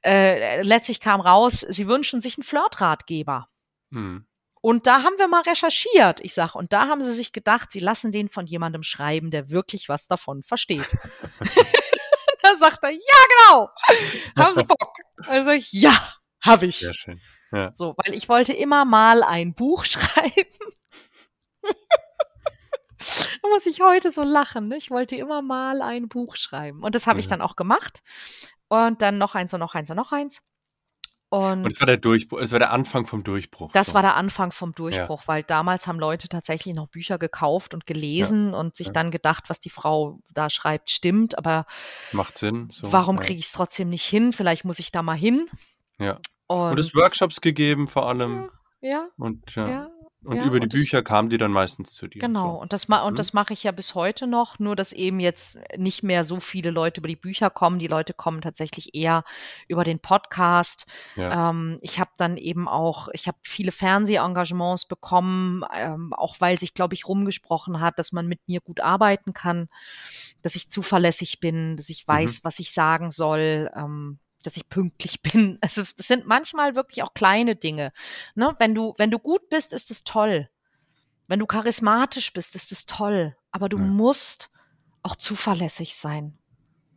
Äh, letztlich kam raus, sie wünschen sich einen Flirt-Ratgeber. Mhm. Und da haben wir mal recherchiert, ich sag, und da haben sie sich gedacht, sie lassen den von jemandem schreiben, der wirklich was davon versteht. da sagt er, ja, genau, haben Sie Bock? Also, ja, habe ich. Sehr schön. Ja. So, weil ich wollte immer mal ein Buch schreiben. da muss ich heute so lachen. Ne? Ich wollte immer mal ein Buch schreiben. Und das habe ich Mhm. dann auch gemacht. Und dann noch eins und noch eins und noch eins. Und, Und es war der Durchbruch, es war der Anfang vom Durchbruch. das so. war der Anfang vom Durchbruch, weil damals haben Leute tatsächlich noch Bücher gekauft und gelesen und sich ja. dann gedacht, was die Frau da schreibt, stimmt. Aber Macht Sinn. So. warum ja. kriege ich es trotzdem nicht hin? Vielleicht muss ich da mal hin. Ja. Und, Und es Workshops gegeben vor allem. Ja, Und ja. Und Ja, über die und das- Bücher kamen die dann meistens zu dir. Genau, So. und das, ma und Mhm. das mache ich ja bis heute noch, nur dass eben jetzt nicht mehr so viele Leute über die Bücher kommen. Die Leute kommen tatsächlich eher über den Podcast. Ja. Ähm, ich habe dann eben auch, ich habe viele Fernsehengagements bekommen, ähm, auch weil sich, glaube ich, rumgesprochen hat, dass man mit mir gut arbeiten kann, dass ich zuverlässig bin, dass ich weiß, was ich sagen soll. Ähm, dass ich pünktlich bin. Also es sind manchmal wirklich auch kleine Dinge. Ne? Wenn du, wenn du gut bist, ist es toll. Wenn du charismatisch bist, ist es toll. Aber du Ja. musst auch zuverlässig sein.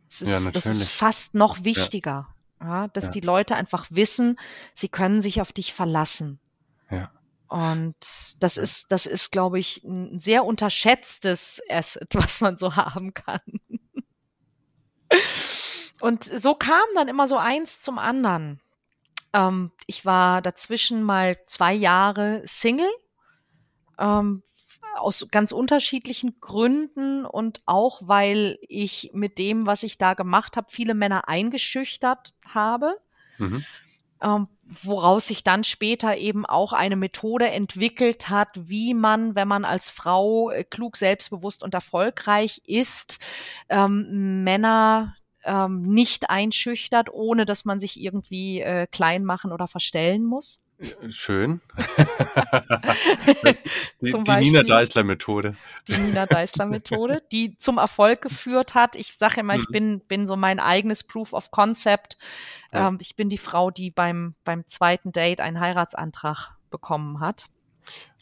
Das Ja, ist, das ist fast noch wichtiger. Ja, dass Ja. die Leute einfach wissen, sie können sich auf dich verlassen. Ja. Und das ist, das ist, glaube ich, ein sehr unterschätztes Asset, was man so haben kann. Und so kam dann immer so eins zum anderen. Ähm, ich war dazwischen mal zwei Jahre Single, ähm, aus ganz unterschiedlichen Gründen und auch, weil ich mit dem, was ich da gemacht habe, viele Männer eingeschüchtert habe Mhm. ähm, woraus sich dann später eben auch eine Methode entwickelt hat, wie man, wenn man als Frau äh, klug, selbstbewusst und erfolgreich ist, ähm, Männer ähm, nicht einschüchtert, ohne dass man sich irgendwie äh, klein machen oder verstellen muss. Schön. die die Nina Beispiel. Deißler-Methode. Die Nina Deißler Methode, die zum Erfolg geführt hat. Ich sage immer, ich Mhm. bin, bin so mein eigenes Proof of Concept. Ja. Ähm, ich bin die Frau, die beim, beim zweiten Date einen Heiratsantrag bekommen hat.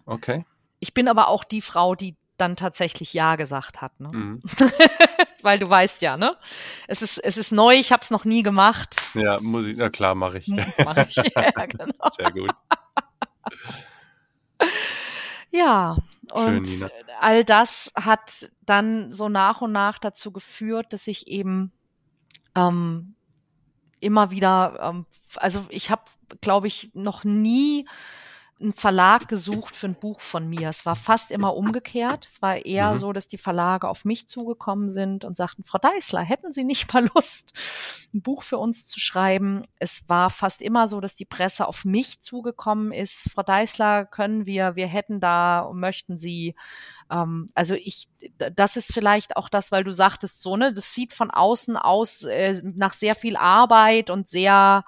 Okay. Ich bin aber auch die Frau, die dann tatsächlich Ja gesagt hat. Ne? Mhm. Weil du weißt ja, ne? Es ist, es ist neu, ich habe es noch nie gemacht. Ja, muss ich, na klar, mache ich. Mach ich. ja, genau. Sehr gut. Ja, Schön, und Nina. all das hat dann so nach und nach dazu geführt, dass ich eben ähm, immer wieder, ähm, also ich habe, glaube ich, noch nie einen Verlag gesucht für ein Buch von mir. Es war fast immer umgekehrt. Es war eher Mhm. so, dass die Verlage auf mich zugekommen sind und sagten, Frau Deißler, hätten Sie nicht mal Lust, ein Buch für uns zu schreiben? Es war fast immer so, dass die Presse auf mich zugekommen ist. Frau Deißler, können wir, wir hätten da möchten Sie. Ähm, also ich, das ist vielleicht auch das, weil du sagtest so, ne, das sieht von außen aus äh, nach sehr viel Arbeit und sehr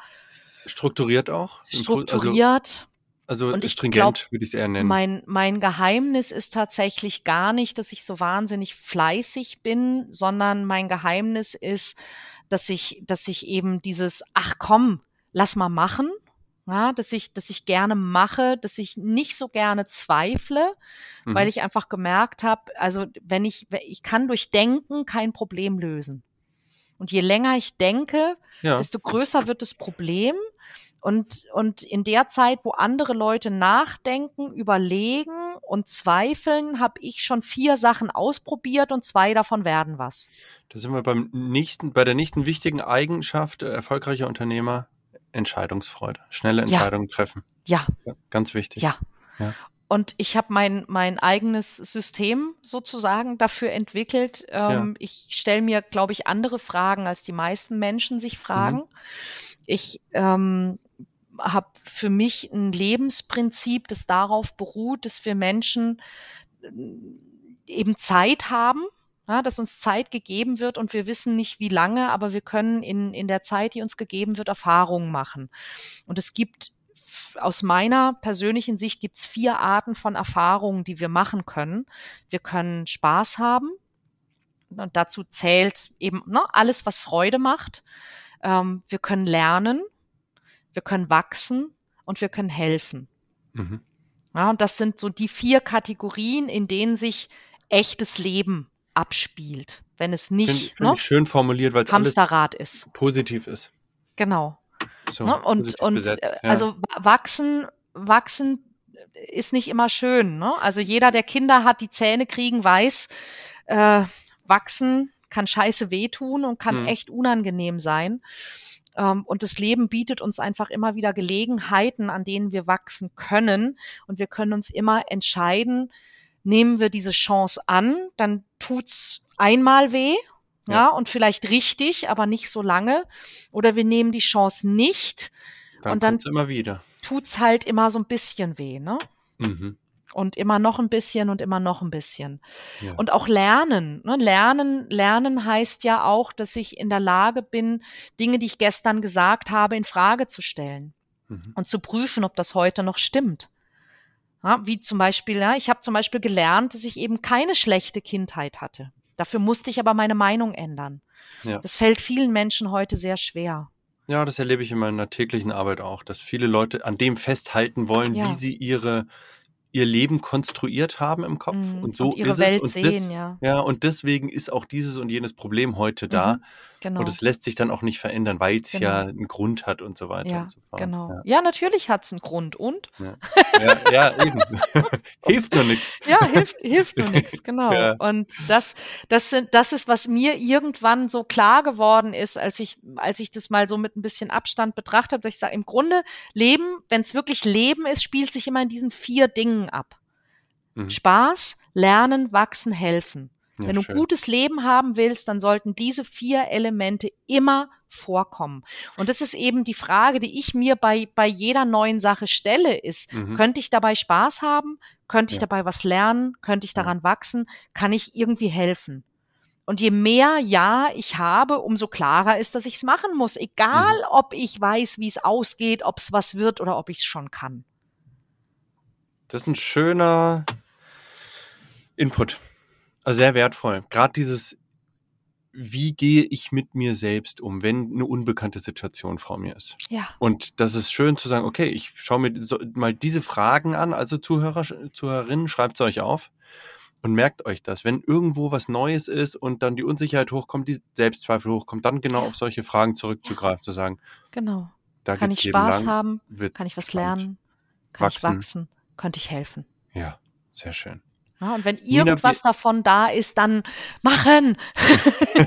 Strukturiert auch? strukturiert. Also, Und ich stringent glaub, würde ich es eher nennen. Mein, mein Geheimnis ist tatsächlich gar nicht, dass ich so wahnsinnig fleißig bin, sondern mein Geheimnis ist, dass ich, dass ich eben dieses, ach komm, lass mal machen, ja, dass ich, dass ich gerne mache, dass ich nicht so gerne zweifle, Mhm. weil ich einfach gemerkt habe, also wenn ich, ich kann durch Denken kein Problem lösen. Und je länger ich denke, ja. desto größer wird das Problem. Und, und in der Zeit, wo andere Leute nachdenken, überlegen und zweifeln, habe ich schon vier Sachen ausprobiert und zwei davon werden was. Da sind wir beim nächsten, bei der nächsten wichtigen Eigenschaft äh, erfolgreicher Unternehmer, Entscheidungsfreude. Schnelle Ja. Entscheidungen treffen. Ja, Ja, ganz wichtig. ja. Ja. Und ich habe mein, mein eigenes System sozusagen dafür entwickelt. Ähm, Ich stelle mir, glaube ich, andere Fragen, als die meisten Menschen sich fragen. Ich ähm, habe für mich ein Lebensprinzip, das darauf beruht, dass wir Menschen äh, eben Zeit haben, ja, dass uns Zeit gegeben wird und wir wissen nicht, wie lange, aber wir können in, in der Zeit, die uns gegeben wird, Erfahrungen machen. Und es gibt aus meiner persönlichen Sicht gibt es vier Arten von Erfahrungen, die wir machen können. Wir können Spaß haben. Und dazu zählt eben ne, alles, was Freude macht. Ähm, wir können lernen, wir können wachsen und wir können helfen. Mhm. Ja, und das sind so die vier Kategorien, in denen sich echtes Leben abspielt, wenn es nicht find ne, ich schön formuliert, weil es Hamsterrad ist. positiv ist. Genau. So, Ne? Und, und besetzt, äh, ja. also wa- wachsen, wachsen ist nicht immer schön. Ne? Also jeder, der Kinder hat, die Zähne kriegen, weiß, äh, wachsen kann scheiße wehtun und kann Mhm. echt unangenehm sein. Ähm, und das Leben bietet uns einfach immer wieder Gelegenheiten, an denen wir wachsen können. Und wir können uns immer entscheiden, nehmen wir diese Chance an, dann tut's einmal weh, ja, Ja. und vielleicht richtig, aber nicht so lange. Oder wir nehmen die Chance nicht, dann und dann- kommt's immer wieder. tut's halt immer so ein bisschen weh, ne? Mhm. Und immer noch ein bisschen und immer noch ein bisschen. Ja. Und auch lernen. Ne? Lernen, lernen heißt ja auch, dass ich in der Lage bin, Dinge, die ich gestern gesagt habe, in Frage zu stellen mhm. und zu prüfen, ob das heute noch stimmt. Ja, wie zum Beispiel, ja, ich habe zum Beispiel gelernt, dass ich eben keine schlechte Kindheit hatte. Dafür musste ich aber meine Meinung ändern. Ja. Das fällt vielen Menschen heute sehr schwer. Ja, das erlebe ich in meiner täglichen Arbeit auch, dass viele Leute an dem festhalten wollen, wie sie ihre ihr Leben konstruiert haben im Kopf mhm. und so und ihre ist Welt es und sehen, das, ja. ja und deswegen ist auch dieses und jenes Problem heute da Mhm. Genau. und es lässt sich dann auch nicht verändern, weil es ja Genau. einen Grund hat und so weiter Ja, und so fort. genau. Ja, Ja, natürlich hat's einen Grund. Und? ja, ja, ja eben. Hilft nur nichts. Ja, hilft, hilft nur nichts, genau. Ja. Und das, das sind, das ist, was mir irgendwann so klar geworden ist, als ich, als ich das mal so mit ein bisschen Abstand betrachtet habe, dass ich sage, im Grunde Leben, wenn es wirklich Leben ist, spielt sich immer in diesen vier Dingen ab. Mhm. Spaß, Lernen, Wachsen, Helfen. Ja, Wenn du schön. gutes Leben haben willst, dann sollten diese vier Elemente immer vorkommen. Und das ist eben die Frage, die ich mir bei, bei jeder neuen Sache stelle, ist, Mhm. könnte ich dabei Spaß haben? Könnte ich Ja. dabei was lernen? Könnte ich Ja. daran wachsen? Kann ich irgendwie helfen? Und je mehr Ja ich habe, umso klarer ist, dass ich es machen muss. Egal, Mhm. ob ich weiß, wie es ausgeht, ob es was wird oder ob ich es schon kann. Das ist ein schöner Input. Also sehr wertvoll. Gerade dieses, wie gehe ich mit mir selbst um, wenn eine unbekannte Situation vor mir ist. Ja. Und das ist schön zu sagen, okay, ich schaue mir so, mal diese Fragen an, also Zuhörer, Zuhörerinnen, schreibt es euch auf und merkt euch das. Wenn irgendwo was Neues ist und dann die Unsicherheit hochkommt, die Selbstzweifel hochkommt, dann genau Ja. auf solche Fragen zurückzugreifen, zu sagen, Genau. da Kann ich Spaß lang, haben? Kann ich was spannend. lernen? Kann ich Wachsen. Könnte ich helfen? Ja, sehr schön. Ja, und wenn Nina, irgendwas wir- davon da ist, dann machen.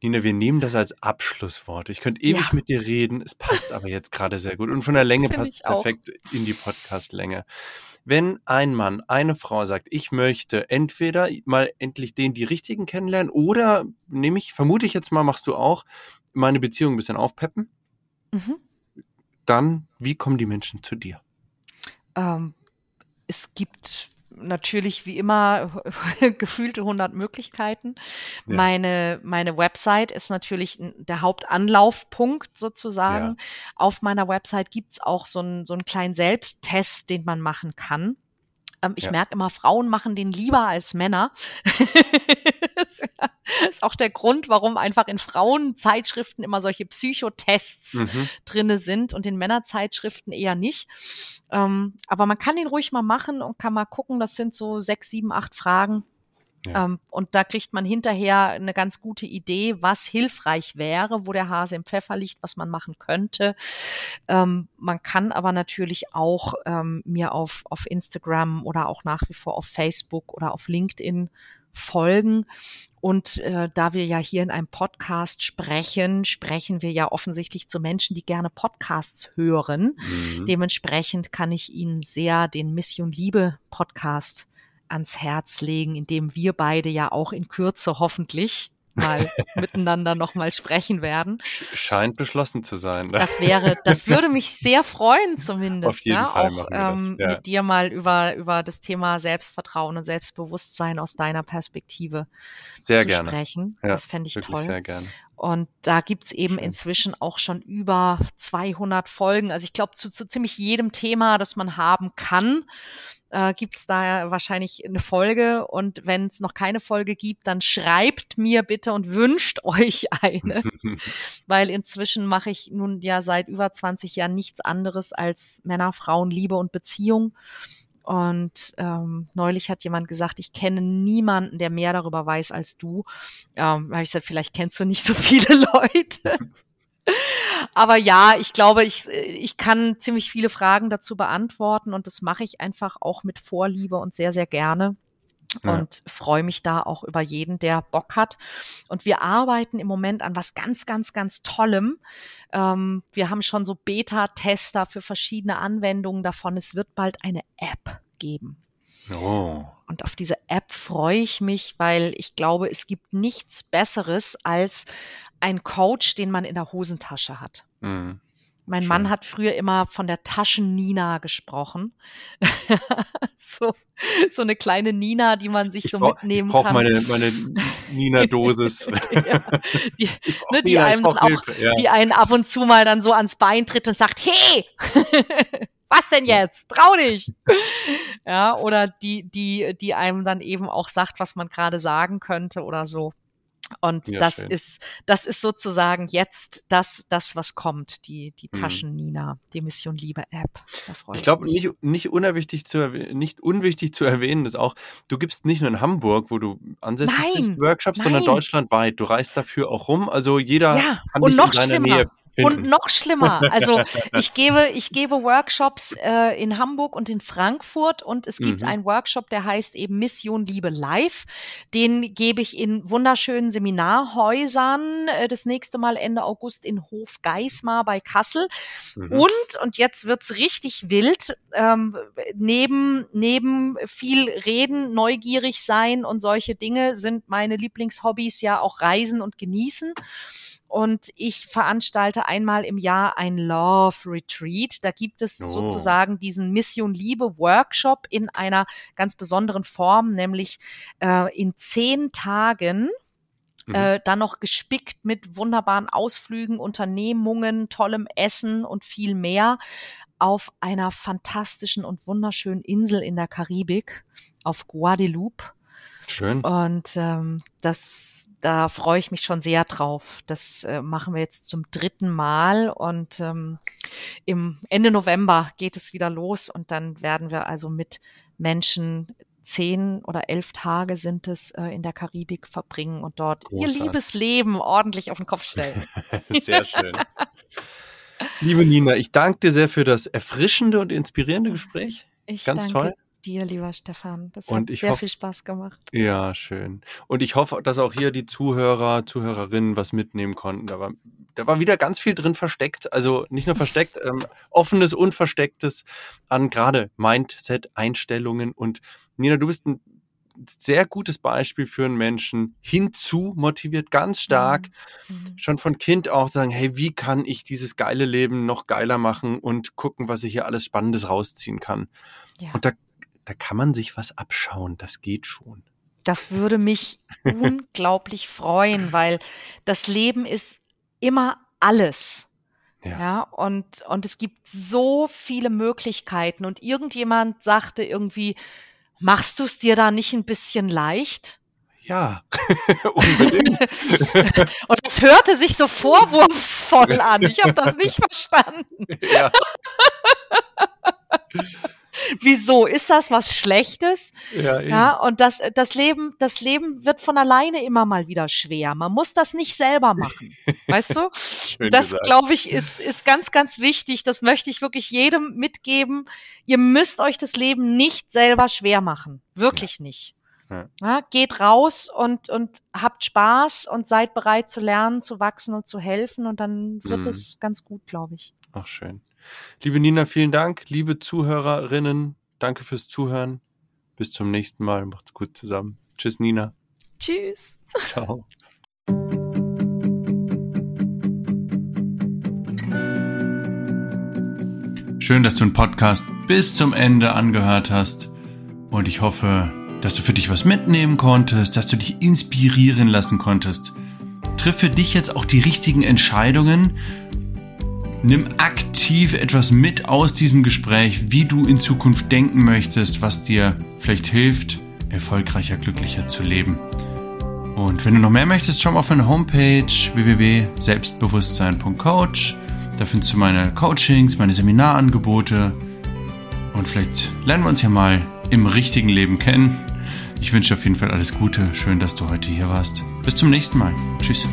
Nina, wir nehmen das als Abschlusswort. Ich könnte ewig Ja. mit dir reden, es passt aber jetzt gerade sehr gut. Und von der Länge Finde passt es ich auch. perfekt in die Podcast-Länge. Wenn ein Mann, eine Frau sagt, ich möchte entweder mal endlich den, die richtigen kennenlernen, oder nehme ich, vermute ich jetzt mal, machst du auch, meine Beziehung ein bisschen aufpeppen, Mhm. dann, wie kommen die Menschen zu dir? Ähm, es gibt natürlich wie immer gefühlte 100 Möglichkeiten. Ja. Meine, meine Website ist natürlich der Hauptanlaufpunkt sozusagen. Auf meiner Website gibt's auch so einen, so einen kleinen Selbsttest, den man machen kann. Ähm, ich Ja. merke immer, Frauen machen den lieber als Männer. das ist auch der Grund, warum einfach in Frauenzeitschriften immer solche Psychotests Mhm. drinne sind und in Männerzeitschriften eher nicht. Ähm, aber man kann den ruhig mal machen und kann mal gucken. Das sind so sechs, sieben, acht Fragen. Ja. Ähm, und da kriegt man hinterher eine ganz gute Idee, was hilfreich wäre, wo der Hase im Pfeffer liegt, was man machen könnte. Ähm, man kann aber natürlich auch ähm, mir auf, auf Instagram oder auch nach wie vor auf Facebook oder auf LinkedIn folgen. Und äh, da wir ja hier in einem Podcast sprechen, sprechen wir ja offensichtlich zu Menschen, die gerne Podcasts hören. Mhm. Dementsprechend kann ich Ihnen sehr den Mission Liebe Podcast ans Herz legen, in dem wir beide ja auch in Kürze hoffentlich mal miteinander nochmal sprechen werden. Sch- Scheint beschlossen zu sein. Das wäre, das würde mich sehr freuen, zumindest. Auf jeden ja, Fall auch ähm, ja. mit dir mal über, über das Thema Selbstvertrauen und Selbstbewusstsein aus deiner Perspektive Sehr zu gerne. sprechen. Ja, das fände ich toll. sehr gerne. Und da gibt's eben Schön. inzwischen auch schon über 200 Folgen. Also ich glaube, zu, zu ziemlich jedem Thema, das man haben kann, äh, gibt's da wahrscheinlich eine Folge. Und wenn es noch keine Folge gibt, dann schreibt mir bitte und wünscht euch eine. Weil inzwischen mache ich nun ja seit über 20 Jahren nichts anderes als Männer, Frauen, Liebe und Beziehung. Und ähm, neulich hat jemand gesagt, ich kenne niemanden, der mehr darüber weiß als du. Ähm, habe ich gesagt, vielleicht kennst du nicht so viele Leute. Aber ja, ich glaube, ich, ich kann ziemlich viele Fragen dazu beantworten und das mache ich einfach auch mit Vorliebe und sehr, sehr gerne. Ja. Und freue mich da auch über jeden, der Bock hat. Und wir arbeiten im Moment an was ganz, ganz, ganz Tollem. Ähm, wir haben schon so Beta-Tester für verschiedene Anwendungen davon. Es wird bald eine App geben. Oh. Und auf diese App freue ich mich, weil ich glaube, es gibt nichts Besseres als ein Coach, den man in der Hosentasche hat. Mhm. Mein Mann hat früher immer von der Taschen-Nina gesprochen. so, so eine kleine Nina, die man sich Ich so brauch, mitnehmen ich brauche kann. meine, meine Nina-Dosis. ja, die, Ich brauch ne, die, Nina, ich einem brauch auch, ja. die einen ab und zu mal dann so ans Bein tritt und sagt, hey, was denn jetzt? Trau dich. Ja, oder die, die, die einem dann eben auch sagt, was man gerade sagen könnte oder so. Und Ja, das schön. ist, das ist sozusagen jetzt das, das, was kommt, die, die Mhm. Taschen-Nina, die Mission Liebe App. Ich glaube, nicht, nicht, unerwichtig zu nicht unwichtig zu erwähnen ist auch, du gibst nicht nur in Hamburg, wo du ansässig Nein, bist, Workshops, sondern nein. deutschlandweit. Du reist dafür auch rum. Also jeder Ja, kann dich noch in deiner schlimmer. Nähe finden. Und noch schlimmer. Also ich gebe, ich gebe Workshops äh, in Hamburg und in Frankfurt und es gibt Mhm. einen Workshop, der heißt eben Mission Liebe Live. Den gebe ich in wunderschönen Seminarhäusern äh, das nächste Mal Ende August in Hof Geismar bei Kassel. Mhm. Und, und jetzt wird's richtig wild, ähm, neben, neben viel reden, neugierig sein und solche Dinge sind meine Lieblingshobbys ja auch Reisen und Genießen. Und ich veranstalte einmal im Jahr ein Love Retreat. Da gibt es Oh. sozusagen diesen Mission Liebe Workshop in einer ganz besonderen Form, nämlich äh, in zehn Tagen Mhm. äh, dann noch gespickt mit wunderbaren Ausflügen, Unternehmungen, tollem Essen und viel mehr auf einer fantastischen und wunderschönen Insel in der Karibik, auf Guadeloupe. Schön. Und ähm, das, da freue ich mich schon sehr drauf. Das äh, machen wir jetzt zum dritten Mal und ähm, im Ende November geht es wieder los und dann werden wir also mit Menschen zehn oder elf Tage sind es äh, in der Karibik verbringen und dort ihr Großartig. liebes Leben ordentlich auf den Kopf stellen. Sehr schön. Liebe Nina, ich danke dir sehr für das erfrischende und inspirierende Gespräch. Ich Ganz danke toll. Dir, lieber Stefan. Das Und hat sehr hoff- viel Spaß gemacht. Ja, schön. Und ich hoffe, dass auch hier die Zuhörer, Zuhörerinnen was mitnehmen konnten. Da war, da war wieder ganz viel drin versteckt. Also nicht nur versteckt, ähm, offenes und verstecktes an gerade Mindset, Einstellungen. Und Nina, du bist ein sehr gutes Beispiel für einen Menschen hinzu motiviert, ganz stark, Mhm. schon von Kind auch sagen, hey, wie kann ich dieses geile Leben noch geiler machen und gucken, was ich hier alles Spannendes rausziehen kann. Ja. Und da, da kann man sich was abschauen, das geht schon. Das würde mich unglaublich freuen, weil das Leben ist immer alles. Ja. Ja, und, und es gibt so viele Möglichkeiten. Und irgendjemand sagte irgendwie, machst du es dir da nicht ein bisschen leicht? Ja, unbedingt. Und es hörte sich so vorwurfsvoll an. Ich habe das nicht verstanden. ja. Wieso? Ist das was Schlechtes? Ja, eben. Ja, und das, das Leben, das Leben wird von alleine immer mal wieder schwer. Man muss das nicht selber machen. Weißt du? Schön Das, glaube ich, ist, ist ganz, ganz wichtig. Das möchte ich wirklich jedem mitgeben. Ihr müsst euch das Leben nicht selber schwer machen. Wirklich nicht. Ja. Ja, geht raus und, und habt Spaß und seid bereit zu lernen, zu wachsen und zu helfen. Und dann wird Mhm. es ganz gut, glaube ich. Ach, schön. Liebe Nina, vielen Dank. Liebe Zuhörerinnen, danke fürs Zuhören. Bis zum nächsten Mal. Macht's gut zusammen. Tschüss, Nina. Tschüss. Ciao. Schön, dass du einen Podcast bis zum Ende angehört hast. Und ich hoffe, dass du für dich was mitnehmen konntest, dass du dich inspirieren lassen konntest. Triff für dich jetzt auch die richtigen Entscheidungen. Nimm aktiv etwas mit aus diesem Gespräch, wie du in Zukunft denken möchtest, was dir vielleicht hilft, erfolgreicher, glücklicher zu leben. Und wenn du noch mehr möchtest, schau mal auf meine Homepage www.selbstbewusstsein.coach. Da findest du meine Coachings, meine Seminarangebote. Und vielleicht lernen wir uns ja mal im richtigen Leben kennen. Ich wünsche auf jeden Fall alles Gute. Schön, dass du heute hier warst. Bis zum nächsten Mal. Tschüss.